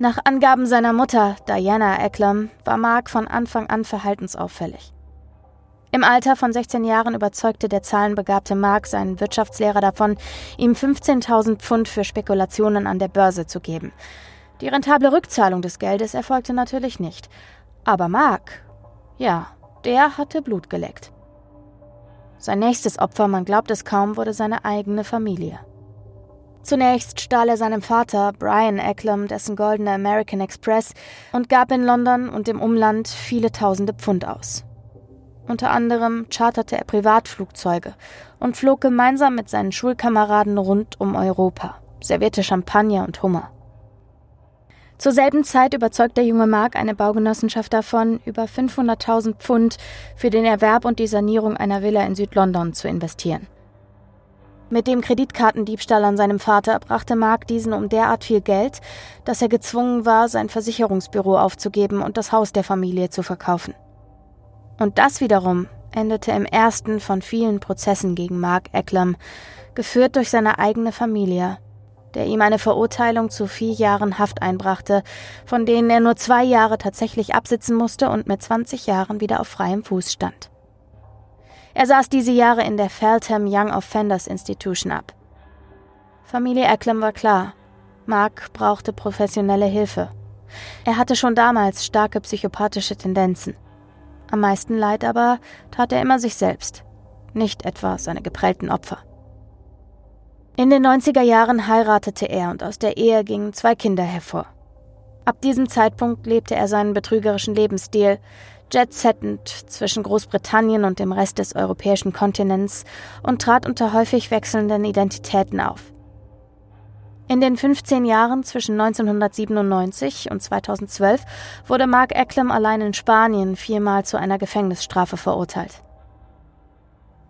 Nach Angaben seiner Mutter, Diana Eklem, war Mark von Anfang an verhaltensauffällig. Im Alter von 16 Jahren überzeugte der zahlenbegabte Mark seinen Wirtschaftslehrer davon, ihm 15.000 Pfund für Spekulationen an der Börse zu geben. Die rentable Rückzahlung des Geldes erfolgte natürlich nicht. Aber Mark, ja, der hatte Blut geleckt. Sein nächstes Opfer, man glaubt es kaum, wurde seine eigene Familie. Zunächst stahl er seinem Vater, Brian Eklem, dessen goldene American Express und gab in London und im Umland viele tausende Pfund aus. Unter anderem charterte er Privatflugzeuge und flog gemeinsam mit seinen Schulkameraden rund um Europa, servierte Champagner und Hummer. Zur selben Zeit überzeugt der junge Mark eine Baugenossenschaft davon, über 500.000 Pfund für den Erwerb und die Sanierung einer Villa in Südlondon zu investieren. Mit dem Kreditkartendiebstahl an seinem Vater brachte Mark diesen um derart viel Geld, dass er gezwungen war, sein Versicherungsbüro aufzugeben und das Haus der Familie zu verkaufen. Und das wiederum endete im ersten von vielen Prozessen gegen Mark Eklem, geführt durch seine eigene Familie, der ihm eine Verurteilung zu vier Jahren Haft einbrachte, von denen er nur zwei Jahre tatsächlich absitzen musste und mit 20 Jahren wieder auf freiem Fuß stand. Er saß diese Jahre in der Feltham Young Offenders Institution ab. Familie Eklem war klar. Mark brauchte professionelle Hilfe. Er hatte schon damals starke psychopathische Tendenzen. Am meisten Leid aber tat er immer sich selbst, nicht etwa seine geprellten Opfer. In den 90er Jahren heiratete er und aus der Ehe gingen zwei Kinder hervor. Ab diesem Zeitpunkt lebte er seinen betrügerischen Lebensstil, jet-settend zwischen Großbritannien und dem Rest des europäischen Kontinents und trat unter häufig wechselnden Identitäten auf. In den 15 Jahren zwischen 1997 und 2012 wurde Mark Eklem allein in Spanien viermal zu einer Gefängnisstrafe verurteilt.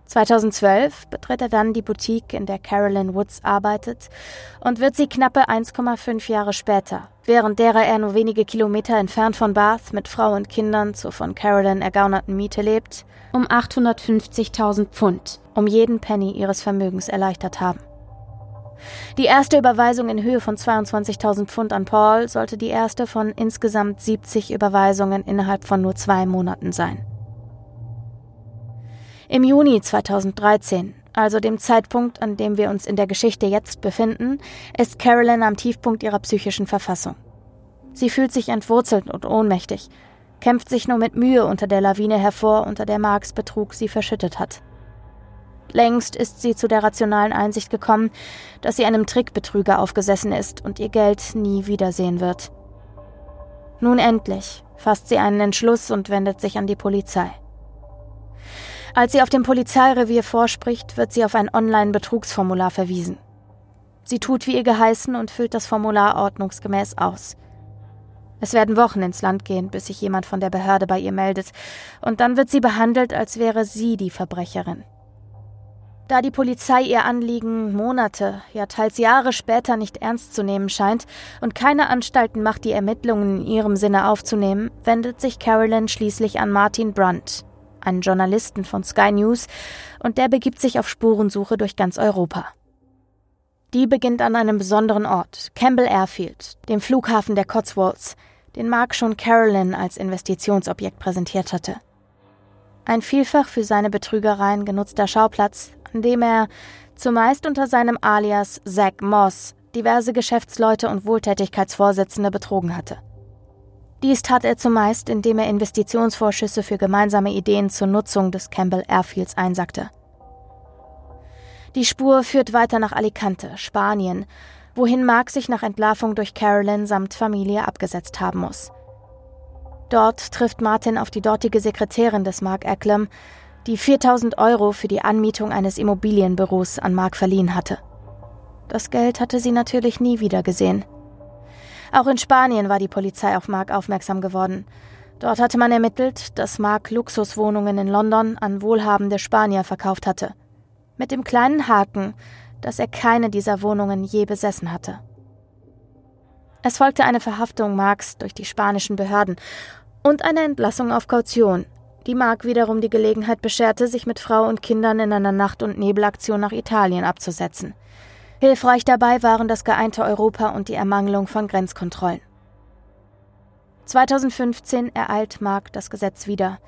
2012 betritt er dann die Boutique, in der Carolyn Woods arbeitet, und wird sie knappe 1,5 Jahre später, während derer er nur wenige Kilometer entfernt von Bath mit Frau und Kindern zur von Carolyn ergaunerten Miete lebt, um 850.000 Pfund, um jeden Penny ihres Vermögens erleichtert haben. Die erste Überweisung in Höhe von 22.000 Pfund an Paul sollte die erste von insgesamt 70 Überweisungen innerhalb von nur zwei Monaten sein. Im Juni 2013, also dem Zeitpunkt, an dem wir uns in der Geschichte jetzt befinden, ist Carolyn am Tiefpunkt ihrer psychischen Verfassung. Sie fühlt sich entwurzelt und ohnmächtig, kämpft sich nur mit Mühe unter der Lawine hervor, unter der Marx Betrug sie verschüttet hat. Längst ist sie zu der rationalen Einsicht gekommen, dass sie einem Trickbetrüger aufgesessen ist und ihr Geld nie wiedersehen wird. Nun endlich fasst sie einen Entschluss und wendet sich an die Polizei. Als sie auf dem Polizeirevier vorspricht, wird sie auf ein Online-Betrugsformular verwiesen. Sie tut wie ihr geheißen und füllt das Formular ordnungsgemäß aus. Es werden Wochen ins Land gehen, bis sich jemand von der Behörde bei ihr meldet, und dann wird sie behandelt, als wäre sie die Verbrecherin. Da die Polizei ihr Anliegen Monate, ja teils Jahre später nicht ernst zu nehmen scheint und keine Anstalten macht, die Ermittlungen in ihrem Sinne aufzunehmen, wendet sich Carolyn schließlich an Martin Brunt, einen Journalisten von Sky News, und der begibt sich auf Spurensuche durch ganz Europa. Die beginnt an einem besonderen Ort, Campbell Airfield, dem Flughafen der Cotswolds, den Mark schon Carolyn als Investitionsobjekt präsentiert hatte. Ein vielfach für seine Betrügereien genutzter Schauplatz, an dem er, zumeist unter seinem Alias Zack Moss, diverse Geschäftsleute und Wohltätigkeitsvorsitzende betrogen hatte. Dies tat er zumeist, indem er Investitionsvorschüsse für gemeinsame Ideen zur Nutzung des Campbell Airfields einsackte. Die Spur führt weiter nach Alicante, Spanien, wohin Mark sich nach Entlarvung durch Carolyn samt Familie abgesetzt haben muss. Dort trifft Martin auf die dortige Sekretärin des Mark Eklem, die 4000 Euro für die Anmietung eines Immobilienbüros an Mark verliehen hatte. Das Geld hatte sie natürlich nie wieder gesehen. Auch in Spanien war die Polizei auf Mark aufmerksam geworden. Dort hatte man ermittelt, dass Mark Luxuswohnungen in London an wohlhabende Spanier verkauft hatte. Mit dem kleinen Haken, dass er keine dieser Wohnungen je besessen hatte. Es folgte eine Verhaftung Marks durch die spanischen Behörden und eine Entlassung auf Kaution, die Mark wiederum die Gelegenheit bescherte, sich mit Frau und Kindern in einer Nacht- und Nebelaktion nach Italien abzusetzen. Hilfreich dabei waren das geeinte Europa und die Ermangelung von Grenzkontrollen. 2015 ereilt Mark das Gesetz wieder.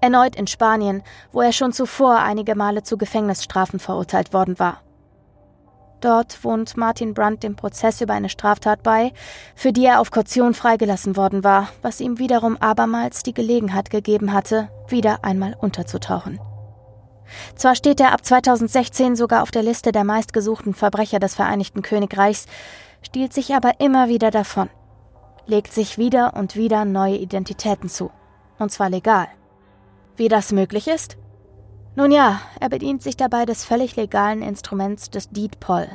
Erneut in Spanien, wo er schon zuvor einige Male zu Gefängnisstrafen verurteilt worden war. Dort wohnt Martin Brandt dem Prozess über eine Straftat bei, für die er auf Kaution freigelassen worden war, was ihm wiederum abermals die Gelegenheit gegeben hatte, wieder einmal unterzutauchen. Zwar steht er ab 2016 sogar auf der Liste der meistgesuchten Verbrecher des Vereinigten Königreichs, stiehlt sich aber immer wieder davon, legt sich wieder und wieder neue Identitäten zu, und zwar legal. Wie das möglich ist? Nun ja, er bedient sich dabei des völlig legalen Instruments des Deed Poll.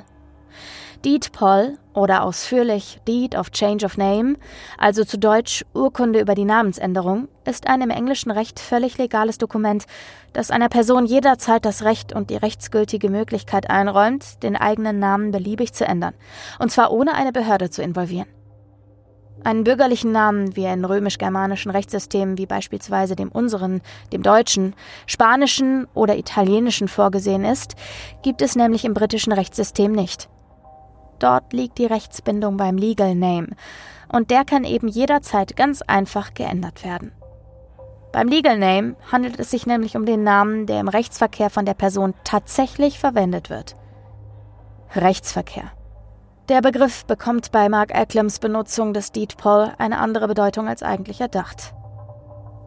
Deed Poll oder ausführlich Deed of Change of Name, also zu Deutsch Urkunde über die Namensänderung, ist ein im englischen Recht völlig legales Dokument, das einer Person jederzeit das Recht und die rechtsgültige Möglichkeit einräumt, den eigenen Namen beliebig zu ändern, und zwar ohne eine Behörde zu involvieren. Einen bürgerlichen Namen, wie er in römisch-germanischen Rechtssystemen wie beispielsweise dem unseren, dem deutschen, spanischen oder italienischen vorgesehen ist, gibt es nämlich im britischen Rechtssystem nicht. Dort liegt die Rechtsbindung beim Legal Name und der kann eben jederzeit ganz einfach geändert werden. Beim Legal Name handelt es sich nämlich um den Namen, der im Rechtsverkehr von der Person tatsächlich verwendet wird. Rechtsverkehr. Der Begriff bekommt bei Mark Ecklems Benutzung des Deed Poll eine andere Bedeutung als eigentlich erdacht.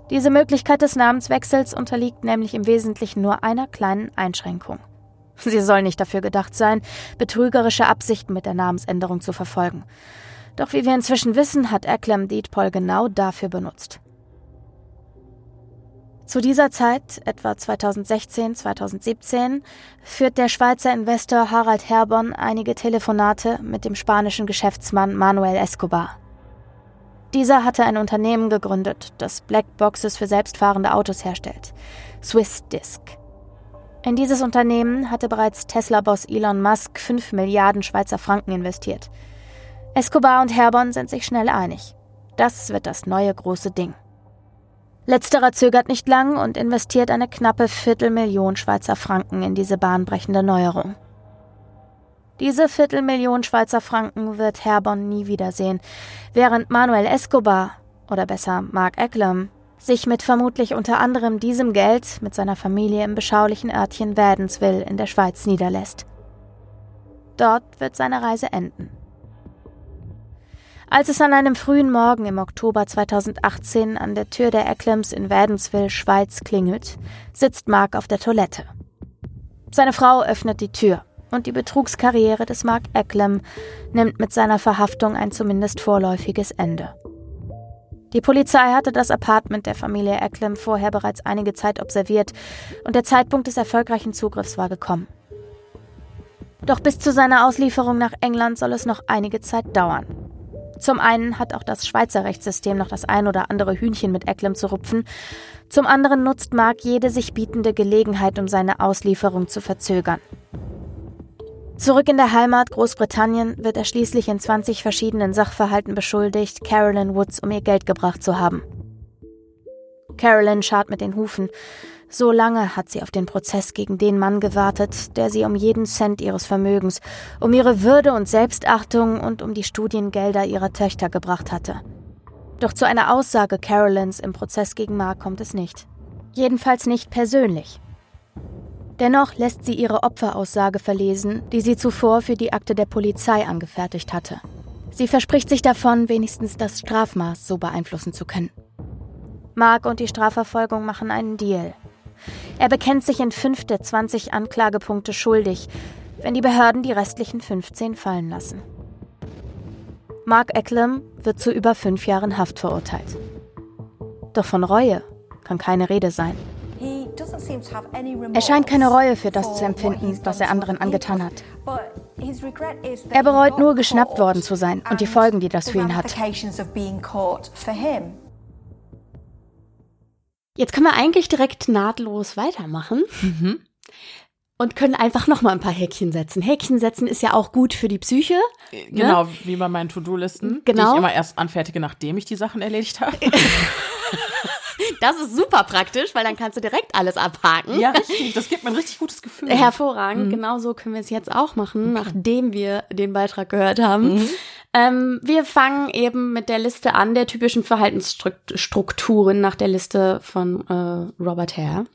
Diese Möglichkeit des Namenswechsels unterliegt nämlich im Wesentlichen nur einer kleinen Einschränkung. Sie soll nicht dafür gedacht sein, betrügerische Absichten mit der Namensänderung zu verfolgen. Doch wie wir inzwischen wissen, hat Eklem Dietpol genau dafür benutzt. Zu dieser Zeit, etwa 2016, 2017, führt der Schweizer Investor Harald Herborn einige Telefonate mit dem spanischen Geschäftsmann Manuel Escobar. Dieser hatte ein Unternehmen gegründet, das Blackboxes für selbstfahrende Autos herstellt, Swiss Disc. In dieses Unternehmen hatte bereits Tesla-Boss Elon Musk 5 Milliarden Schweizer Franken investiert. Escobar und Herborn sind sich schnell einig. Das wird das neue große Ding. Letzterer zögert nicht lang und investiert eine knappe Viertelmillion Schweizer Franken in diese bahnbrechende Neuerung. Diese Viertelmillion Schweizer Franken wird Herborn nie wiedersehen, während Manuel Escobar, oder besser Mark Eklem, sich mit vermutlich unter anderem diesem Geld mit seiner Familie im beschaulichen Örtchen Wädenswil in der Schweiz niederlässt. Dort wird seine Reise enden. Als es an einem frühen Morgen im Oktober 2018 an der Tür der Ecklems in Wädenswil, Schweiz klingelt, sitzt Mark auf der Toilette. Seine Frau öffnet die Tür und die Betrugskarriere des Mark Ecklem nimmt mit seiner Verhaftung ein zumindest vorläufiges Ende. Die Polizei hatte das Apartment der Familie Ecklem vorher bereits einige Zeit observiert und der Zeitpunkt des erfolgreichen Zugriffs war gekommen. Doch bis zu seiner Auslieferung nach England soll es noch einige Zeit dauern. Zum einen hat auch das Schweizer Rechtssystem noch das ein oder andere Hühnchen mit Ecklem zu rupfen, zum anderen nutzt Mark jede sich bietende Gelegenheit, um seine Auslieferung zu verzögern. Zurück in der Heimat Großbritannien wird er schließlich in 20 verschiedenen Sachverhalten beschuldigt, Carolyn Woods um ihr Geld gebracht zu haben. Carolyn schart mit den Hufen. So lange hat sie auf den Prozess gegen den Mann gewartet, der sie um jeden Cent ihres Vermögens, um ihre Würde und Selbstachtung und um die Studiengelder ihrer Töchter gebracht hatte. Doch zu einer Aussage Carolyns im Prozess gegen Mark kommt es nicht. Jedenfalls nicht persönlich. Dennoch lässt sie ihre Opferaussage verlesen, die sie zuvor für die Akte der Polizei angefertigt hatte. Sie verspricht sich davon, wenigstens das Strafmaß so beeinflussen zu können. Mark und die Strafverfolgung machen einen Deal. Er bekennt sich in fünf der 20 Anklagepunkte schuldig, wenn die Behörden die restlichen 15 fallen lassen. Mark Ecklem wird zu über fünf Jahren Haft verurteilt. Doch von Reue kann keine Rede sein. Er scheint keine Reue für das zu empfinden, was er anderen angetan hat. Er bereut nur, geschnappt worden zu sein und die Folgen, die das für ihn hat. Jetzt können wir eigentlich direkt nahtlos weitermachen. Mhm. Und können einfach noch mal ein paar Häkchen setzen. Häkchen setzen ist ja auch gut für die Psyche. Ne? Genau, ne? wie bei meinen To-Do-Listen, genau. die ich immer erst anfertige, nachdem ich die Sachen erledigt habe. Das ist super praktisch, weil dann kannst du direkt alles abhaken. Ja, richtig. Das gibt mir ein richtig gutes Gefühl. Hervorragend. Mhm. Genau so können wir es jetzt auch machen, okay. nachdem wir den Beitrag gehört haben. Mhm. Ähm, wir fangen eben mit der Liste an, der typischen Verhaltensstrukturen nach der Liste von äh, Robert Hare.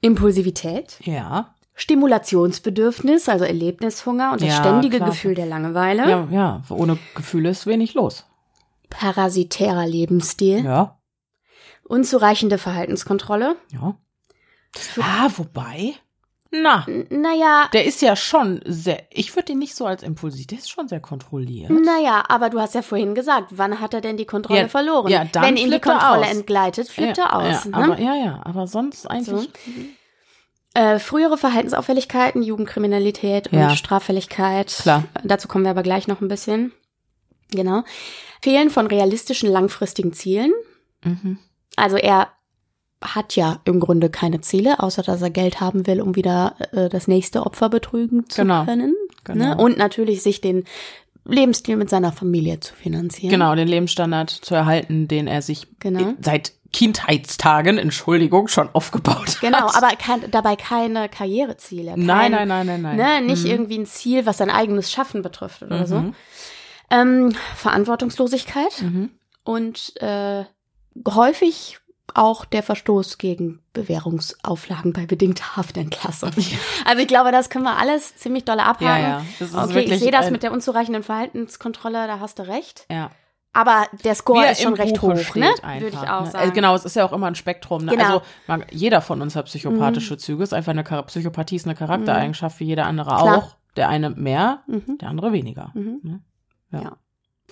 Impulsivität. Ja. Stimulationsbedürfnis, also Erlebnishunger und das ja, ständige klar. Gefühl der Langeweile. Ja, ja, ohne Gefühle ist wenig los. Parasitärer Lebensstil. Ja. Unzureichende Verhaltenskontrolle. Ja. Ah, wobei. Na. Naja. Der ist ja schon sehr, ich würde ihn nicht so als impulsiv, der ist schon sehr kontrolliert. Naja, aber du hast ja vorhin gesagt, wann hat er denn die Kontrolle ja, verloren? Ja, dann Wenn ihm die Kontrolle entgleitet, flippt ja, er aus. Ja, ne? aber, ja, ja, aber sonst eigentlich. So. Äh, frühere Verhaltensauffälligkeiten, Jugendkriminalität und. Straffälligkeit. Klar. Dazu kommen wir aber gleich noch ein bisschen. Genau. Fehlen von realistischen langfristigen Zielen. Mhm. Also er hat ja im Grunde keine Ziele, außer dass er Geld haben will, um wieder äh, das nächste Opfer betrügen zu genau. können. Ne? Genau. Ne? Und natürlich sich den Lebensstil mit seiner Familie zu finanzieren. Genau, den Lebensstandard zu erhalten, den er sich genau. seit Kindheitstagen, Entschuldigung, schon aufgebaut genau, hat. Genau, aber kein, dabei keine Karriereziele. Kein, nein, nein, nein, nein, nein. Ne, nicht mhm. irgendwie ein Ziel, was sein eigenes Schaffen betrifft oder mhm. so. Ähm, Verantwortungslosigkeit mhm. und äh, häufig auch der Verstoß gegen Bewährungsauflagen bei bedingter Haftentlassung. Also ich glaube, das können wir alles ziemlich doll abhaken. Ja, ja. Das ist okay, wirklich ich sehe das mit der unzureichenden Verhaltenskontrolle, da hast du recht. Ja. Aber der Score Wie ist schon recht Buche hoch, ne? einfach, Würde ich auch ne? sagen. Genau, es ist ja auch immer ein Spektrum. Ne? Genau. Also man, jeder von uns hat psychopathische Züge. Ist einfach eine Psychopathie ist eine Charaktereigenschaft wie jeder andere Klar. auch. Der eine mehr, Mhm. der andere weniger. Mhm. Ne? Ja.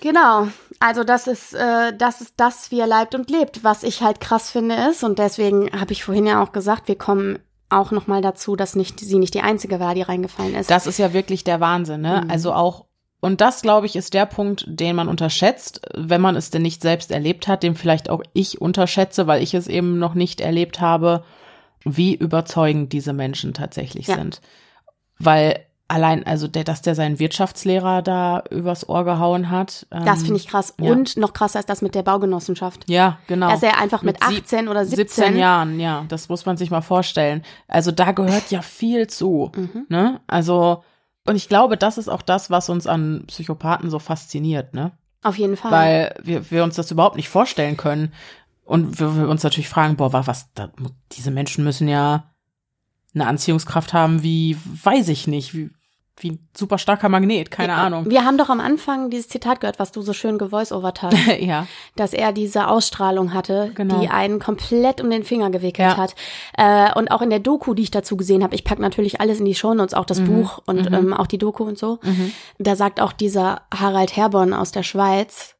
Genau, also das ist, äh, das ist das, wie er leibt und lebt. Was ich halt krass finde ist, und deswegen habe ich vorhin ja auch gesagt, wir kommen auch noch mal dazu, dass nicht sie nicht die einzige war, die reingefallen ist. Das ist ja wirklich der Wahnsinn, ne? Mhm. Also auch, und das, glaube ich, ist der Punkt, den man unterschätzt, wenn man es denn nicht selbst erlebt hat, den vielleicht auch ich unterschätze, weil ich es eben noch nicht erlebt habe, wie überzeugend diese Menschen tatsächlich Ja. sind. Weil allein, also der, dass der seinen Wirtschaftslehrer da übers Ohr gehauen hat. das ähm, finde ich krass. ja. Und noch krasser ist das mit der Baugenossenschaft. Ja, genau. Dass er einfach mit, Mit sieb- 18 oder 17, 17 Jahren, ja, das muss man sich mal vorstellen. Also da gehört ja viel zu, Mhm. ne? Also und ich glaube, das ist auch das, was uns an Psychopathen so fasziniert, ne? Auf jeden Fall. Weil wir, wir uns das überhaupt nicht vorstellen können und wir, wir uns natürlich fragen, boah, wa- was, da, diese Menschen müssen ja eine Anziehungskraft haben, wie, weiß ich nicht, wie, wie ein super starker Magnet, keine Ja, Ahnung. Wir haben doch am Anfang dieses Zitat gehört, was du so schön gevoice-overt hast, ja, dass er diese Ausstrahlung hatte, Genau. die einen komplett um den Finger gewickelt Ja. hat. Äh, und auch in der Doku, die ich dazu gesehen habe, ich pack natürlich alles in die Shownotes, auch das Buch und Mhm. ähm, auch die Doku und so. mhm. Da sagt auch dieser Harald Herborn aus der Schweiz,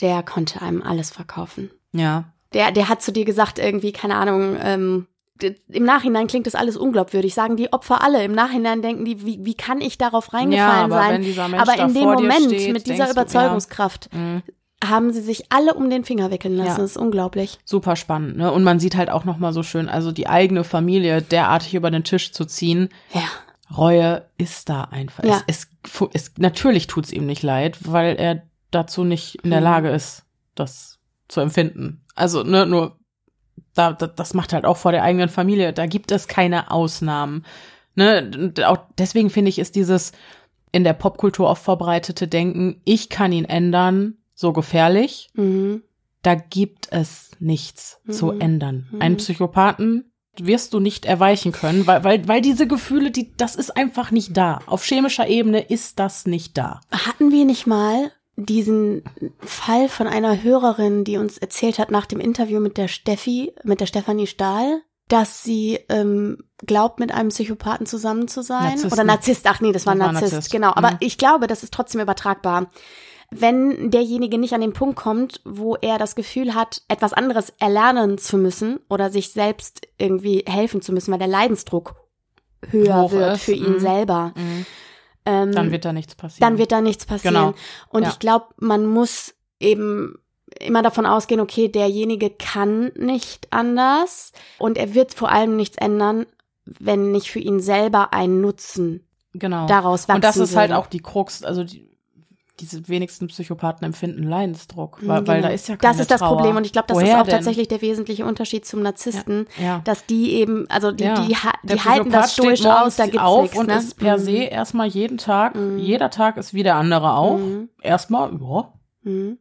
der konnte einem alles verkaufen. ja, Der, der hat zu dir gesagt, irgendwie, keine Ahnung, ähm, im Nachhinein klingt das alles unglaubwürdig. Sagen die Opfer alle. Im Nachhinein denken die, wie, wie kann ich darauf ja, reingefallen aber sein? Aber in dem Moment, steht, mit dieser denkst du, Überzeugungskraft, ja, mhm. haben sie sich alle um den Finger wickeln lassen. Ja. Das ist unglaublich. super spannend, ne? Und man sieht halt auch noch mal so schön, also die eigene Familie derartig über den Tisch zu ziehen. Ja. Reue ist da einfach. Ja. Es, es, es, natürlich tut's ihm nicht leid, weil er dazu nicht in der Mhm. Lage ist, das zu empfinden. Also ne, nur da, da, das macht halt auch vor der eigenen Familie. Da gibt es keine Ausnahmen. Ne? Und auch deswegen finde ich, ist dieses in der Popkultur oft verbreitete Denken, ich kann ihn ändern, so gefährlich. Mhm. Da gibt es nichts Mhm. zu ändern. Mhm. Einen Psychopathen wirst du nicht erweichen können, weil, weil, weil diese Gefühle, die, das ist einfach nicht da. Auf chemischer Ebene ist das nicht da. Hatten wir nicht mal diesen Fall von einer Hörerin, die uns erzählt hat nach dem Interview mit der Steffi, mit der Stefanie Stahl, dass sie ähm, glaubt, mit einem Psychopathen zusammen zu sein? Narzissten. Oder Narzisst, ach nee, das war Das war Narzisst, Narzisst. genau. Aber Mhm. ich glaube, das ist trotzdem übertragbar. Wenn derjenige nicht an den Punkt kommt, wo er das Gefühl hat, etwas anderes erlernen zu müssen oder sich selbst irgendwie helfen zu müssen, weil der Leidensdruck höher Hoch wird ist, für ihn mhm. selber, ähm, Dann wird da nichts passieren. dann wird da nichts passieren. Genau. Und Ja. ich glaube, man muss eben immer davon ausgehen, okay, derjenige kann nicht anders und er wird vor allem nichts ändern, wenn nicht für ihn selber ein Nutzen genau. daraus wachsen Und das ist halt würde. auch die Krux, also die, diese wenigsten Psychopathen empfinden Leidensdruck, Mhm, weil, weil genau. da ist ja keine Das ist das Trauer. Problem und ich glaube, das Woher ist auch denn? tatsächlich der wesentliche Unterschied zum Narzissten, Ja. dass die eben, also die, Ja. die, Der die halten das stoisch aus, da gibt's auf nichts, und ne? ist per Mhm. se erstmal jeden Tag, Mhm. jeder Tag ist wie der andere auch. Mhm. Erstmal, ja, Mhm.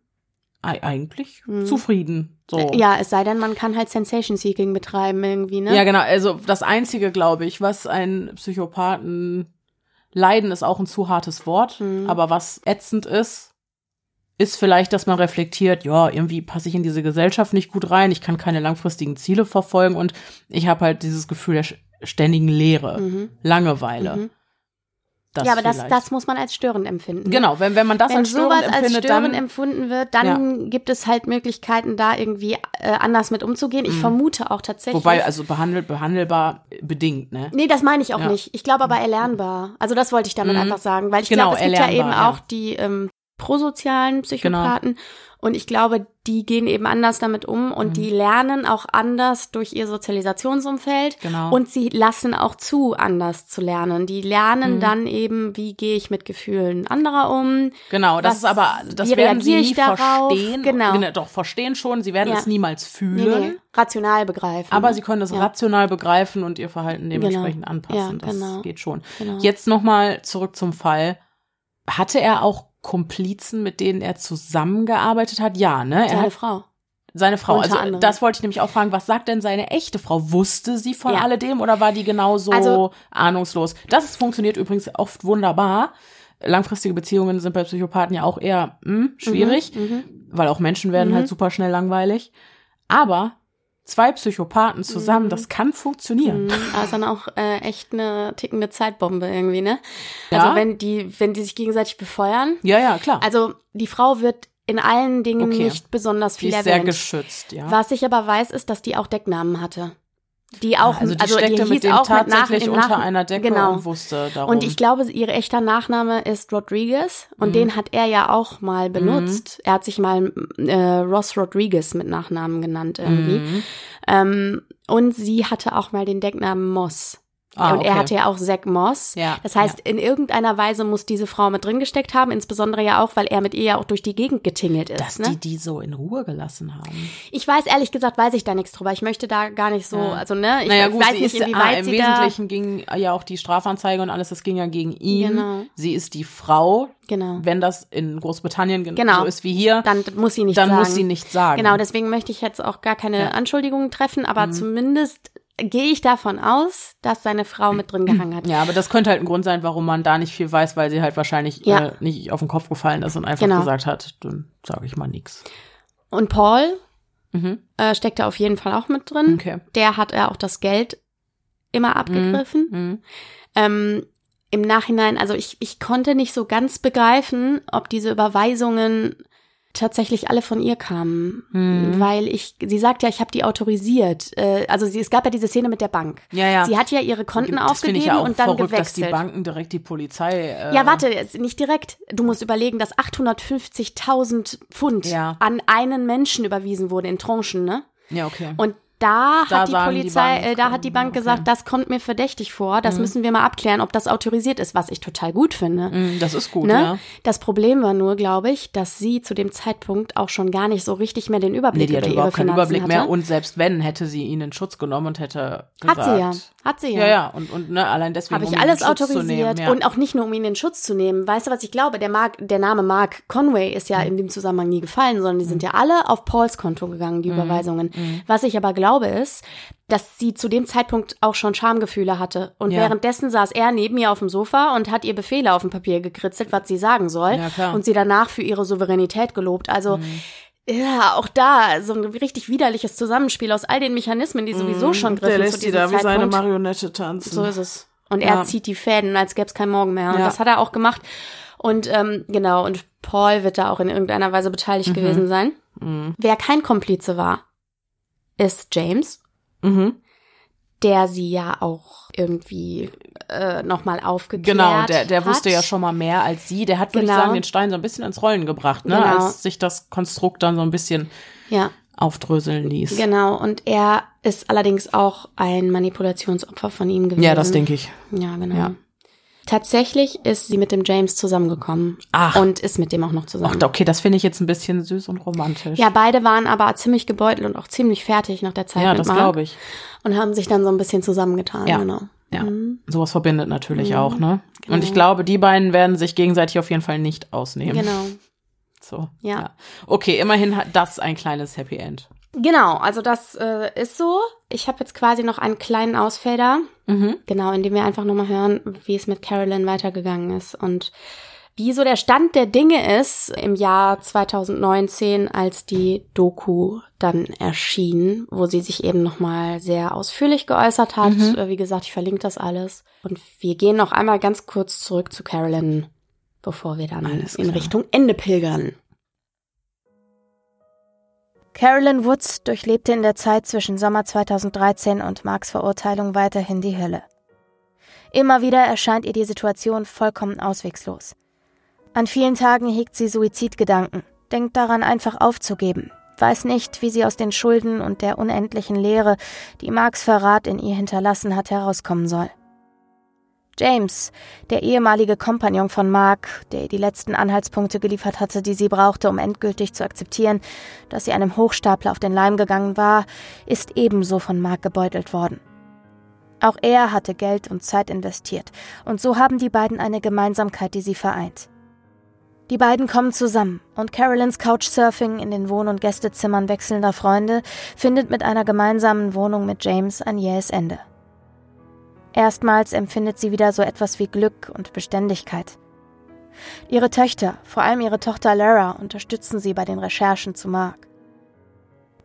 ei- eigentlich Mhm. zufrieden. So. Ja, es sei denn, man kann halt Sensation Seeking betreiben irgendwie, ne? Ja, genau. Also das Einzige, glaube ich, was ein Psychopathen leiden, ist auch ein zu hartes Wort. Mhm. Aber was ätzend ist, ist vielleicht, dass man reflektiert, ja, irgendwie passe ich in diese Gesellschaft nicht gut rein, ich kann keine langfristigen Ziele verfolgen und ich habe halt dieses Gefühl der ständigen Leere, Mhm. Langeweile. Mhm. Das ja, aber das, vielleicht. das muss man als störend empfinden. Genau, wenn, wenn man das Wenn als störend sowas als empfindet, störend dann empfunden wird, dann gibt es halt Möglichkeiten, da irgendwie äh, anders mit umzugehen. Ich Mhm. vermute auch tatsächlich. Wobei, also behandelt, behandelbar bedingt, ne? Nee, das meine ich auch Ja. nicht. Ich glaube aber erlernbar. Also das wollte ich damit Mhm. einfach sagen, weil ich Genau, glaube, es gibt ja eben ja. auch die ähm, prosozialen Psychopathen Genau. und ich glaube, die gehen eben anders damit um und Mhm. die lernen auch anders durch ihr Sozialisationsumfeld Genau. und sie lassen auch zu, anders zu lernen. Die lernen Mhm. dann eben, wie gehe ich mit Gefühlen anderer um. Genau, das Was- ist aber, das werden sie nie darauf? verstehen. Genau. Doch, verstehen schon, sie werden Ja. es niemals Nee, fühlen. nee, rational begreifen. Aber sie können es Ja. rational begreifen und ihr Verhalten dementsprechend Genau. anpassen. Ja, das genau. geht schon. Genau. Jetzt nochmal zurück zum Fall. Hatte er auch Komplizen, mit denen er zusammengearbeitet hat? Ja, ne? Er Seine hat Frau. Seine Frau. Unter Also anderem. das wollte ich nämlich auch fragen. Was sagt denn seine echte Frau? Wusste sie von Ja. alledem oder war die genauso Also- ahnungslos? Das funktioniert übrigens oft wunderbar. Langfristige Beziehungen sind bei Psychopathen ja auch eher hm, schwierig, Mhm. weil auch Menschen werden halt super schnell langweilig. Aber zwei Psychopathen zusammen, das kann funktionieren. Mhm. Aber ist dann auch äh, echt eine tickende Zeitbombe irgendwie, ne? Ja. Also wenn die, wenn die sich gegenseitig befeuern. Ja, ja, klar. Also die Frau wird in allen Dingen Okay. nicht besonders die viel ist sehr erwähnt. geschützt, ja. Was ich aber weiß, ist, dass die auch Decknamen hatte. Die auch, also die steckte hieß mit dem auch mit tatsächlich nach, im unter nach, einer Decke genau. und wusste darum. Und ich glaube, ihr echter Nachname ist Rodriguez und Mhm. den hat er ja auch mal benutzt. Er hat sich mal äh, Ross Rodriguez mit Nachnamen genannt irgendwie. Mhm. Ähm, und sie hatte auch mal den Decknamen Moss. Ah, und er okay. hatte ja auch Zack Moss. Ja, Das heißt, in irgendeiner Weise muss diese Frau mit drin gesteckt haben, insbesondere ja auch, weil er mit ihr ja auch durch die Gegend getingelt ist. dass ne? die die so in Ruhe gelassen haben. Ich weiß ehrlich gesagt, weiß ich da nichts drüber. Ich möchte da gar nicht so, Ja. also ne, ich naja gut, weiß sie nicht, ist ah, inwieweit im sie Wesentlichen ging ja auch die Strafanzeige und alles, das ging ja gegen ihn. Genau. Sie ist die Frau. genau, Wenn das in Großbritannien gen- Genau. so ist wie hier, dann muss sie nicht dann sagen. muss sie nicht sagen. Genau, deswegen möchte ich jetzt auch gar keine Ja. Mhm. Anschuldigungen treffen, aber zumindest gehe ich davon aus, dass seine Frau mit drin gehangen hat. ja, aber das könnte halt ein Grund sein, warum man da nicht viel weiß, weil sie halt wahrscheinlich Ja. äh, nicht auf den Kopf gefallen ist und einfach Genau. gesagt hat, dann sage ich mal nix. Und Paul Mhm. äh, steckt da auf jeden Fall auch mit drin. Okay. Der hat ja auch das Geld immer abgegriffen. Mhm. Ähm, Im Nachhinein, also ich, ich konnte nicht so ganz begreifen, ob diese Überweisungen tatsächlich alle von ihr kamen, Mhm. weil ich, sie sagt ja, ich habe die autorisiert. Äh, also sie, es gab ja diese Szene mit der Bank. Ja, ja. Sie hat ja ihre Konten das aufgegeben ich ja auch und dann verrückt, dass die gewechselt. Banken direkt die Polizei. Äh, Ja, warte, nicht direkt. Du musst überlegen, dass 850.000 Pfund Ja. an einen Menschen überwiesen wurde in Tranchen, ne? Ja, okay. Und da, Da hat die sagen die Polizei, Bank, äh, da hat die Bank okay. gesagt, das kommt mir verdächtig vor, das müssen wir mal abklären, ob das autorisiert ist, was ich total gut finde. Mhm, das ist gut, Ne? ja. Das Problem war nur, glaube ich, dass sie zu dem Zeitpunkt auch schon gar nicht so richtig mehr den Nee, Überblick die über hatte ihre überhaupt keinen Finanzen Überblick hatte. mehr. Und selbst wenn, hätte sie ihn in Schutz genommen und hätte gesagt. hat sie ja, hat sie ja. Ja, ja. Und, und ne, allein deswegen. Habe ich um alles autorisiert nehmen, ja. und auch nicht nur, um ihn in Schutz zu nehmen. Weißt du, was ich glaube? Der, Mark, der Name Mark Conway ist Mhm. ja in dem Zusammenhang nie gefallen, sondern die sind ja alle auf Pauls Konto gegangen, Mhm. die Überweisungen. Was ich aber glaube ist, dass sie zu dem Zeitpunkt auch schon Schamgefühle hatte. Und Ja. währenddessen saß er neben ihr auf dem Sofa und hat ihr Befehle auf dem Papier gekritzelt, was sie sagen soll. Ja. Mhm. Und sie danach für ihre Souveränität gelobt. Also, ja, auch da so ein richtig widerliches Zusammenspiel aus all den Mechanismen, die sowieso schon Mhm. Der griffen lässt zu die da wie seine. Marionette tanzen. So ist es. Und Ja. er zieht die Fäden, als gäbe es keinen Morgen mehr. Und Ja. das hat er auch gemacht. Und ähm, genau, und Paul wird da auch in irgendeiner Weise beteiligt gewesen sein. Mhm. Wer kein Komplize war, ist James, Mhm. der sie ja auch irgendwie äh, nochmal aufgeklärt Genau, der, der hat. wusste ja schon mal mehr als sie. Der hat, würde ich Genau. sagen, den Stein so ein bisschen ins Rollen gebracht, ne? Genau. als sich das Konstrukt dann so ein bisschen Ja, aufdröseln ließ. genau. Und er ist allerdings auch ein Manipulationsopfer von ihm gewesen. Ja, das denke ich. Ja, genau. Ja. Tatsächlich ist sie mit dem James zusammengekommen. Ach. Und ist mit dem auch noch Ach, zusammen. okay, das finde ich jetzt ein bisschen süß und romantisch. Ja, beide waren aber ziemlich gebeutelt und auch ziemlich fertig nach der Zeit ja das glaube ich. und haben sich dann so ein bisschen zusammengetan, Ja. genau. Ja. Mhm. Sowas verbindet natürlich Mhm. auch, ne? Und Genau. ich glaube, die beiden werden sich gegenseitig auf jeden Fall nicht ausnehmen. Genau. So. Ja. Okay, immerhin hat das ein kleines Happy End. Genau, also das äh, ist so. Ich habe jetzt quasi noch einen kleinen Ausfader, Mhm. genau, in dem wir einfach nochmal hören, wie es mit Carolyn weitergegangen ist und wie so der Stand der Dinge ist im Jahr 2019, als die Doku dann erschien, wo sie sich eben nochmal sehr ausführlich geäußert hat. Mhm. Äh, Wie gesagt, ich verlinke das alles. Und wir gehen noch einmal ganz kurz zurück zu Carolyn, bevor wir dann Alles in klar. Richtung Ende pilgern. Carolyn Woods durchlebte in der Zeit zwischen Sommer 2013 und Marks Verurteilung weiterhin die Hölle. Immer wieder erscheint ihr die Situation vollkommen auswegslos. An vielen Tagen hegt sie Suizidgedanken, denkt daran, einfach aufzugeben, weiß nicht, wie sie aus den Schulden und der unendlichen Leere, die Marks Verrat in ihr hinterlassen hat, herauskommen soll. James, der ehemalige Kompagnon von Mark, der ihr die letzten Anhaltspunkte geliefert hatte, die sie brauchte, um endgültig zu akzeptieren, dass sie einem Hochstapler auf den Leim gegangen war, ist ebenso von Mark gebeutelt worden. Auch er hatte Geld und Zeit investiert, und so haben die beiden eine Gemeinsamkeit, die sie vereint. Die beiden kommen zusammen und Carolyns Couchsurfing in den Wohn- und Gästezimmern wechselnder Freunde findet mit einer gemeinsamen Wohnung mit James ein jähes Ende. Erstmals empfindet sie wieder so etwas wie Glück und Beständigkeit. Ihre Töchter, vor allem ihre Tochter Lara, unterstützen sie bei den Recherchen zu Mark.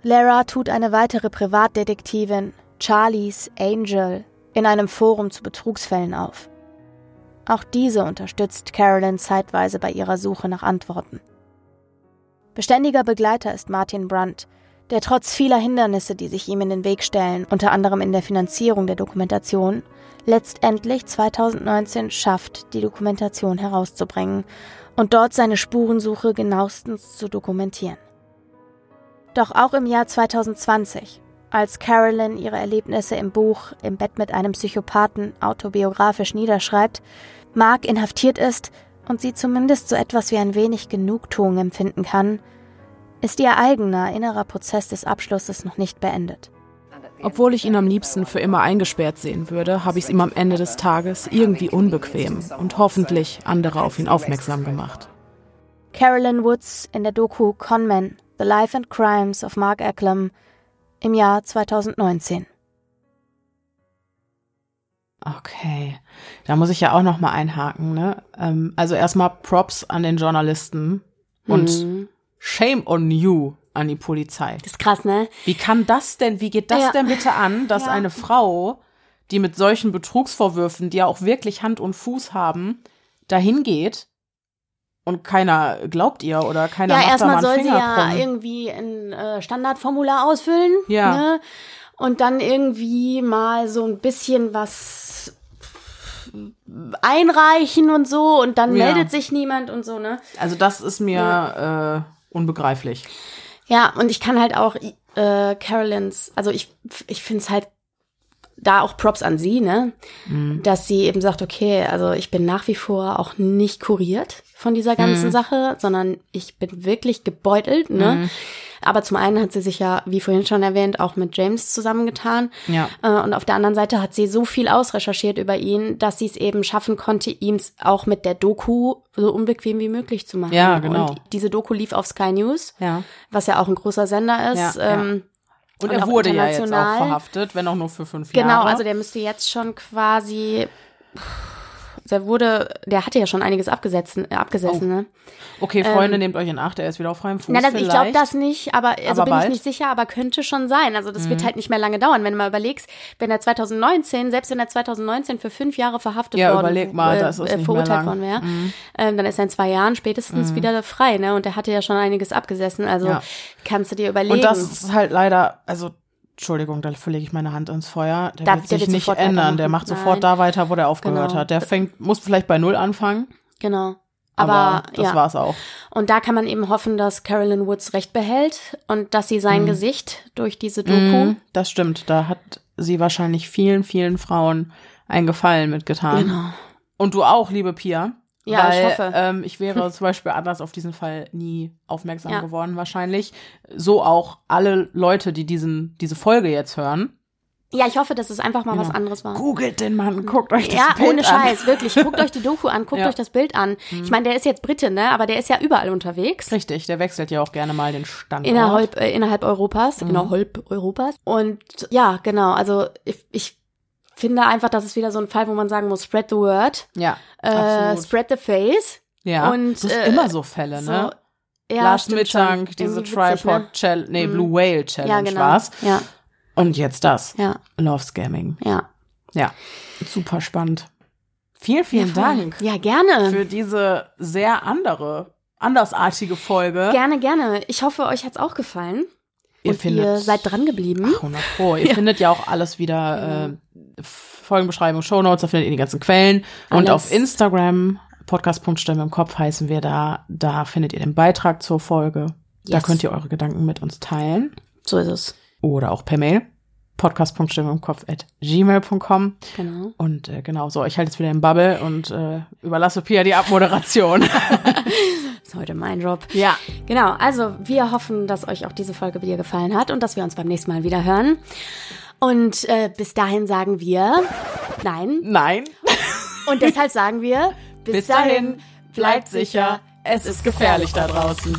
Lara tut eine weitere Privatdetektivin, Charlies Angel, in einem Forum zu Betrugsfällen auf. Auch diese unterstützt Carolyn zeitweise bei ihrer Suche nach Antworten. Beständiger Begleiter ist Martin Brandt, der trotz vieler Hindernisse, die sich ihm in den Weg stellen, unter anderem in der Finanzierung der Dokumentation, letztendlich 2019 schafft, die Dokumentation herauszubringen und dort seine Spurensuche genauestens zu dokumentieren. Doch auch im Jahr 2020 als Carolyn ihre Erlebnisse im Buch Im Bett mit einem Psychopathen autobiografisch niederschreibt, Mark inhaftiert ist und sie zumindest so etwas wie ein wenig Genugtuung empfinden kann, ist ihr eigener innerer Prozess des Abschlusses noch nicht beendet. Obwohl ich ihn am liebsten für immer eingesperrt sehen würde, habe ich es ihm am Ende des Tages irgendwie unbequem und hoffentlich andere auf ihn aufmerksam gemacht. Carolyn Woods in der Doku Conman, The Life and Crimes of Mark Ecklam im Jahr 2019. Okay, da muss ich ja auch noch mal einhaken. Ne? Ähm, also erstmal Props an den Journalisten und hm. Shame on you an die Polizei. Das ist krass, ne? Wie kann das denn, wie geht das ja. denn bitte an, dass ja. eine Frau, die mit solchen Betrugsvorwürfen, die ja auch wirklich Hand und Fuß haben, dahin geht und keiner glaubt ihr oder keiner ja, macht erstmal da mal soll sie ja irgendwie ein äh, Standardformular ausfüllen. Ja. Ne? Und dann irgendwie mal so ein bisschen was einreichen und so und dann ja. meldet sich niemand und so, ne? Also das ist mir ja. äh, unbegreiflich. Ja, und ich kann halt auch äh, Carolins, also ich, ich finde es halt da auch Props an sie, ne? Mhm. Dass sie eben sagt, okay, also ich bin nach wie vor auch nicht kuriert von dieser ganzen mhm. Sache, sondern ich bin wirklich gebeutelt, ne? Mhm. Aber zum einen hat sie sich ja, wie vorhin schon erwähnt, auch mit James zusammengetan. Ja. Äh, und auf der anderen Seite hat sie so viel ausrecherchiert über ihn, dass sie es eben schaffen konnte, ihm auch mit der Doku so unbequem wie möglich zu machen. Ja, genau. Und diese Doku lief auf Sky News, ja. was ja auch ein großer Sender ist. Ja, ähm, und, und er wurde ja jetzt auch verhaftet, wenn auch nur für fünf genau, Jahre. Genau, also der müsste jetzt schon quasi der wurde, der hatte ja schon einiges abgesessen, äh, abgesessen, oh. ne? Okay, Freunde, ähm, nehmt euch in Acht, er ist wieder auf freiem Fuß. Na, das, ich glaube das nicht, aber also aber bin bald. ich nicht sicher, aber könnte schon sein. Also das mhm. wird halt nicht mehr lange dauern, wenn du mal überlegst, wenn er 2019, selbst wenn er 2019 für fünf Jahre verhaftet ja, worden, überleg mal, das ist äh, verurteilt worden wäre, mhm. ähm, dann ist er in zwei Jahren spätestens mhm. wieder frei, ne? Und er hatte ja schon einiges abgesessen. Also ja. kannst du dir überlegen. Und das ist halt leider, also Entschuldigung, da verlege ich meine Hand ins Feuer. Der da, wird sich nicht ändern. Der macht sofort Nein. da weiter, wo der aufgehört genau. hat. Der fängt, muss vielleicht bei Null anfangen. Genau. Aber, aber das ja. war's auch. Und da kann man eben hoffen, dass Carolyn Woods recht behält und dass sie sein mhm. Gesicht durch diese Doku. Mhm, das stimmt. Da hat sie wahrscheinlich vielen, vielen Frauen einen Gefallen mitgetan. Genau. Und du auch, liebe Pia. Ja, weil, ich hoffe. Ähm, ich wäre zum Beispiel anders auf diesen Fall nie aufmerksam ja. geworden, wahrscheinlich. So auch alle Leute, die diesen, diese Folge jetzt hören. Ja, ich hoffe, dass es einfach mal ja. was anderes war. Googelt den Mann, guckt euch das ja, Bild an. Ja, ohne Scheiß, wirklich. Guckt euch die Doku an, guckt ja. euch das Bild an. Mhm. Ich meine, der ist jetzt Brite, ne? Aber der ist ja überall unterwegs. Richtig, der wechselt ja auch gerne mal den Standort. Innerhalb, äh, innerhalb Europas, mhm. innerhalb Europas. Und ja, genau, also ich, ich finde einfach, das ist wieder so ein Fall, wo man sagen muss, spread the word. Ja. Äh, spread the face. Ja. Und, das äh, immer so Fälle, so, ne? Ja, Last Midtank, diese Tripod ne? Challenge, nee, mhm. Blue Whale Challenge ja, genau. war's. Ja. Und jetzt das. Ja. Love Scamming. Ja. Ja. Super spannend. Vielen, vielen ja, Dank. Ja, gerne. Für diese sehr andere, andersartige Folge. Gerne, gerne. Ich hoffe, euch hat's auch gefallen. Ihr, und ihr seid dran geblieben. 100 Pro. Ihr ja. findet ja auch alles wieder, äh, Folgenbeschreibung, Shownotes, da findet ihr die ganzen Quellen. Alles. Und auf Instagram, podcast.stimme im Kopf heißen wir da, da findet ihr den Beitrag zur Folge. Yes. Da könnt ihr eure Gedanken mit uns teilen. So ist es. Oder auch per Mail podcast.stimme im Kopf at gmail.com. Genau. Und äh, genau, so, ich halte jetzt wieder im Bubble und äh, überlasse Pia die Abmoderation. ist heute mein Job. Ja. Genau, also wir hoffen, dass euch auch diese Folge wieder gefallen hat und dass wir uns beim nächsten Mal wieder hören. Und äh, bis dahin sagen wir nein. Nein. Und deshalb sagen wir bis, bis dahin, bleibt sicher, Es ist gefährlich da draußen.